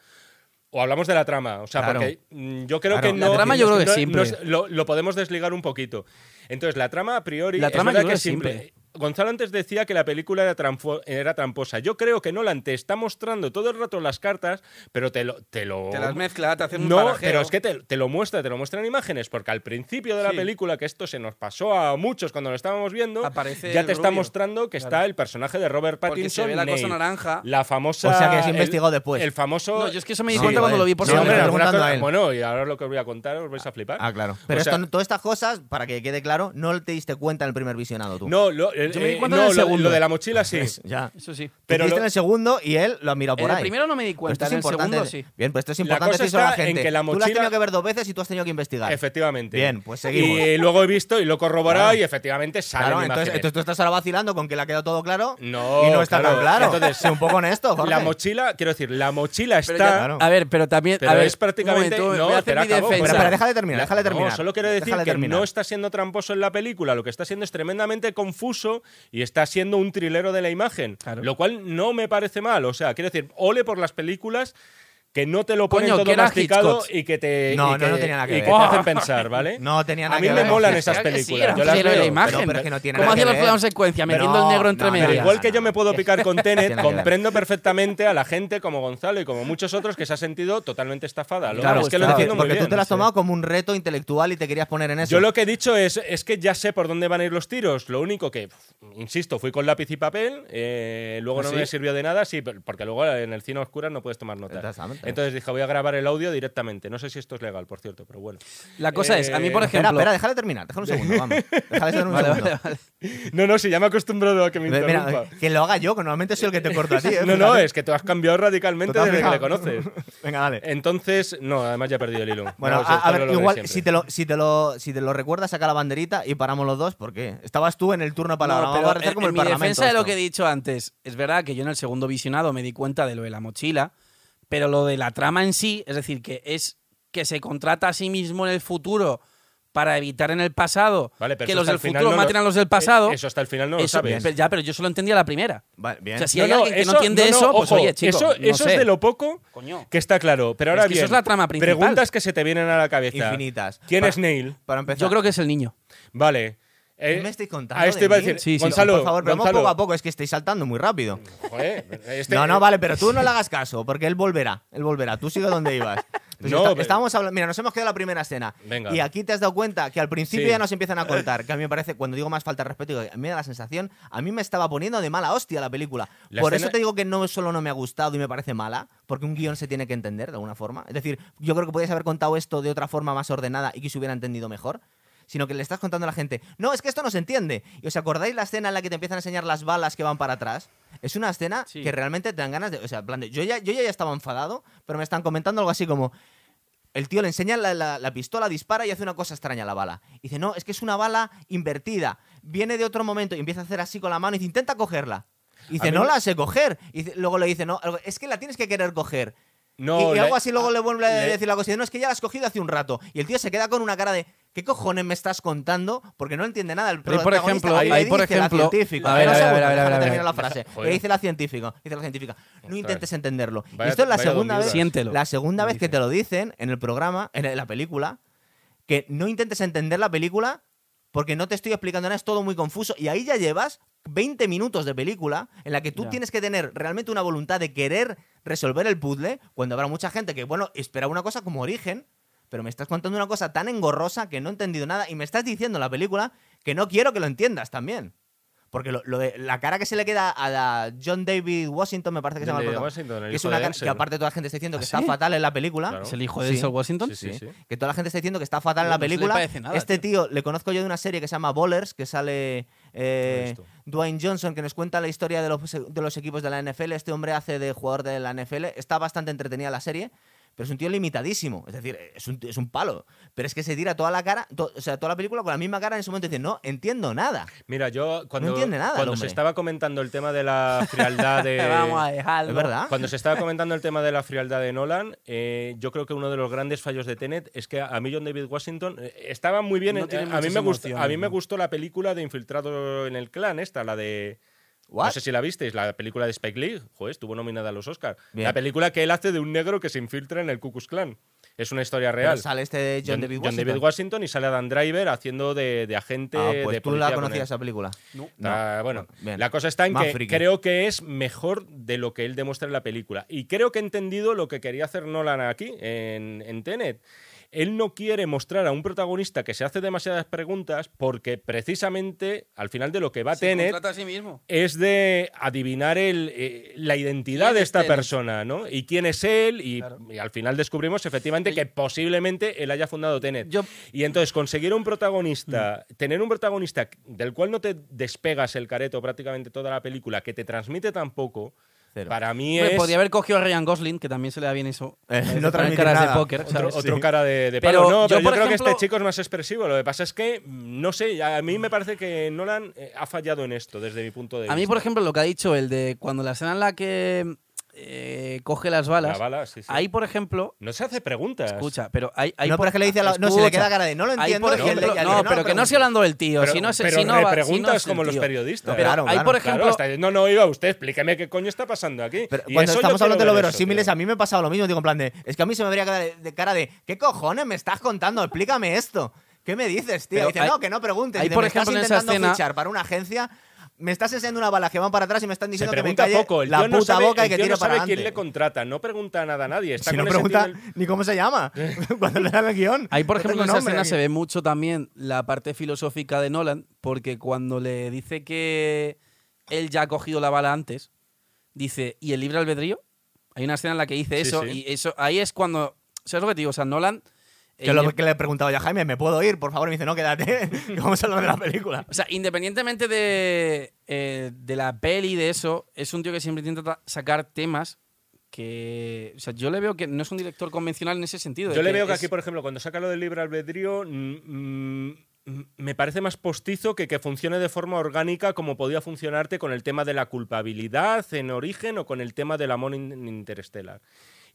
o hablamos de la trama, o sea, Claro. porque mm, yo creo Claro. que La no... trama yo creo que no- es simple. no- lo, lo podemos desligar un poquito. Entonces, la trama a priori La es trama verdad yo que creo es que es simple. simple. Gonzalo antes decía que la película era, tramfo- era tramposa. Yo creo que Nolan te está mostrando todo el rato las cartas, pero te lo... Te, lo, Te las mezcla, te hacen un no, barajeo. pero es que te, te lo muestra, te lo muestra en imágenes, porque al principio de la Sí. película, que esto se nos pasó a muchos cuando lo estábamos viendo, Aparece ya te está rubio. mostrando que Claro. está el personaje de Robert Porque Pattinson. se ve la cosa naranja. La famosa. O sea, que se el- investigó después. El famoso. No, yo es que eso me di Sí, cuenta cuando lo vi por hombre, él. Bueno, y ahora lo que os voy a contar os vais a flipar. Ah, claro. Pero O sea, esto, todas estas cosas, para que quede claro, no te diste cuenta en el primer visionado tú. No, lo, el- Yo me di eh, cuenta no, en el lo- segundo. lo de la mochila sí. Ya. Eso sí. Pero lo- en el segundo y él lo ha mirado por En el ahí. primero no me di Pero cuenta, esto en es el importante. segundo sí. Bien, pues esto es La importante cosa la está en gente. que la Tú lo has tenido que ver dos veces y tú has tenido que investigar. Efectivamente. Bien, pues seguimos. Y luego he visto y lo he corroborado Claro. y efectivamente salen Claro, entonces, entonces tú estás ahora vacilando con que le ha quedado todo claro No, y no está claro. tan claro. Entonces, sé un poco honesto, Jorge. La mochila, quiero decir, la mochila está. Ya-. A ver, pero también. Pero a ver, es prácticamente. no. Pero, déjale terminar, La- déjale terminar. Solo quiero decir que no está siendo tramposo en la película, lo que está siendo es tremendamente confuso y está siendo un trilero de la imagen. Claro. Lo cual no me parece mal. O sea, quiero decir, ole por las películas que no te lo ponen Coño, que todo era masticado Hitchcock. y que te. No, y no, que, no tenía nada que y ver. que te hacen pensar, ¿vale? No tenía nada A mí que me ver. molan Que esas sí, películas. era yo un las de veo. la imagen. Pero, pero es que no tiene ¿Cómo nada hacían que los ver. planos secuencia? Pero Metiendo el negro entre no, no, medias. Igual que yo me puedo picar con Tenet, Tiene que ver. comprendo perfectamente a la gente como Gonzalo y como muchos otros que se ha sentido totalmente estafada. Lo- Claro, es que lo entiendo muy Porque tú bien. te lo has tomado como un reto intelectual y te querías poner en eso. Yo lo que he dicho es, es que ya sé por dónde van a ir los tiros. Lo único que, pf, insisto, fui con lápiz y papel, eh, luego ¿Ah, no me sirvió de nada, sí, pero- porque luego en el cine a oscuras no puedes tomar notas. Exactamente. Entonces dije, voy a grabar el audio directamente. No sé si esto es legal, por cierto, pero bueno. La cosa es, a mí, por Eh, Espera, ejemplo. espera, déjale terminar. Déjale un segundo, vamos. Déjale ser un Vale, segundo. vale, vale. No, no, si ya me he acostumbrado a que me Mira, interrumpa. que lo haga yo, que normalmente soy el que te corto a ti. ¿eh? No, no, es que tú has cambiado radicalmente ¿Tú te desde que le conoces. Venga, dale. Entonces, no, además ya he perdido el hilo. Bueno, No, a, esto ver, igual, si te, lo, si, te lo, si te lo recuerdas, saca la banderita y paramos los dos, porque estabas tú en el turno de palabra. No, Vamos pero a parecer en, como en el mi parlamento. defensa de lo esto. que he dicho antes, es verdad que yo en el segundo visionado me di cuenta de lo de la mochila, pero lo de la trama en sí, es decir, que es que se contrata a sí mismo en el futuro para evitar en el pasado Vale, que los del futuro no lo- maten a los del pasado. Eh, Eso hasta el final no lo eso- sabes. pero ya, pero yo solo entendía la primera. Vale, bien. O sea, si No, hay no, alguien que no entiende no, no, eso, pues ojo, oye, chico, Eso, no eso sé. es de lo poco Coño. que está claro. Pero ahora Es que bien, eso es la trama principal. preguntas que se te vienen a la cabeza. Infinitas. ¿Quién es Neil? Para empezar. Yo creo que es el niño. Vale. Eh, ¿Qué me estáis contando? A esto iba a decir, Sí, sí, Gonzalo, por favor, pero poco a poco, es que estáis saltando muy rápido. joder, este- no, no, vale, pero tú no le hagas caso, porque él volverá. Él volverá. Tú sigue donde ibas. Pues No, está- pero- estábamos hablando. Mira, nos hemos quedado en la primera escena. Venga. Y aquí te has dado cuenta que al principio Sí. ya nos empiezan a contar. Que a mí me parece, cuando digo más falta de respeto, a mí me da la sensación, a mí me estaba poniendo de mala hostia la película. La Por escena- eso te digo que no solo no me ha gustado y me parece mala, porque un guion se tiene que entender de alguna forma. Es decir, yo creo que podías haber contado esto de otra forma más ordenada y que se hubiera entendido mejor. Sino que le estás contando a la gente, no, es que esto no se entiende. ¿Y os acordáis la escena en la que te empiezan a enseñar las balas que van para atrás? Es una escena Sí. que realmente te dan ganas de. O sea, en plan de- yo, ya, yo ya estaba enfadado, pero me están comentando algo así como. El tío le enseña la, la- la pistola, dispara y hace una cosa extraña a la bala. Y dice, no, es que es una bala invertida. Viene de otro momento y empieza a hacer así con la mano y dice, intenta cogerla. Y dice, no me- la sé coger. Y dice- luego le dice, no, es que la tienes que querer coger. No, y, y le- algo así luego le vuelve a le- decir la cosa. y dice, No, es que ya la has cogido hace un rato. Y el tío se queda con una cara de, ¿qué cojones me estás contando? Porque no entiende nada. El ahí, por ejemplo, ahí, por dice la ejemplo- científica. a ver, a ver, a ver, a ver, a la frase. Joder. Le dice la científica. Dice la científica. No Ostras. intentes entenderlo. y esto es la segunda vez. La segunda vez que te lo dicen en el programa, en la película, que no intentes entender la película porque no te estoy explicando nada, es todo muy confuso. Y ahí ya llevas 20 minutos de película en la que tú Ya. tienes que tener realmente una voluntad de querer resolver el puzzle, cuando habrá mucha gente que, bueno, espera una cosa como origen, pero me estás contando una cosa tan engorrosa que no he entendido nada y me estás diciendo en la película que no quiero que lo entiendas también. Porque lo, lo de la cara que se le queda a la John David Washington, me parece que se llama el David protagonista, Washington, el que es hijo una de cara que aparte toda la gente está diciendo que ¿Ah, está sí? fatal en la película. Claro. ¿Es el hijo de Sí. Washington? Sí, sí, sí. Que toda la gente está diciendo que está fatal en la No, no se le película. parece nada, este tío. le conozco yo de una serie que se llama Bowlers, que sale eh. Dwayne Johnson, que nos cuenta la historia de los, de los equipos de la NFL. Este hombre hace de jugador de la NFL. Está bastante entretenida la serie, pero es un tío limitadísimo. Es decir, es un, es un palo. Pero es que se tira toda la cara, to- o sea, toda la película con la misma cara en ese momento y dice, no entiendo nada. Mira, yo cuando, entiende nada cuando se estaba comentando el tema de la frialdad de... Vamos a dejarlo. Es verdad. Cuando se estaba comentando el tema de la frialdad de Nolan, eh, yo creo que uno de los grandes fallos de Tenet es que a mí John David Washington eh, estaba muy bien. No en- a, mí me gustó, a mí me ¿no? gustó la película de Infiltrado en el Clan, esta, la de. What? No sé si la visteis, la película de Spike Lee. Joder, estuvo nominada a los Oscars. La película que él hace de un negro que se infiltra en el Ku Klux Klan. Es una historia Pero real. sale este John, David Washington. Washington y sale Adam Driver haciendo de, de agente Ah, pues de tú la con conocías él. esa película. No. Ah, bueno, bien. la cosa está en Más que friki. creo que es mejor de lo que él demuestra en la película. Y creo que he entendido lo que quería hacer Nolan aquí, en, en Tenet. Él no quiere mostrar a un protagonista que se hace demasiadas preguntas porque precisamente al final de lo que va a sí mismo. es de adivinar el, eh, la identidad ¿Quién de es esta persona, ¿no? Y quién es él, y, Claro. y al final descubrimos efectivamente que posiblemente él haya fundado Tenet. Yo- Y entonces conseguir un protagonista, Mm. tener un protagonista del cual no te despegas el careto prácticamente toda la película, que te transmite tampoco, Cero. para mí Hombre, es podría haber cogido a Ryan Gosling, que también se le da bien eso. Eh, no transmite caras de póker, otro, ¿sabes? otro Sí. cara de, de Pero palo. No, yo, pero yo, por creo que ejemplo- este chico es más expresivo. Lo que pasa es que, no sé, a mí me parece que Nolan eh, ha fallado en esto, desde mi punto de vista. A mí, por ejemplo, lo que ha dicho el de cuando la escena en la que eh, coge las balas, La bala, sí, sí. ahí, por ejemplo, No se hace preguntas. escucha, pero hay, hay no, por- pero es que le dice a la- no, se le queda cara de no lo Ahí, entiendo. por ejemplo, no, dice, pero que no preguntes". estoy hablando del tío. Pero, si no, se- pero si no va- si no como los periodistas. Pero Claro, ahí, claro. por Claro, ejemplo, hasta- no, no, oiga, usted explíqueme qué coño está pasando aquí. Pero Y cuando estamos hablando de lo eso, verosímiles, a mí me ha pasado lo mismo. Digo, en plan de, es que a mí se me habría cara de, de cara de, ¿qué cojones me estás contando? Explícame esto. ¿Qué me dices, tío? Dice, hay- no, que no preguntes. hay, Dice, por ejemplo, en estás esa intentando escena- fichar para una agencia, me estás enseñando una bala que van para atrás y me están diciendo que me pregunta calle poco. El la tío no puta sabe, boca y que tire no para quién le adelante. contrata. No pregunta nada a nadie. Está Si con no ese tío pregunta ni cómo se llama cuando le dan el guion. Ahí, por No ejemplo, en esa escena aquí. se ve mucho también la parte filosófica de Nolan, porque cuando le dice que él ya ha cogido la bala antes, dice, ¿y el libre albedrío? Hay una escena en la que dice Sí, eso, sí. y eso ahí es cuando. ¿Sabes lo que te digo? O sea, Nolan. Que eh, lo que le he preguntado ya a Jaime, ¿me puedo ir? Por favor, y me dice, no, quédate, que vamos a hablar de la película. O sea, independientemente de, eh, de la peli y de eso, es un tío que siempre intenta sacar temas que. O sea, yo le veo que no es un director convencional en ese sentido. Yo le veo que es- aquí, por ejemplo, cuando saca lo del libre albedrío, mm, mm, me parece más postizo que que funcione de forma orgánica como podía funcionarte con el tema de la culpabilidad en origen o con el tema del amor in-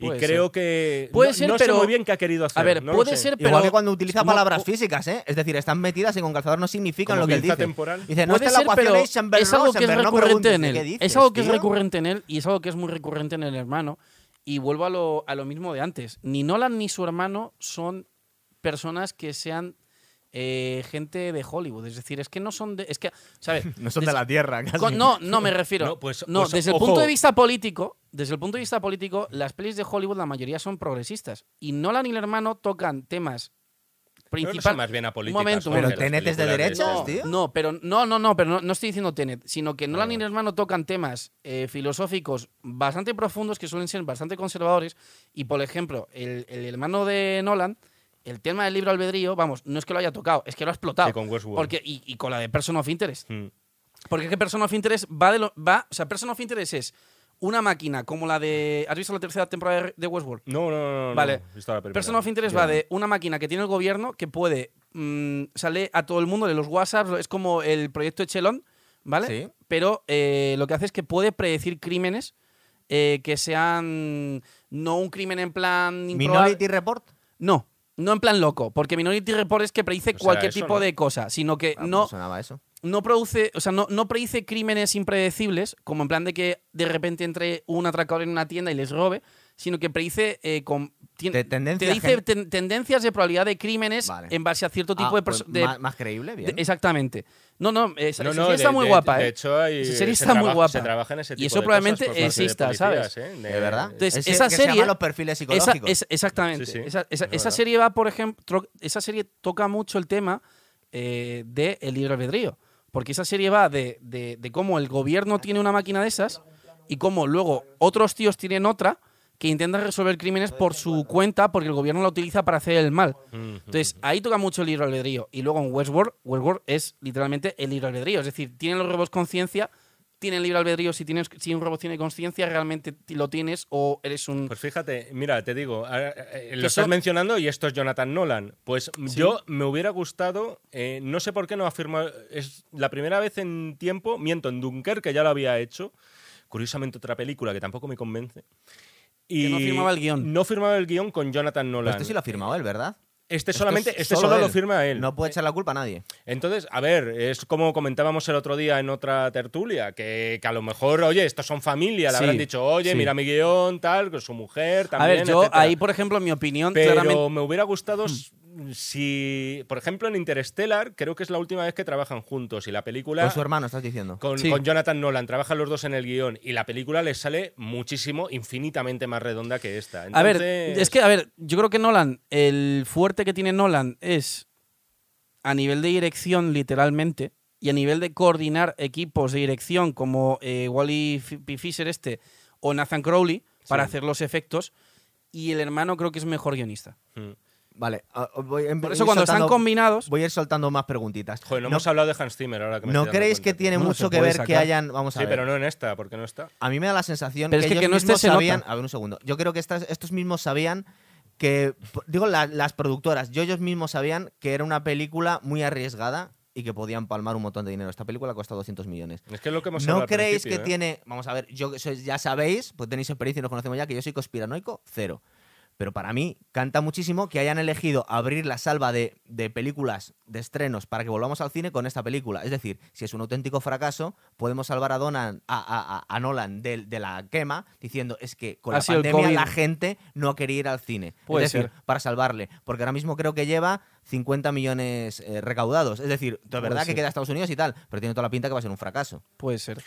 Y Puede creo ser. que Puede no, ser, no pero- sé muy bien qué ha querido hacer. A ver, no puede ser, pero. Igual que cuando utiliza palabras físicas, ¿eh? Es decir, están metidas y con calzador no significan lo que él dice. temporal. Dice, no está la ser, pero es algo que es recurrente en él. ¿Qué dices, es algo que es recurrente en él y es algo que es muy recurrente en el hermano. Y vuelvo a lo, a lo mismo de antes. Ni Nolan ni su hermano son personas que sean eh, gente de Hollywood. Es decir, es que no son de. Es que, ¿sabes? No son de la Tierra, casi. Con- no, no me refiero. No, pues- no, pues, desde el punto de vista político, desde el punto de vista político, las pelis de Hollywood la mayoría son progresistas y Nolan y el hermano tocan temas Pero no principales. son más bien apolíticas. momento, un Jorge, momento. las Tenet es de derechas, esto. tío. No, pero no, no, no, pero no, no estoy diciendo Tenet, sino que Nolan y el hermano tocan temas eh, filosóficos bastante profundos que suelen ser bastante conservadores. Y por ejemplo, el, el hermano de Nolan, el tema del libro albedrío, vamos, no es que lo haya tocado, es que lo ha explotado. Sí, con Westworld. Porque, y, y con la de Person of Interest. Mm. Porque es que Person of Interest va de lo. Va, o sea, Person of Interest es una máquina como la de. ¿Has visto la tercera temporada de- Westworld? No, no, no. Vale. no. Person of Interest va de una máquina que tiene el gobierno que puede. mm, sale a todo el mundo de los WhatsApp, es como el proyecto Echelon, ¿vale? Sí. Pero eh, lo que hace es que puede predecir crímenes eh, que sean. No un crimen en plan. improbable- Minority Report. No, no en plan loco, porque Minority Report es que predice O sea, cualquier eso tipo no. de cosa, sino que Ah, no, pues eso. no produce, o sea, no, no predice crímenes impredecibles, como en plan de que de repente entre un atracador en una tienda y les robe, sino que predice eh, con te tendencias dice ten- tendencias de probabilidad de crímenes Vale. en base a cierto tipo Ah, de, pues de- más, más creíble, bien. de- exactamente. No, no, esa, No, esa no, serie está de- muy de- guapa, de ¿eh? hecho, hay- Esa serie se está muy trabaja- guapa. Se trabaja en ese Y tipo eso de probablemente cosas de exista, policías, ¿sabes? ¿eh? de verdad. Entonces, esa que se serie- llama los perfiles Esa, psicológicos. es- exactamente. Sí, sí, esa esa- es esa serie va, por ejemplo, esa serie toca mucho el tema eh, de el libre albedrío. Porque esa serie va de, de, de cómo el gobierno tiene una máquina de esas y cómo luego otros tíos tienen otra que intentan resolver crímenes por su cuenta porque el gobierno la utiliza para hacer el mal. Entonces, ahí toca mucho el libre albedrío. Y luego en Westworld, Westworld es literalmente el libre albedrío. Es decir, tienen los robots conciencia, tienen libre albedrío. Si, tienes, si un robot tiene conciencia, realmente lo tienes o eres un... Pues fíjate, mira, te digo, eh, lo estás son- mencionando y esto es Jonathan Nolan. Pues yo me hubiera gustado, eh, no sé por qué no afirma, es la primera vez en tiempo, miento, en Dunkerque ya lo había hecho, curiosamente otra película que tampoco me convence. Y Que no firmaba el guion. No firmaba el guion con Jonathan Pero Nolan. este sí lo ha firmado él, ¿verdad? Este solamente, es este solo lo él. firma él. No puede echar la culpa a nadie. Entonces, a ver, es como comentábamos el otro día en otra tertulia, que, que a lo mejor, oye, estos son familia, le Sí, habrán dicho, oye, sí. mira mi guion, tal, con su mujer, A también. ver, yo etcétera. ahí, por ejemplo, en mi opinión, Pero claramente... me hubiera gustado si, por ejemplo, en Interstellar, creo que es la última vez que trabajan juntos y la película Con su hermano, estás diciendo. con, Sí. con Jonathan Nolan trabajan los dos en el guion y la película les sale muchísimo, infinitamente más redonda que esta. A ver, es que, a ver, yo creo que Nolan, el fuerte que tiene Nolan es a nivel de dirección, literalmente, y a nivel de coordinar equipos de dirección como eh, Wally F- P. Fisher este o Nathan Crowley para Sí. hacer los efectos, y el hermano creo que es mejor guionista. Mm. Vale, a- voy, en- Por ir eso cuando están combinados... Voy a ir soltando más preguntitas. Joder, no, ¿No, hemos hablado de Hans Zimmer ahora que me ¿no creéis que tiene mucho que ver que hayan... Vamos a Sí, ver. pero no en esta, porque no está. A mí me da la sensación Pero que es que ellos que no esté mismos sabían... nota. A ver, un segundo. Yo creo que estas- estos mismos sabían que... Digo, la- las productoras, yo ellos mismos sabían que era una película muy arriesgada y que podían palmar un montón de dinero. Esta película cuesta 200 millones. Es que es lo que hemos hablado ¿No creéis que ¿eh? tiene... Vamos a ver, yo sois- ya sabéis, pues tenéis experiencia y nos conocemos ya, que yo soy conspiranoico cero. Pero para mí canta muchísimo que hayan elegido abrir la salva de, de películas, de estrenos, para que volvamos al cine con esta película. Es decir, si es un auténtico fracaso, podemos salvar a, Donan, a, a- a- a Nolan de, de la quema diciendo es que con Ha la pandemia la gente no quería ir al cine. Puede es decir, ser. para salvarle. Porque ahora mismo creo que lleva 50 millones eh, recaudados. Es decir, de Puede verdad que ser. queda Estados Unidos y tal, pero tiene toda la pinta que va a ser un fracaso. Puede ser.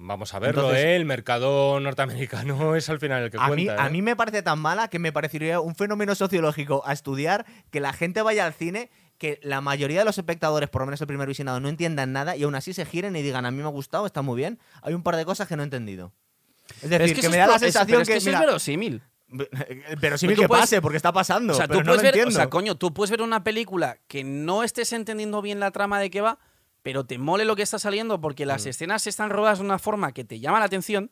Vamos a verlo, Entonces- ¿eh? El mercado norteamericano es al final el que A mí, cuenta. a ¿eh? mí me parece tan mala que me parecería un fenómeno sociológico a estudiar que la gente vaya al cine, que la mayoría de los espectadores, por lo menos el primer visionado, no entiendan nada y aún así se giren y digan, a mí me ha gustado, está muy bien. Hay un par de cosas que no he entendido. Es decir, que, me es da la es- sensación pero es que, eso mira, es verosímil. pero sí tú que puedes- pase, porque está pasando. O sea, pero tú no puedes lo ver, o sea, coño, tú puedes ver una película que no estés entendiendo bien la trama de qué va, pero te mole lo que está saliendo porque las Mm. escenas están rodadas de una forma que te llama la atención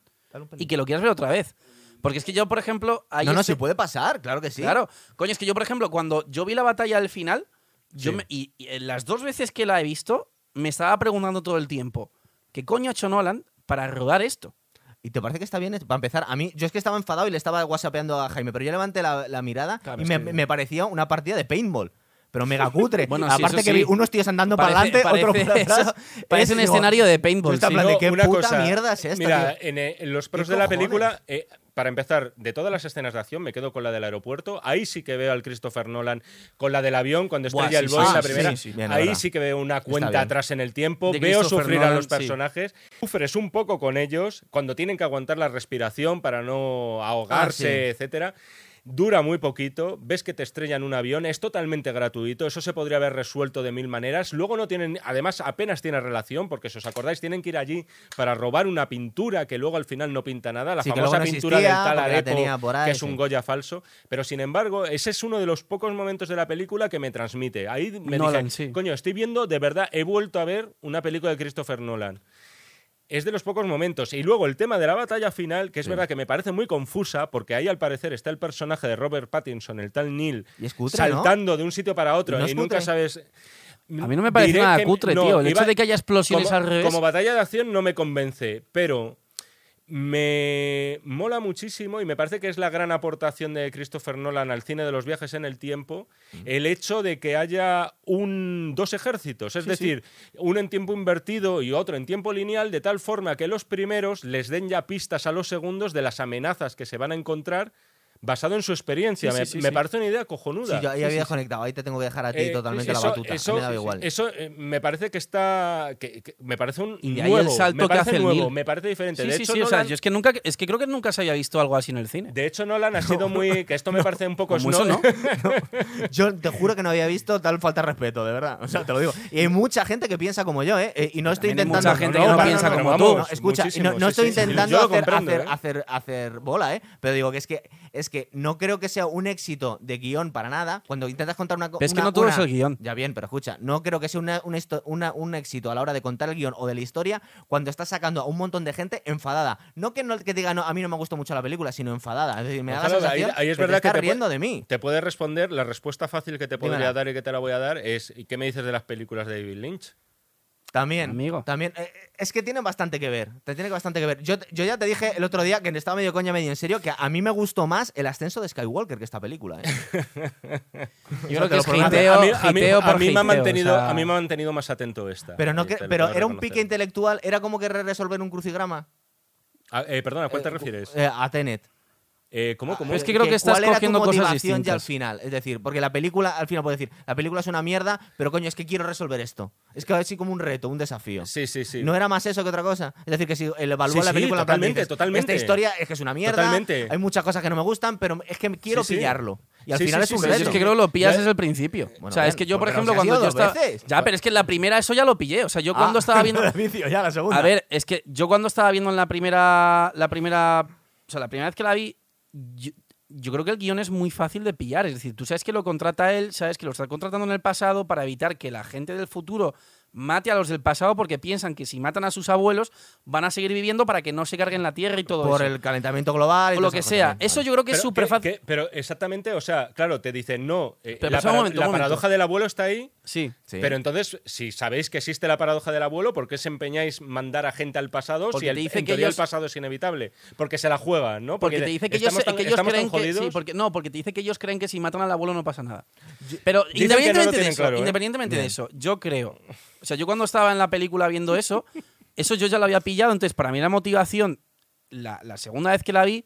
y que lo quieras ver otra vez. Porque es que yo, por ejemplo, hay no, no, este- sí puede pasar, claro que sí. Claro, coño, es que yo, por ejemplo, cuando yo vi la batalla al final, yo me- y, y en las dos veces que la he visto, me estaba preguntando todo el tiempo, ¿qué coño ha hecho Nolan para rodar esto? ¿Y te parece que está bien? Para empezar, a mí, yo es que estaba enfadado y le estaba whatsappeando a Jaime, pero yo levanté la, la mirada Claro, y me, que- me parecía una partida de paintball. Pero mega cutre. Bueno, sí, Aparte que sí. vi unos tíos andando Parece- para adelante, otro parece- para atrás. eso es- parece un escenario de paintball, qué una puta cosa, mierda es esta, Mira, tío? en, los pros ¿Qué de la película, eh, para empezar, de todas las escenas de acción, me quedo con la del aeropuerto. Ahí sí que veo al Christopher Nolan con la del avión, cuando Buah, estrella sí, el Boeing, sí, la primera. sí, sí. Bien, la Ahí verdad. sí que veo una cuenta atrás en el tiempo. De Veo sufrir a los sí. personajes. Sufres un poco con ellos cuando tienen que aguantar la respiración para no ahogarse, Ah, sí. etcétera. Dura muy poquito, ves que te estrellan un avión, es totalmente gratuito, eso se podría haber resuelto de mil maneras. Luego no tienen, además apenas tiene relación, porque si os acordáis, tienen que ir allí para robar una pintura que luego al final no pinta nada, la Sí, famosa no pintura del existía, tal Arepo, por ahí, que es sí. un Goya falso. Pero sin embargo, ese es uno de los pocos momentos de la película que me transmite. Ahí me Nolan, dije, sí. coño, estoy viendo, de verdad, he vuelto a ver una película de Christopher Nolan es de los pocos momentos. Y luego el tema de la batalla final, que es verdad que me parece muy confusa, porque ahí al parecer está el personaje de Robert Pattinson, el tal Neil, saltando de un sitio para otro ¿No y nunca cutre? sabes. A mí no me parece nada que- cutre, no, tío. El iba- hecho de que haya explosiones como, al revés. como batalla de acción no me convence, pero me mola muchísimo y me parece que es la gran aportación de Christopher Nolan al cine de los viajes en el tiempo el hecho de que haya un, dos ejércitos, es decir, uno en tiempo invertido y otro en tiempo lineal, de tal forma que los primeros les den ya pistas a los segundos de las amenazas que se van a encontrar basado en su experiencia. Sí, me, sí, sí, me sí. parece una idea Sí, cojonuda. yo ahí había desconectado. Ahí te tengo que dejar a ti Eh, totalmente eso- la batuta. Eso, me da igual. eso, eh, me parece que está. Que, que me parece un Y nuevo. el salto me que parece hace el nuevo, Neil. me parece diferente. Sí, de sí, hecho, sí. O sea, Nolan, yo es que nunca, es que creo que nunca se haya visto algo así en el cine. de hecho, Nolan ha sido muy. Que esto me parece un poco eso, snob. ¿no? Yo te juro que no había visto tal falta de respeto, de verdad. O sea, te lo digo. Y hay mucha gente que piensa como yo, ¿eh? Eh, Y no estoy También hay intentando. mucha gente que no piensa como tú. escucha, no, sí, estoy sí, sí. intentando ¿eh? hacer, hacer bola, ¿eh? Pero digo que es que es que no creo que sea un éxito de guion para nada. Cuando intentas contar una cosa. Es que no todo es el guion. Ya bien, pero escucha, no creo que sea una- una una- un éxito a la hora de contar el guion o de la historia cuando estás sacando a un montón de gente enfadada. No que, no, que diga, no, a mí no me gustó mucho la película, sino enfadada. Es decir, me da la Ojalá, ahí- sensación ahí es que verdad te que te riendo de mí. Te puede responder, la respuesta fácil que te podría Dímela. dar y que te la voy a dar es ¿y ¿qué me dices de las películas de David Lynch? También, Amigo. también. eh, eh, es que tienen bastante que ver. Te tiene bastante que ver. Yo, yo ya te dije el otro día que estaba medio coña, medio en serio, que a mí me gustó más el ascenso de Skywalker que esta película. ¿eh? Yo creo que es hiteo, a mí, a mí- hiteo a por mí me ha mantenido, o sea, a mí me ha mantenido más atento esta. Pero, no que, pero era un pique intelectual, era como que resolver un crucigrama. Ah, eh, perdona, ¿a cuál te refieres? eh, a Tenet. Eh, ¿Cómo? ¿Cómo? Pero es que creo que estás ¿Cuál era tu cogiendo cosas motivación ya al final? Es decir, porque la película, al final puedes decir, la película es una mierda, pero coño, es que quiero resolver esto. Es que así como un reto, un desafío. Sí, sí, sí. ¿No era más eso que otra cosa? Es decir, que si el evalúa Sí, la película, totalmente, dices, totalmente. Esta historia es que es una mierda. Totalmente. Hay muchas cosas que no me gustan, pero es que quiero Sí, sí. pillarlo. Y al Sí, final sí, es un sí, reto. Es que creo que lo pillas Ya- desde el principio. Bueno, o sea, bien, es que yo, por ejemplo, no cuando yo estaba. veces. Ya, pero es que en la primera eso ya lo pillé. O sea, yo Ah, cuando estaba viendo. ya la segunda. A ver, es que yo cuando estaba viendo en la primera. La primera. O sea, la primera vez que la vi. Yo, yo creo que el guion es muy fácil de pillar. Es decir, tú sabes que lo contrata él, sabes que lo está contratando en el pasado para evitar que la gente del futuro mate a los del pasado porque piensan que si matan a sus abuelos van a seguir viviendo para que no se carguen la tierra y todo por eso. el calentamiento global y o lo que sea. cosas. Eso yo creo que es súper ¿qué- fácil. pero exactamente, o sea, claro, te dicen, no, eh, Pero la, pasa un para- momento, la paradoja del abuelo está ahí, Sí. Sí. pero entonces, si sabéis que existe la paradoja del abuelo, ¿por qué os empeñáis mandar a gente al pasado Porque si el, te dice en que teoría ellos- el pasado es inevitable? Porque se la juegan, ¿no? Porque te dice que ellos, tan, que ellos creen que. jodidos. Sí, porque, no, porque te dice que ellos creen que si matan al abuelo no pasa nada. Pero no independientemente de eso, claro, ¿eh? independientemente de eso, yo creo. O sea, yo cuando estaba en la película viendo eso, eso yo ya lo había pillado. Entonces, para mí la motivación, la, la segunda vez que la vi,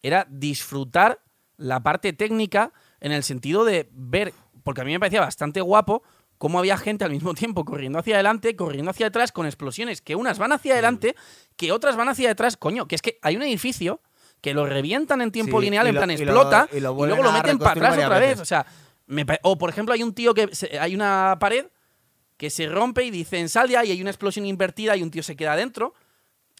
era disfrutar la parte técnica en el sentido de ver. Porque a mí me parecía bastante guapo cómo había gente al mismo tiempo corriendo hacia adelante, corriendo hacia atrás, con explosiones que unas van hacia adelante, que otras van hacia detrás. Coño, que es que hay un edificio que lo revientan en tiempo Sí, lineal, en lo- plan y lo- explota, y lo luego lo meten para atrás otra vez. veces. O sea, me o por ejemplo, hay un tío que se- hay una pared que se rompe y dice en saldia y hay una explosión invertida y un tío se queda dentro.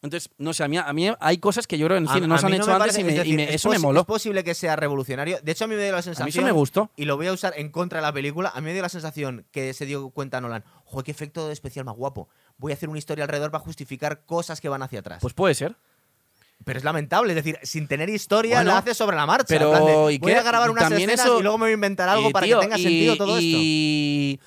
Entonces, no sé, a mí, a mí hay cosas que yo creo en A- cine no a se han mí no hecho antes parece- y, me- decir, y me- es eso me moló. Es posible que sea revolucionario. De hecho, a mí me dio la sensación. me gustó. Y lo voy a usar en contra de la película. A mí me dio la sensación que se dio cuenta Nolan. Joder, qué efecto especial más guapo. Voy a hacer una historia alrededor para justificar cosas que van hacia atrás. Pues puede ser. pero es lamentable. Es decir, sin tener historia, Bueno, la hace sobre la marcha. pero, en de, ¿y voy qué? a grabar unas También escenas eso- y luego me voy a inventar algo Y, para tío, que tenga y- sentido todo esto. y,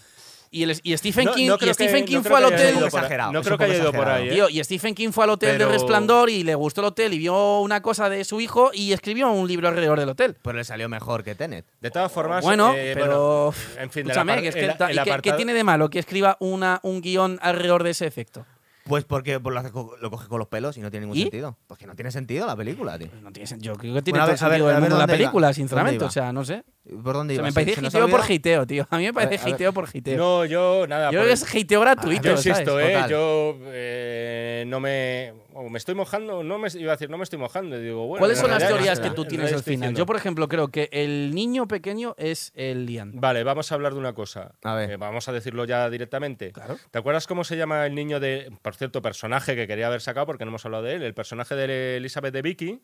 y, el- y Stephen No- King, no y creo que- Stephen no King creo fue al que haya hotel. exagerado, No creo que haya ido por ahí. exagerado. ¿eh? Tío, y Stephen King fue al hotel Pero- de Resplandor y le gustó el hotel y vio una cosa de su hijo y escribió un libro alrededor del hotel. Pero le salió mejor que Tenet. De todas formas, Bueno, eh, pero. bueno, en fin, del escúchame, que es que el- el ¿y qué- ¿qué, apartado- tiene de malo que escriba una, un guion alrededor de ese efecto? Pues porque pues, lo, coge con los pelos y no tiene ningún ¿Y? sentido. Porque no tiene sentido la película, tío. Pues no tiene yo creo que tiene Bueno, todo ver, el sentido ver, del ver mundo de la iba, película, dónde sinceramente. iba. O sea, no sé. ¿Por dónde O sea, iba? me ¿Se- parece hiteo por hiteo, tío. A mí me parece hiteo por hiteo. No, yo nada. yo creo que es hiteo gratuito. Yo ¿sabes? insisto, ¿eh? Total. Yo eh, no me. me estoy mojando, no me iba a decir, no me estoy mojando. Digo, bueno, ¿Cuáles son las teorías que tú tienes al final? diciendo. Yo, por ejemplo, creo que el niño pequeño es el Lian. Vale, vamos a hablar de una cosa. A ver. Eh, vamos a decirlo ya directamente. Claro. ¿Te acuerdas cómo se llama el niño de. Por cierto, personaje que quería haber sacado porque no hemos hablado de él? El personaje de Elizabeth de Vicky,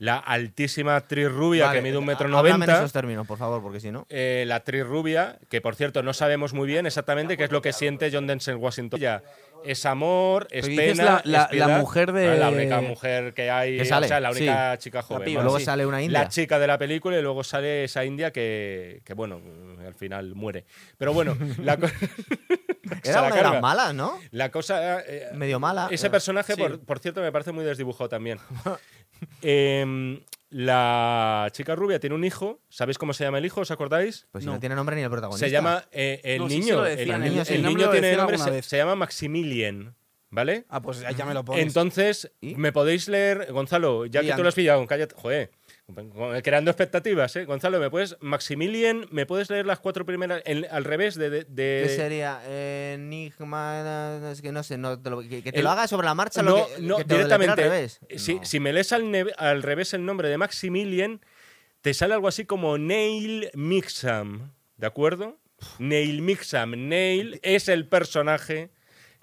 la altísima actriz rubia Vale, que mide un metro noventa. esos términos, por favor, porque si no. eh, la actriz rubia, que por cierto no sabemos muy bien exactamente qué es lo que siente John Denzel Washington. Ella es amor, es Pero pena, la- es la- mujer de- La única mujer que hay, Que sale, o sea, la sí. única chica joven. piba, luego sí. sale una india. La chica de la película y luego sale esa india que, que, bueno, al final muere. Pero bueno, la Era una de las malas, ¿no? La cosa. eh, Medio mala. ese personaje, Sí. por, por cierto, me parece muy desdibujado también. Em, la chica rubia tiene un hijo. ¿Sabéis cómo se llama el hijo? ¿Os acordáis? Pues si No. no tiene nombre ni el protagonista. Se llama eh, el No, sí, sí niño. el, niño, el- el el nombre niño lo tiene nombre, se, llama Maximilian. ¿vale? Ah, pues ya me lo pones. Entonces, ¿Y? me podéis leer, Gonzalo, ya que tú lo has pillado, cállate, joder, creando expectativas, ¿eh? Gonzalo, ¿me puedes, Maximilian, ¿me puedes leer las cuatro primeras en- al revés de... de- de- ¿Qué sería? Eh, Enigma. Es que no sé, no te lo- que, que te El- lo haga sobre la marcha no, lo que, no, que te lo letra directamente. al revés. Si, No. si me lees al, al revés el nombre de Maximilian, te sale algo así como Neil Mixam, ¿de acuerdo? Neil Mixam. Neil es el personaje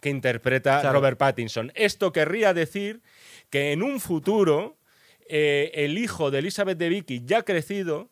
que interpreta Claro. Robert Pattinson. Esto querría decir que en un futuro eh, el hijo de Elizabeth de Vicky, ya crecido,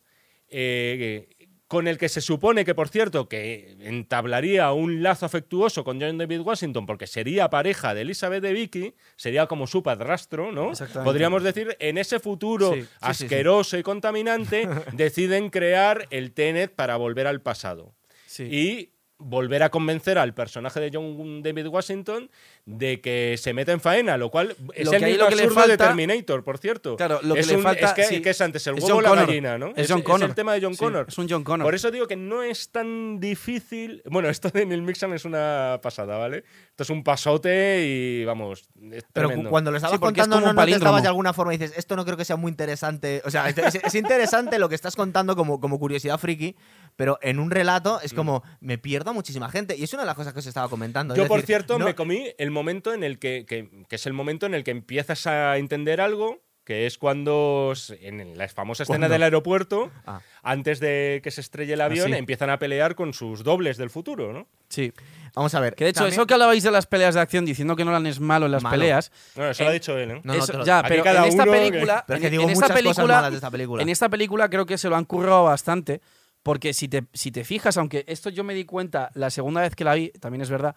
eh, con el que se supone que, por cierto, que entablaría un lazo afectuoso con John David Washington porque sería pareja de Elizabeth de Vicky, sería como su padrastro, ¿no? Podríamos decir, en ese futuro Sí, sí, sí, sí. asqueroso y contaminante, deciden crear el Tenet para volver al pasado Sí. y volver a convencer al personaje de John David Washington de que se meta en faena, lo cual es Lo el que mismo lo que le absurdo de falta- Terminator, por cierto. Claro, lo que es le un- falta- es que, sí. que es antes el Es huevo o la Connor. gallina, ¿no? Es John Connor. el tema de John Sí, Connor. es un John Connor. Por eso digo que no es tan difícil. Bueno, esto de Neil Mixam es una pasada, ¿vale? Esto es un pasote y vamos, es Pero tremendo. cuando lo estabas Sí, es contando, no, un no te estabas de alguna forma y dices, esto no creo que sea muy interesante. O sea, es, es interesante lo que estás contando como, como curiosidad friki, pero en un relato es como, me pierdo a muchísima gente. Y es una de las cosas que os estaba comentando. es Yo, por decir, cierto, no- me comí el momento en el que, que, que es el momento en el que empiezas a entender algo, que es cuando, en la famosa escena ¿Cuándo? del aeropuerto, Ah. antes de que se estrelle el avión, sí. empiezan a pelear con sus dobles del futuro, ¿no? Sí. Vamos a ver. Que de hecho, también- eso que hablabais de las peleas de acción diciendo que Nolan es malo en las Malo. peleas. Bueno, eso En- lo ha dicho él, ¿eh? No, no, eso- ya, pero en esta película. Pero es que en- digo en esta muchas cosas película, malas de esta película. En esta película creo que se lo han currado bastante. Porque si te, si te fijas, aunque esto yo me di cuenta la segunda vez que la vi, también es verdad.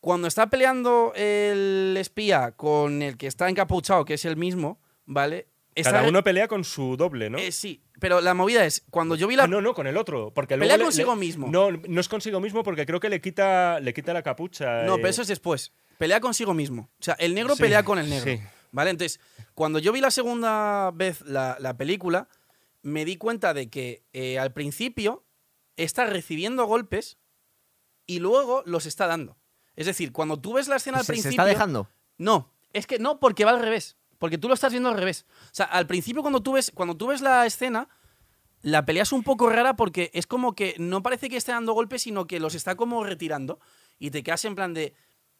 Cuando está peleando el espía con el que está encapuchado, que es el mismo, ¿vale? Está- Cada uno pelea con su doble, ¿no? eh, sí, pero la movida es, cuando yo vi la... Ah, no, no, con el otro. Porque Pelea le- consigo le- mismo. No, no es consigo mismo porque creo que le quita, le quita la capucha. No, eh. pero eso es después. Pelea consigo mismo. O sea, el negro Sí, pelea con el negro. sí. ¿Vale? Entonces, cuando yo vi la segunda vez la, la película, me di cuenta de que eh, al principio está recibiendo golpes y luego los está dando. Es decir, cuando tú ves la escena al ¿Se, se principio. está dejando? No, es que no, porque va al revés. Porque tú lo estás viendo al revés. O sea, al principio cuando tú ves, cuando tú ves la escena, la pelea es un poco rara porque es como que no parece que esté dando golpes, sino que los está como retirando. Y te quedas en plan de,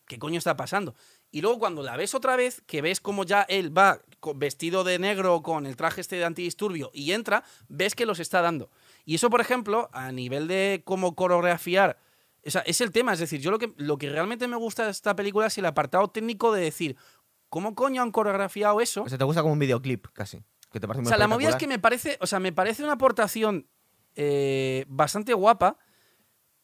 ¿qué coño está pasando? Y luego cuando la ves otra vez, que ves como ya él va vestido de negro con el traje este de antidisturbio y entra, ves que los está dando. Y eso, por ejemplo, a nivel de cómo coreografiar, o sea, es el tema. Es decir, yo lo que, lo que realmente me gusta de esta película es el apartado técnico de decir, ¿cómo coño han coreografiado eso? O sea, te gusta como un videoclip, casi. Que te parece O sea, la movida es que me parece, o sea, me parece una aportación eh, bastante guapa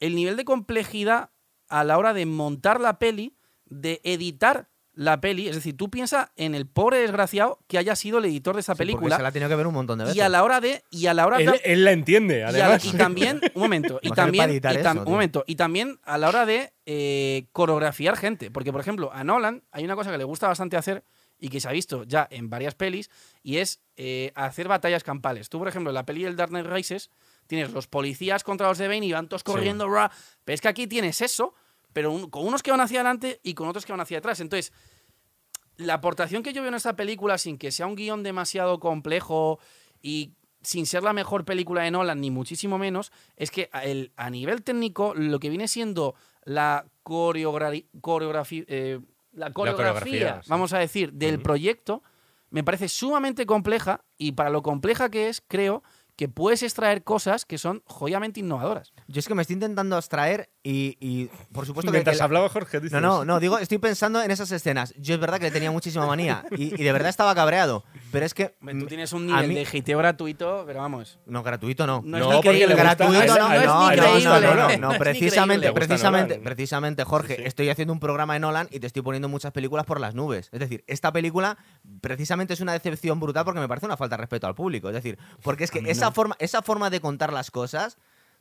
el nivel de complejidad a la hora de montar la peli, de editar la peli. Es decir, tú piensas en el pobre desgraciado que haya sido el editor de esa Sí, porque película se la ha tenido que ver un montón de veces. y a la hora de y a la hora Él, de, él la entiende, y, a la- además. y también un momento y también para editar y tam- eso, un momento y también a la hora de eh, coreografiar gente porque por ejemplo a Nolan hay una cosa que le gusta bastante hacer y que se ha visto ya en varias pelis y es eh, hacer batallas campales tú por ejemplo en la peli del Dark Knight Rises tienes los policías contra los de Bane y van todos corriendo pero es que aquí tienes eso pero un- con unos que van hacia adelante y con otros que van hacia atrás entonces la aportación que yo veo en esta película, sin que sea un guion demasiado complejo y sin ser la mejor película de Nolan, ni muchísimo menos, es que a, el- a nivel técnico, lo que viene siendo la coreogra- coreografi- eh, la coreografía, coreografía, sí. vamos a decir, del proyecto, me parece sumamente compleja y para lo compleja que es, creo que puedes extraer cosas que son joyamente innovadoras. Yo es que me estoy intentando abstraer y, y, por supuesto que- Mientras que... hablaba Jorge, dices. No, no, no, digo, estoy pensando en esas escenas. Yo es verdad que le tenía muchísima manía y, y de verdad estaba cabreado, pero es que... Tú tienes un nivel mí- de hiteo gratuito, pero vamos. No, gratuito no. No, No, es ni porque le creíble. gusta- gratuito no, es no, ni no, no, no, no, precisamente, precisamente, precisamente, Jorge, Sí, sí. estoy haciendo un programa de Nolan y te estoy poniendo muchas películas por las nubes. Es decir, esta película precisamente es una decepción brutal porque me parece una falta de respeto al público. Es decir, porque es que esa forma, esa forma de contar las cosas,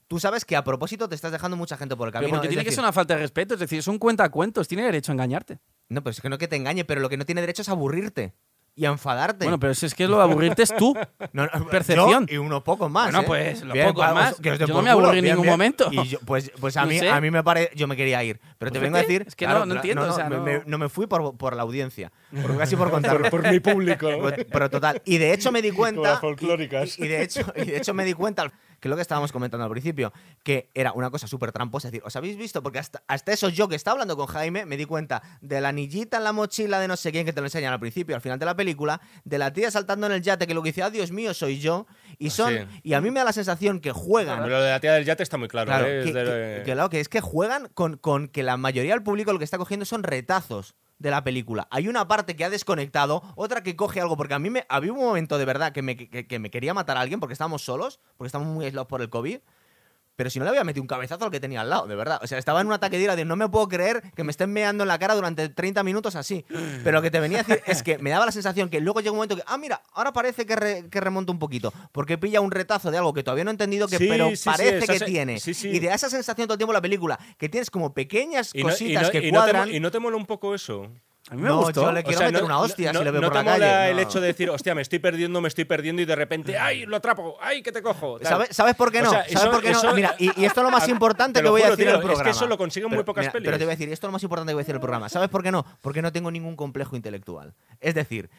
tú sabes que a propósito te estás dejando mucha gente por el Pero camino. porque Es tiene que decir, ser una falta de respeto, es decir, es un cuentacuentos, tiene derecho a engañarte. No, pues es que no que te engañe, pero lo que no tiene derecho es aburrirte. y a enfadarte. Bueno, pero si es que lo de aburrirte es tú. No, no, percepción. yo y unos pocos más. Bueno, ¿eh? pues, los Bien, pocos más. que Yo no me aburrí en ningún bien. momento. Y yo- pues, pues a No mí, sé. a mí me pare, yo me quería ir. Pero te Pues vengo a decir. Es que no- no entiendo, o sea, me, no- me- no me fui por, por la audiencia. Por, casi por contarlo. Por, por mi público. ¿no? Pero, pero total. Y de hecho me di cuenta. las folclóricas. Y, y de hecho, y de hecho me di cuenta, que es lo que estábamos comentando al principio, que era una cosa súper tramposa. Es decir, ¿os habéis visto? Porque hasta, hasta eso yo que estaba hablando con Jaime, me di cuenta de la anillita en la mochila de no sé quién que te lo enseñan al principio, al final de la película, de la tía saltando en el yate que lo que dice, ah, Dios mío, soy yo. Y son. sí. Y a mí me da la sensación que juegan. Pero lo de la tía del yate está muy claro. Claro, ¿eh? Es que, de- que- que claro, que es que juegan con, con que la mayoría del público lo que está cogiendo son retazos de la película. Hay una parte que ha desconectado, otra que coge algo, porque a mí me había un momento de verdad que me, que, que me quería matar a alguien porque estábamos solos, porque estábamos muy aislados por el COVID. Pero si no le había metido un cabezazo al que tenía al lado, de verdad. O sea, estaba en un ataque de ira de no me puedo creer que me estén meando en la cara durante 30 minutos así. Pero lo que te venía a decir es que me daba la sensación que luego llega un momento que, ah, mira, ahora parece que, re- que remonta un poquito. Porque pilla un retazo de algo que todavía no he entendido, que, Sí, pero sí, parece que se- tiene. Y de esa sensación todo el tiempo la película, que tienes como pequeñas y no, y cositas no- que y no te cuadran. ¿Y no te mola un poco eso? A mí me No, gustó. yo le quiero meter una hostia no, si le veo no por la mola calle. el No. hecho de decir, hostia, me estoy perdiendo, me estoy perdiendo y de repente, ¡ay, lo atrapo! ¡ay, que te cojo! ¿Sabes, ¿Sabes por qué O no? sea, ¿Sabes eso- por qué no? eso- Mira, y, y esto es lo más Te importante que voy a juro, decir tío, en el es que programa. eso lo consiguen muy pocas mira, pelis. Pero te voy a decir, esto es lo más importante que voy a decir en el programa. ¿Sabes por qué no? Porque no tengo ningún complejo intelectual. Es decir,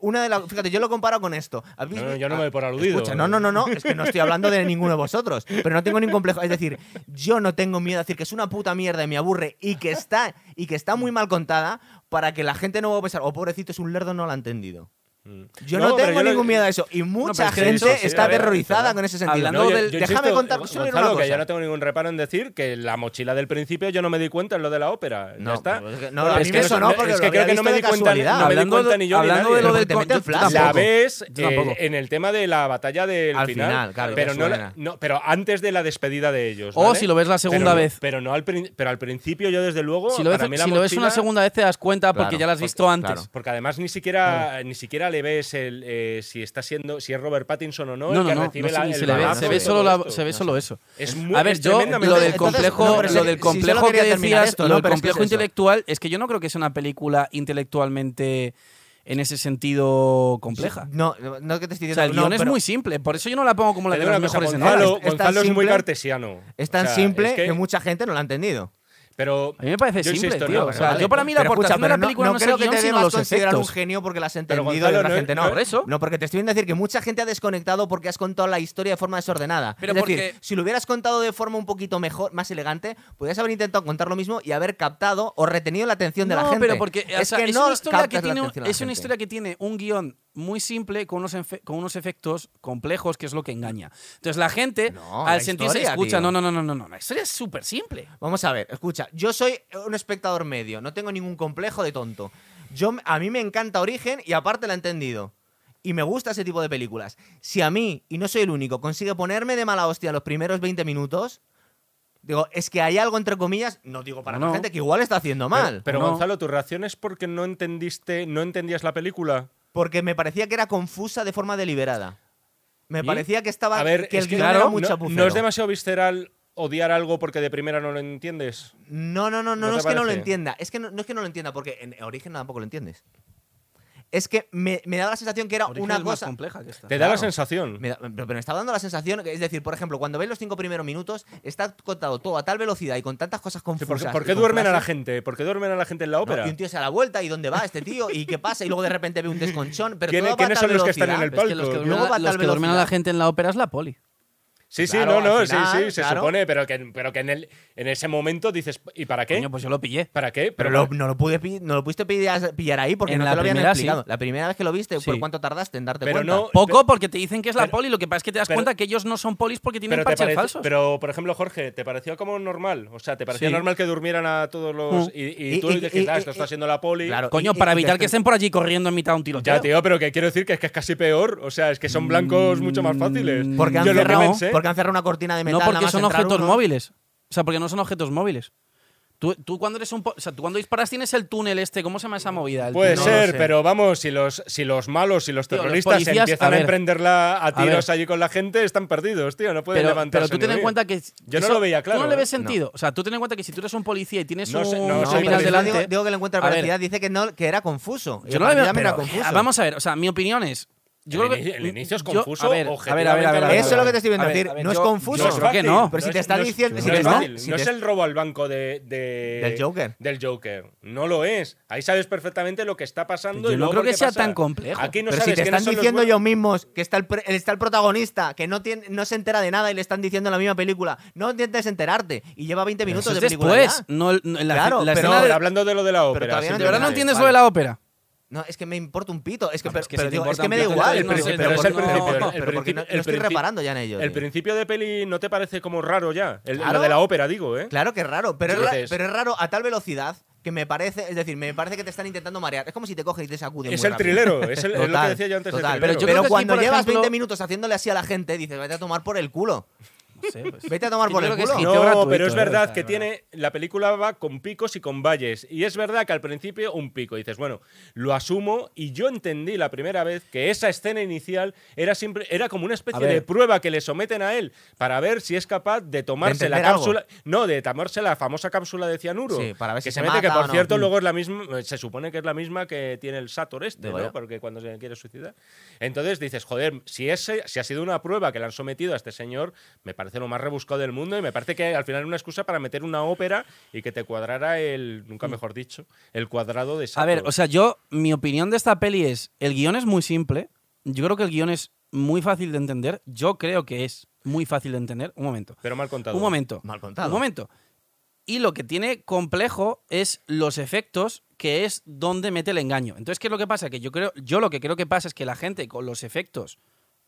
una de las. Fíjate, yo lo comparo con esto. ¿Habéis No, no, yo no me doy por aludido. Escucha, no, no, no, no. Es que no estoy hablando de ninguno de vosotros. Pero no tengo ningún complejo. Es decir, yo no tengo miedo a decir que es una puta mierda y me aburre y que está, y que está muy mal contada para que la gente no va a pensar, oh, pobrecito, es un lerdo, no lo ha entendido. Mm. Yo no, tengo lo- ningún miedo a eso. Y mucha pero es que gente eso- sí, está ver, aterrorizada con ese sentido. Hablando No, yo- del- yo déjame insisto, contar solo una que yo no tengo ningún reparo en decir que la mochila del principio yo no me di cuenta en lo de la ópera. No, ya está. es que- no, es que eso no, porque es que creo que no me di cuenta, no me di cuenta ni yo hablando de lo del la ves eh, en el tema de la batalla del Al final, claro, pero no, no, pero antes de la despedida de ellos. O ¿vale? si lo ves la segunda vez. pero no al pero al principio yo desde luego Si lo ves, una segunda vez te das cuenta porque ya la has visto antes. porque además ni siquiera ni siquiera le ves el, eh, si está siendo si es Robert Pattinson o no, No, el no, que no, recibe no la- el se le ve, balazo se y ve solo, la- se ve solo eso. Es muy- A ver, es yo lo del Entonces, complejo, no, pero lo si- del si complejo quería que decías, esto, lo no, del es que complejo es eso. intelectual, es que yo no creo que sea una película intelectualmente en ese sentido compleja. No, no que te estoy O sea, diciendo. el no, guion es pero muy simple, por eso yo no la pongo como la de las mejores de Gonzalo, Nolan. Es- es tan Gonzalo es muy simple- cartesiano. Es tan O sea, simple es que... mucha gente no lo ha entendido. Pero A mí me parece yo simple, insisto, tío. no, o sea, vale. yo para mí la aportación de la película no, no es creo que te debas considerar un genio porque la has Pero, entendido y Gonzalo, no- gente no. no- Por eso. No, porque te estoy viendo decir que mucha gente ha desconectado porque has contado la historia de forma desordenada. Pero es decir, porque- si lo hubieras contado de forma un poquito mejor, más elegante, podrías haber intentado contar lo mismo y haber captado o retenido la atención de la no, gente. pero porque o es sea, que es no una historia que captas la tiene, atención de la es una gente. historia que tiene un guion muy simple con unos, con unos efectos complejos, que es lo que engaña. Entonces la gente, No, al la sentirse, historia, escucha, no, no, no, no, no, no, la historia es súper simple. Vamos a ver, escucha, yo soy un espectador medio, no tengo ningún complejo de tonto. Yo, a mí me encanta Origen y aparte la he entendido. Y me gusta ese tipo de películas. Si a mí, y no soy el único, consigue ponerme de mala hostia los primeros 20 minutos, digo, es que hay algo entre comillas, no digo para No, la gente que igual está haciendo Pero, mal. pero No. Gonzalo, tu reacción es porque no entendiste, no entendías la película. Porque me parecía que era confusa de forma deliberada. Me ¿Y? parecía que estaba A ver, que el es que claro, era muy no, es demasiado visceral odiar algo porque de primera no lo entiendes. No, no, no, no, ¿No es que no lo entienda. Es que no, no es que no lo entienda, porque en Origen tampoco lo entiendes. Es que me, me daba la sensación que era Origen una es más cosa. compleja que esta. Te da la sensación. Me da- pero, pero me estaba dando la sensación, que- es decir, por ejemplo, cuando veis los cinco primeros minutos, está contado todo a tal velocidad y con tantas cosas Sí, confusas. ¿Por qué, por duermen a la gente? ¿Por qué duermen a la gente en la ¿no? ópera? Y un tío se da la vuelta y dónde va este tío y qué pasa y luego de repente ve un desconchón. Pero ¿Quién- todo va a quiénes tal son los que están en velocidad. el Es que los que palco? duermen, Luego va a, a los tal que duermen a la velocidad. gente en la ópera es la poli. Sí, sí, Claro, no, no, sí, sí, se claro. supone, pero que, pero que en, el, en ese momento dices, ¿y para qué? Coño, pues yo lo pillé. ¿Para qué? Pero lo- no, lo pude, no lo pudiste pillar, pillar ahí porque En no la te lo habían primera, explicado. sí. La primera vez que lo viste, ¿por Sí. cuánto tardaste en darte Pero cuenta? no- Poco porque te dicen que es la poli, lo que pasa es que te das cuenta que ellos no son polis porque tienen parches parece- falsos. pero, por ejemplo, Jorge, ¿te pareció como normal? O sea, ¿te parecía Sí. normal que durmieran a todos los. Mm. Y, y Y- tú y- dijiste, "Ah, esto está siendo la poli. Claro. Coño, para evitar que estén por allí corriendo en mitad de un tiroteo. Ya, tío, pero que quiero decir que es que es casi peor. O sea, es que son blancos mucho más fáciles. Porque han, Yo lo que cerrado, porque han cerrado una cortina de metal. No nada porque más son objetos uno. móviles. O sea, porque no son objetos móviles. Tú Tú, cuando eres un. O sea, tú cuando disparas tienes el túnel este. ¿Cómo se llama esa movida? El Puede no ser, pero vamos, si los, si los malos y los Tío, los terroristas policías- empiezan a emprenderla a tiros allí con la gente, están perdidos, tío. No pueden Pero, levantarse. pero tú ten en cuenta que. Yo no lo veía claro. Tú no le ves ¿eh? sentido. O sea, tú ten en cuenta que si tú eres un policía y tienes No un sé- yo delante. digo, digo que le encuentra veracidad, dice que, no, que era confuso. Yo no le veo. era pero, confuso. vamos a ver, o sea, mi opinión es. Yo El creo que. el inicio es yo- confuso, a ver, a ver, a ver, a ver, objetivamente a ver, hablando. Eso es lo que te estoy viendo a ver, decir, a ver, no es confuso. yo creo que fácil. no. Pero si te está es- diciendo- no si te es si no te- el robo al banco de, de- Del Joker. Del Joker. No lo es. Ahí sabes perfectamente lo que está pasando. Yo y no creo que sea pasa. tan complejo. Aquí no pero si sabes te quiénes están diciendo ellos mismos que está el, está el protagonista, que no, tiene, no se entera de nada y le están diciendo en la misma película, no intentes enterarte. Y lleva 20 Pero minutos de película después. No, no, Claro, la pero- No, hablando de lo de la ópera. no ¿De verdad no entiendes lo de la ópera? No, es que me importa un pito. Es que, pero, es que pero si te digo, es importa que un me da igual. no pero- sé, pero es el no- principio, el- pero el porque no, estoy el reparando ya en ello. El principio de peli no te parece como raro ya. El, Claro. Lo de la ópera, digo, ¿eh? Claro que es raro, pero, es pero es raro a tal velocidad que me parece, es decir, me parece que te están intentando marear. Es como si te cogen y te sacuden. Es muy el rápido. trilero, es, el- es lo que Total, decía yo antes total. Pero yo Pero cuando llevas ejemplo- 20 minutos haciéndole así a la gente, dices, vete a tomar por el culo. Sé, pues. Vete a tomar por el creo que es culo. No, gratuito, pero es eh, verdad sea, que tiene. La película va con picos y con valles. Y es verdad que al principio un pico. Y dices, bueno, lo asumo. Y yo entendí la primera vez que esa escena inicial era siempre. Era como una especie de prueba que le someten a él para ver si es capaz de tomarse la algo. cápsula. No, de tomarse la famosa cápsula de cianuro. Sí, para ver que si se, se mete, que por no. cierto, Mm. luego es la misma. Se supone que es la misma que tiene el Sator este, ¿no? Porque cuando se quiere suicidar. Entonces dices, joder, si ese si ha sido una prueba que le han sometido a este señor, me parece lo más rebuscado del mundo y me parece que al final era una excusa para meter una ópera y que te cuadrara el, nunca mejor dicho, el cuadrado de A Sator. ver, o sea, yo, mi opinión de esta peli es, el guion es muy simple, yo creo que el guion es muy fácil de entender, yo creo que es muy fácil de entender. Un momento, pero mal contado. un momento, Mal contado. un momento. Y lo que tiene complejo es los efectos, que es donde mete el engaño. Entonces, ¿qué es lo que pasa? Que yo creo, yo lo que creo que pasa es que la gente con los efectos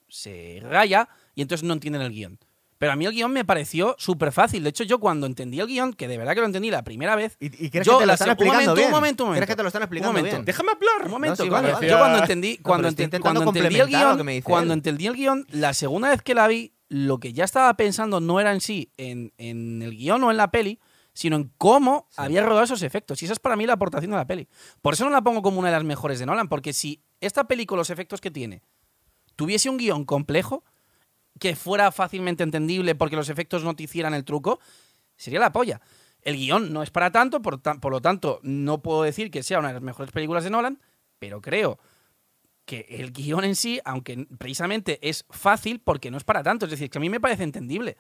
se raya y entonces no entienden el guion. Pero a mí el guion me pareció súper fácil. De hecho, yo cuando entendí el guion, que de verdad que lo entendí la primera vez, ¿Y, y crees Yo que te lo la están se- un explicando momento, un momento, un ¿Crees momento. que te lo están Un explicando momento. bien? Déjame hablar. Un momento, sí, coño. vale, vale. Yo cuando entendí, cuando, enten- intentando cuando entendí el guion, que me dice cuando él. entendí el guion, la segunda vez que la vi, lo que ya estaba pensando no era en sí, en, en el guion o en la peli, sino en cómo había rodado esos efectos. Y esa es para mí la aportación de la peli. Por eso no la pongo como una de las mejores de Nolan, porque si esta peli con los efectos que tiene tuviese un guion complejo, que fuera fácilmente entendible porque los efectos no te hicieran el truco, sería la polla. El guion no es para tanto, por, por lo tanto, no puedo decir que sea una de las mejores películas de Nolan, pero creo que el guion en sí, aunque precisamente es fácil porque no es para tanto, es decir, que a mí me parece entendible.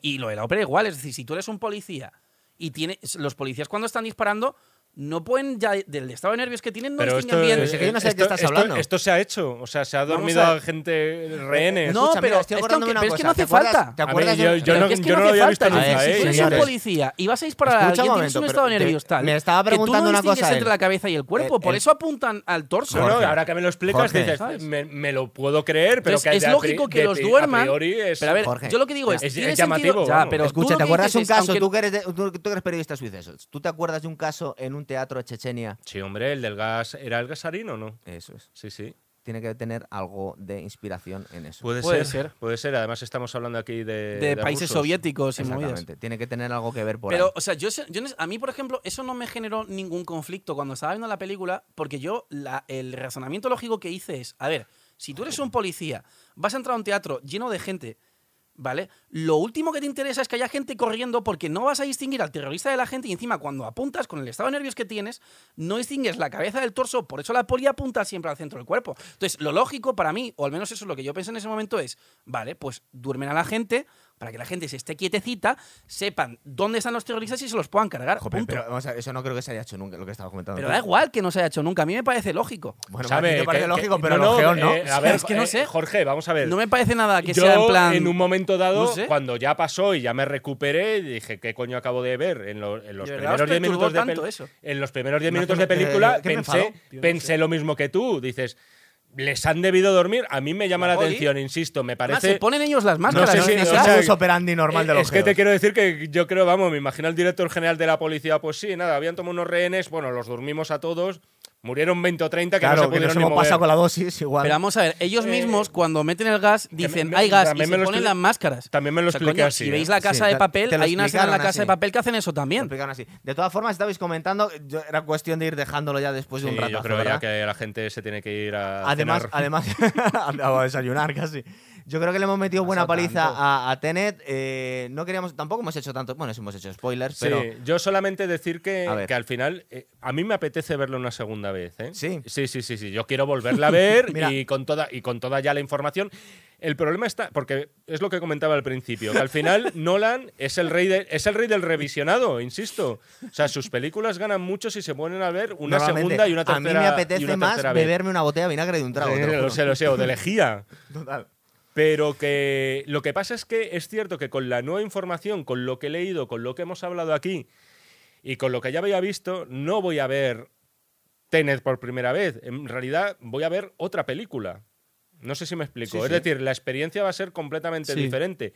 Y lo de la ópera igual, es decir, si tú eres un policía y tiene, los policías cuando están disparando no pueden ya del estado de nervios que tienen no Pero esto, bien. Pero si que yo no sé de qué esto- estás esto- hablando. Esto se ha hecho. O sea, se ha dormido a- a, gente rehenes. No, Escucha, pero mira, estoy es que acordándome aunque- una pero es que cosa. no hace ¿Te acuerdas- falta. ¿Te acuerdas yo- no- que es que yo no no lo había visto nunca, ¿eh? si tú eres un policía y vas a disparar a alguien, tienes un estado de nervios tal. me estaba que tú preguntando no una cosa, entre la cabeza y el cuerpo. Por eso apuntan al torso. No, no, ahora que me lo explicas, dices, me, lo puedo creer, pero que es lógico que los duerman. Pero a ver, yo lo que digo es, es- llamativo, Escucha, ¿te acuerdas un caso? Tú, que eres periodista suicesos. ¿Tú te acuerdas de un caso en un teatro de Chechenia? Sí, hombre, el del gas. ¿Era el gasarino o no? Eso es. Sí, sí. Tiene que tener algo de inspiración en eso. Puede, Puede ser, ser. Puede ser. Además, estamos hablando aquí de. de países soviéticos y movidas. Exactamente. Tiene que tener algo que ver por Pero, ahí. o sea, yo, sé- yo a mí, por ejemplo, eso no me generó ningún conflicto cuando estaba viendo la película, porque yo, la- el razonamiento lógico que hice es, a ver, si tú eres un policía, vas a entrar a un teatro lleno de gente, ¿vale? Lo último que te interesa es que haya gente corriendo porque no vas a distinguir al terrorista de la gente y encima cuando apuntas con el estado de nervios que tienes, no distingues la cabeza del torso, por eso la poli apunta siempre al centro del cuerpo. Entonces, lo lógico para mí, o al menos eso es lo que yo pensé en ese momento, es, vale, pues duermen a la gente para que la gente se esté quietecita, sepan dónde están los terroristas y se los puedan cargar. Joder, punto. pero vamos a ver, eso no creo que se haya hecho nunca, lo que estaba comentando. Pero tú. da igual que no se haya hecho nunca. A mí me parece lógico. Bueno, te parece Que- lógico, que- pero no, eh, a ver, Es que no eh, sé. Jorge, vamos a ver. No me parece nada que Yo, sea en plan. en un momento dado, No sé. cuando ya pasó y ya me recuperé, dije, ¿qué coño acabo de ver? En, lo- en los ¿De verdad os primeros 10 perturbó minutos de eso? En los primeros 10 No, minutos de me- película me pensé, lo mismo que tú. Dices, les han debido dormir. A mí me llama la, atención, insisto, me Además, parece. se ponen ellos las máscaras. sé ¿no? si- O sea, es un operandi normal de Eh, los Es que te quiero decir que yo creo, vamos, me imagino al director general de la policía, pues sí, nada, habían tomado unos rehenes, bueno, los dormimos a todos, Murieron 20 o 30 que claro, no se que pudieron nos ni hemos mover. pasado con la dosis igual. Pero vamos a ver, ellos Eh, mismos cuando meten el gas que dicen me- hay gas y también se ponen las máscaras. También me lo O sea, expliqué coño, así. Si ¿eh? veis la casa Sí, de papel, hay una escena en la casa de así. papel que hacen eso también. así. De todas formas, estabais comentando, yo- era cuestión de ir dejándolo ya después de un Sí, rato. yo creo ya que la gente se tiene que ir a Además, cenar. además a desayunar casi. Yo creo que le hemos metido buena paliza tanto. a, a Tenet. eh, no queríamos, tampoco hemos hecho tanto. Bueno, sí hemos hecho spoilers, pero. Sí, yo solamente decir que, que al final eh, a mí me apetece verlo una segunda vez. ¿eh? Sí. sí, sí, sí, sí. Yo quiero volverla a ver y con toda y con toda ya la información. El problema está porque es lo que comentaba al principio, que al final Nolan es el rey de- es el rey del revisionado, insisto. O sea, sus películas ganan mucho si se ponen a ver una segunda y una tercera. A mí me apetece más vez. beberme una botella de vinagre de un trago. Sí, lo sé, lo sé, o de lejía. Total. Pero que lo que pasa es que es cierto que con la nueva información, con lo que he leído, con lo que hemos hablado aquí y con lo que ya había visto, no voy a ver Tenet por primera vez. En realidad voy a ver otra película. No sé si me explico. Sí, es sí. decir, la experiencia va a ser completamente Sí. diferente.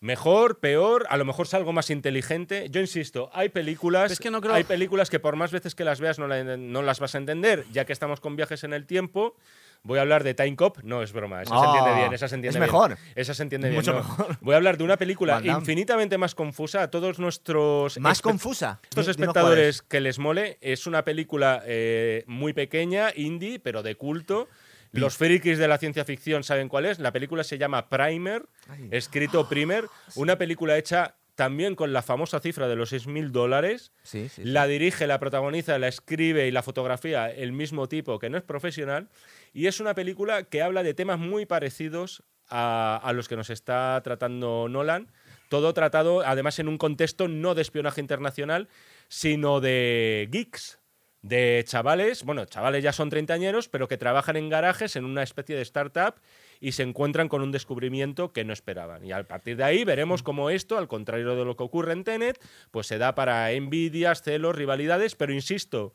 Mejor, peor, a lo mejor salgo más inteligente. Yo insisto, hay películas, Es que no creo- hay películas que por más veces que las veas no, la- no las vas a entender, ya que estamos con viajes en el tiempo. Voy a hablar de Time Cop, no es broma, esa se Ah, entiende bien, esa se entiende es bien. mejor. Esa se entiende bien. Mucho no. mejor. Voy a hablar de una película infinitamente más confusa a todos nuestros Más confusa. estos espectadores que les mole. Es una película eh, muy pequeña, indie, pero de culto. Los frikis de la ciencia ficción saben cuál es. La película se llama Primer, escrito Primer. Una película hecha también con la famosa cifra de los 6.000 dólares. Sí, sí, sí. La dirige, la protagoniza, la escribe y la fotografía el mismo tipo que no es profesional. Y es una película que habla de temas muy parecidos a, a los que nos está tratando Nolan. Todo tratado, además, en un contexto no de espionaje internacional, sino de geeks. De chavales, bueno, chavales ya son treintañeros, pero que trabajan en garajes en una especie de startup y se encuentran con un descubrimiento que no esperaban. Y a partir de ahí veremos cómo esto, al contrario de lo que ocurre en Tenet, pues se da para envidias, celos, rivalidades, pero insisto,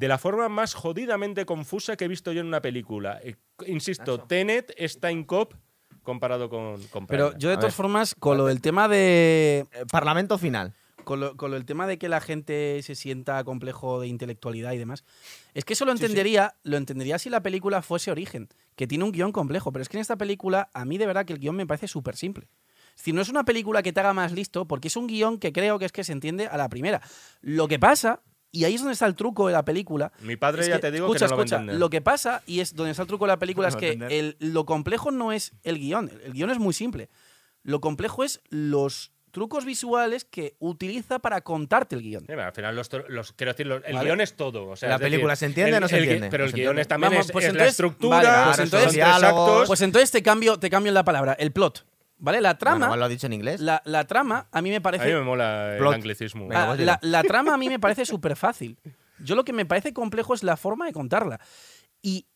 de la forma más jodidamente confusa que he visto yo en una película. Eh, insisto, Tenet es Time Cop comparado con, con Pero yo de todas formas, con lo del tema de. Eh, Parlamento final. Con lo, con lo del tema de que la gente se sienta complejo de intelectualidad y demás. Es que eso lo Sí, sí. entendería, lo entendería si la película fuese Origen, que tiene un guion complejo. Pero es que en esta película, a mí de verdad que el guion me parece súper simple. Es decir, no es una película que te haga más listo, porque es un guion que creo que es que se entiende a la primera. Lo que pasa, y ahí es donde está el truco de la película, Mi padre es ya que- te digo escucha, que no lo va a escucha, entender. lo que pasa, y es donde está el truco de la película, No es que el- lo complejo no es el guion. El guion es muy simple. Lo complejo es los trucos visuales que utiliza para contarte el guion. Sí, al final, los, los- quiero decir, los- el Vale. guion es todo. O sea, ¿La es decir, película se entiende el- o no se el entiende? Pero el guion entiende. es también Vamos, es, pues es la entonces- estructura, vale, pues son entonces- tres diálogos. actos. Pues entonces te cambio, te cambio la palabra, el plot. ¿Vale? La trama, Bueno, lo ha dicho en inglés. la, la trama a mí me a mí parece. me mola el Plot. anglicismo. Venga, Ah, la, la trama a mí me parece súper fácil. Yo lo que me parece complejo es la forma de contarla. Y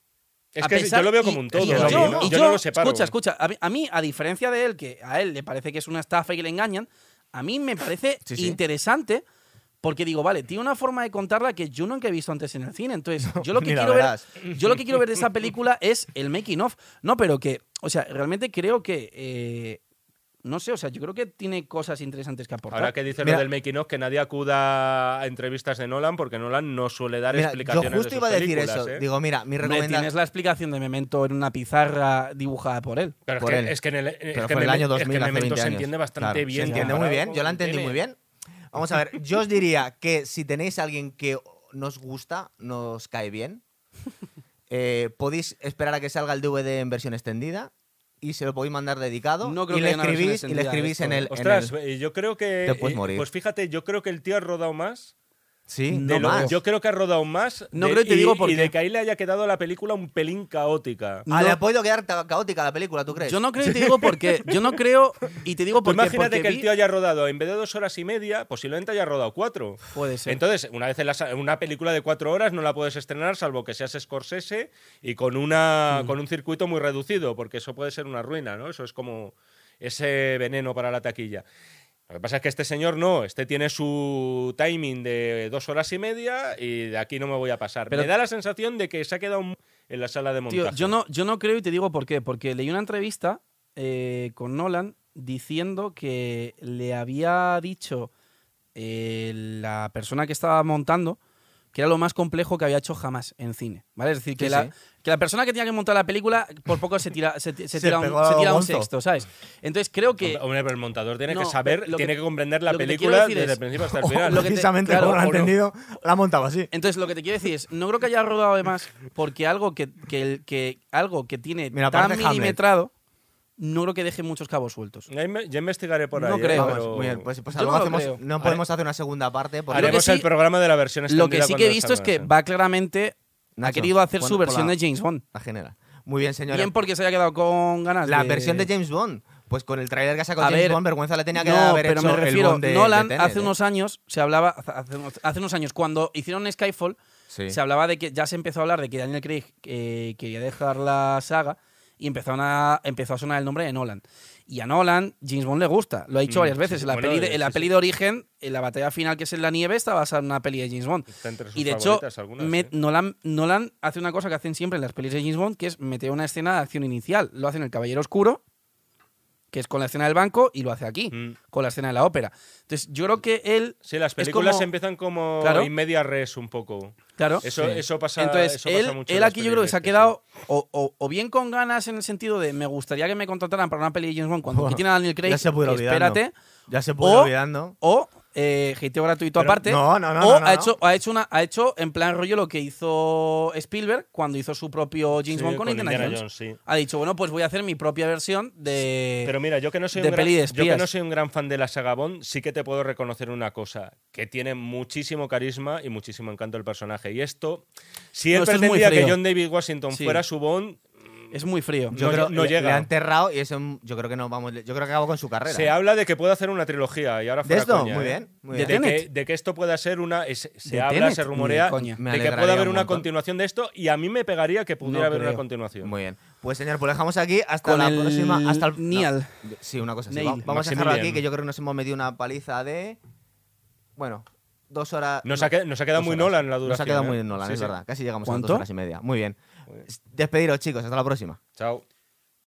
es que pesar- yo lo veo y- como un todo. y lo yo, y yo yo- no lo separo. Escucha, escucha. A mí, a mí, a diferencia de él, que a él le parece que es una estafa y que le engañan, a mí me parece Sí, sí. interesante porque digo, vale, tiene una forma de contarla que yo nunca he visto antes en el cine. Entonces, yo lo que quiero ver, yo lo que quiero ver de esa película es el making of. No, pero que, o sea, realmente creo que eh, no sé, o sea, yo creo que tiene cosas interesantes que aportar. Ahora que dice Mira- lo del making of, que nadie acuda a entrevistas de Nolan porque Nolan no suele dar Mira, explicaciones yo justo de iba a sus decir películas, eso. ¿eh? Digo, mira, mi recomendación. tienes la explicación de Memento en una pizarra dibujada por él. Pero es por que, él. es que en el, es que en el año es 2000, que hace Memento 20 se años. entiende bastante Claro, bien. Se entiende muy bien, yo la entendí muy bien. Vamos a ver, yo os diría que si tenéis a alguien que nos gusta, nos cae bien, eh, podéis esperar a que salga el DVD en versión extendida y se lo podéis mandar dedicado No creo y, que le escribís, y le escribís en el, en Ostras, el- eh, yo creo que. Te puedes eh, morir. Pues fíjate, yo creo que el tío ha rodado más. Sí, de no lo- más. Yo creo que ha rodado más. No de- creo y te y, digo por y de que ahí le haya quedado la película un pelín caótica. Ah, le ha podido quedar caótica la película, ¿tú crees? Yo no creo y te digo por qué. Yo no creo y te digo Tú por qué. imagínate porque que el tío haya rodado en vez de dos horas y media, posiblemente haya rodado cuatro. Puede ser. Entonces, una vez en la una película de cuatro horas no la puedes estrenar salvo que seas Scorsese y con, una, Mm. con un circuito muy reducido, porque eso puede ser una ruina, ¿no? Eso es como ese veneno para la taquilla. Lo que pasa es que este señor no, este tiene su timing de dos horas y media y de aquí no me voy a pasar. Pero- me da la sensación de que se ha quedado en la sala de montaje. Tío, yo no, yo no creo y te digo por qué. Porque leí una entrevista eh, con Nolan diciendo que le había dicho eh, la persona que estaba montando que era lo más complejo que había hecho jamás en cine, ¿vale? Es decir, que, Sí, la, sí. que la persona que tenía que montar la película por poco se tira, se, se Se tira, un, se tira sexto, ¿sabes? Entonces creo que... Hombre, pero el montador tiene No, que saber, pero lo que- tiene que, comprender la lo que te película desde es- el principio hasta el final. Lo que te- Precisamente claro, como lo ha no. entendido, la ha montado así. Entonces, lo que te quiero decir es, no creo que haya rodado de más porque algo que, que, algo que tiene Mira, tan Hamlet. No creo que deje muchos cabos sueltos. Ya inve- ya investigaré por ahí. No ¿eh? creo. Vamos, pero muy bien, pues, pues Yo algo no lo hacemos- creo. no podemos hacer una segunda parte. porque- Haremos sí- el programa de la versión Lo que sí que he cuando visto es que salga, va claramente ha Nacho, querido hacer su versión la- de James Bond. La genera. Muy bien, señora. Bien porque se haya quedado con ganas La de- versión de James Bond. Pues con el trailer que ha sacado A James ver, Bond, vergüenza le tenía que no, haber pero hecho me el refiero, Bond de- de Nolan Tenet, hace ¿eh? unos años se hablaba, hace unos, hace unos años cuando hicieron Skyfall, Sí. se hablaba de que ya se empezó a hablar de que Daniel Craig eh, quería dejar la saga y empezaron a, empezó a sonar el nombre de Nolan. Y a Nolan, James Bond le gusta. Lo ha dicho Mm, varias veces. sí. En la, Bueno, peli, de, eh, en la peli de origen, en la batalla final que es en la nieve, está basada en una peli de James Bond. Está entre sus Y de hecho, favoritas algunas, me- sí. Nolan, Nolan hace una cosa que hacen siempre en las pelis de James Bond, que es meter una escena de acción inicial. Lo hace en El Caballero Oscuro, que es con la escena del banco, y lo hace aquí, Mm. con la escena de la ópera. Entonces, yo creo que él. Sí, las películas como- empiezan como Claro. in media res un poco. Claro. Eso, eso pasa, Entonces, eso pasa él, mucho él aquí yo creo que se ha quedado o, o- o bien con ganas en el sentido de me gustaría que me contrataran para una peli de James Bond cuando Buah, aquí tiene a Daniel Craig, ya se puede olvidando. espérate, Ya se puede O- olvidando. o eh, hateo gratuito Pero- aparte, No, no, no, o no, no, ha, no. hecho, ha, hecho una, ha hecho en plan rollo lo que hizo Spielberg cuando hizo su propio James Sí, Bond con, Indiana, Jones. sí. Ha dicho, bueno, pues voy a hacer mi propia versión de... Pero mira, yo que no soy de un gran, de yo que no soy un gran fan de la saga Bond, sí que te puedo reconocer una cosa, que tiene muchísimo carisma y muchísimo encanto el personaje. Y esto, si No, él es pretendía que. John David Washington Sí. fuera su Bond, Es muy frío. Yo no creo no le- llega. Le ha enterrado y eso yo creo que no vamos. Yo creo que acabó con su carrera. se ¿eh? habla de que puede hacer una trilogía y ahora ¿De esto? coña, Muy ¿eh? bien, muy ¿De bien. De que, Tenet? de que esto pueda ser una. es- se ¿De habla, Tenet? se de rumorea de que pueda haber un una continuación de esto y a mí me pegaría que pudiera No haber una continuación. Muy bien. Pues señor, pues lo dejamos aquí hasta Con la el próxima. Hasta el. no. Nial. Sí, una cosa así. Vamos a dejarlo aquí, que yo creo que nos hemos metido una paliza de. Bueno, dos horas. Nos, no, ha, que- nos ha quedado muy horas. Nolan la duración. Nos ha quedado ¿eh? muy Nolan, Sí, es sí. verdad. Casi llegamos a dos horas y media. Muy bien. Despediros, chicos. Hasta la próxima. Chao.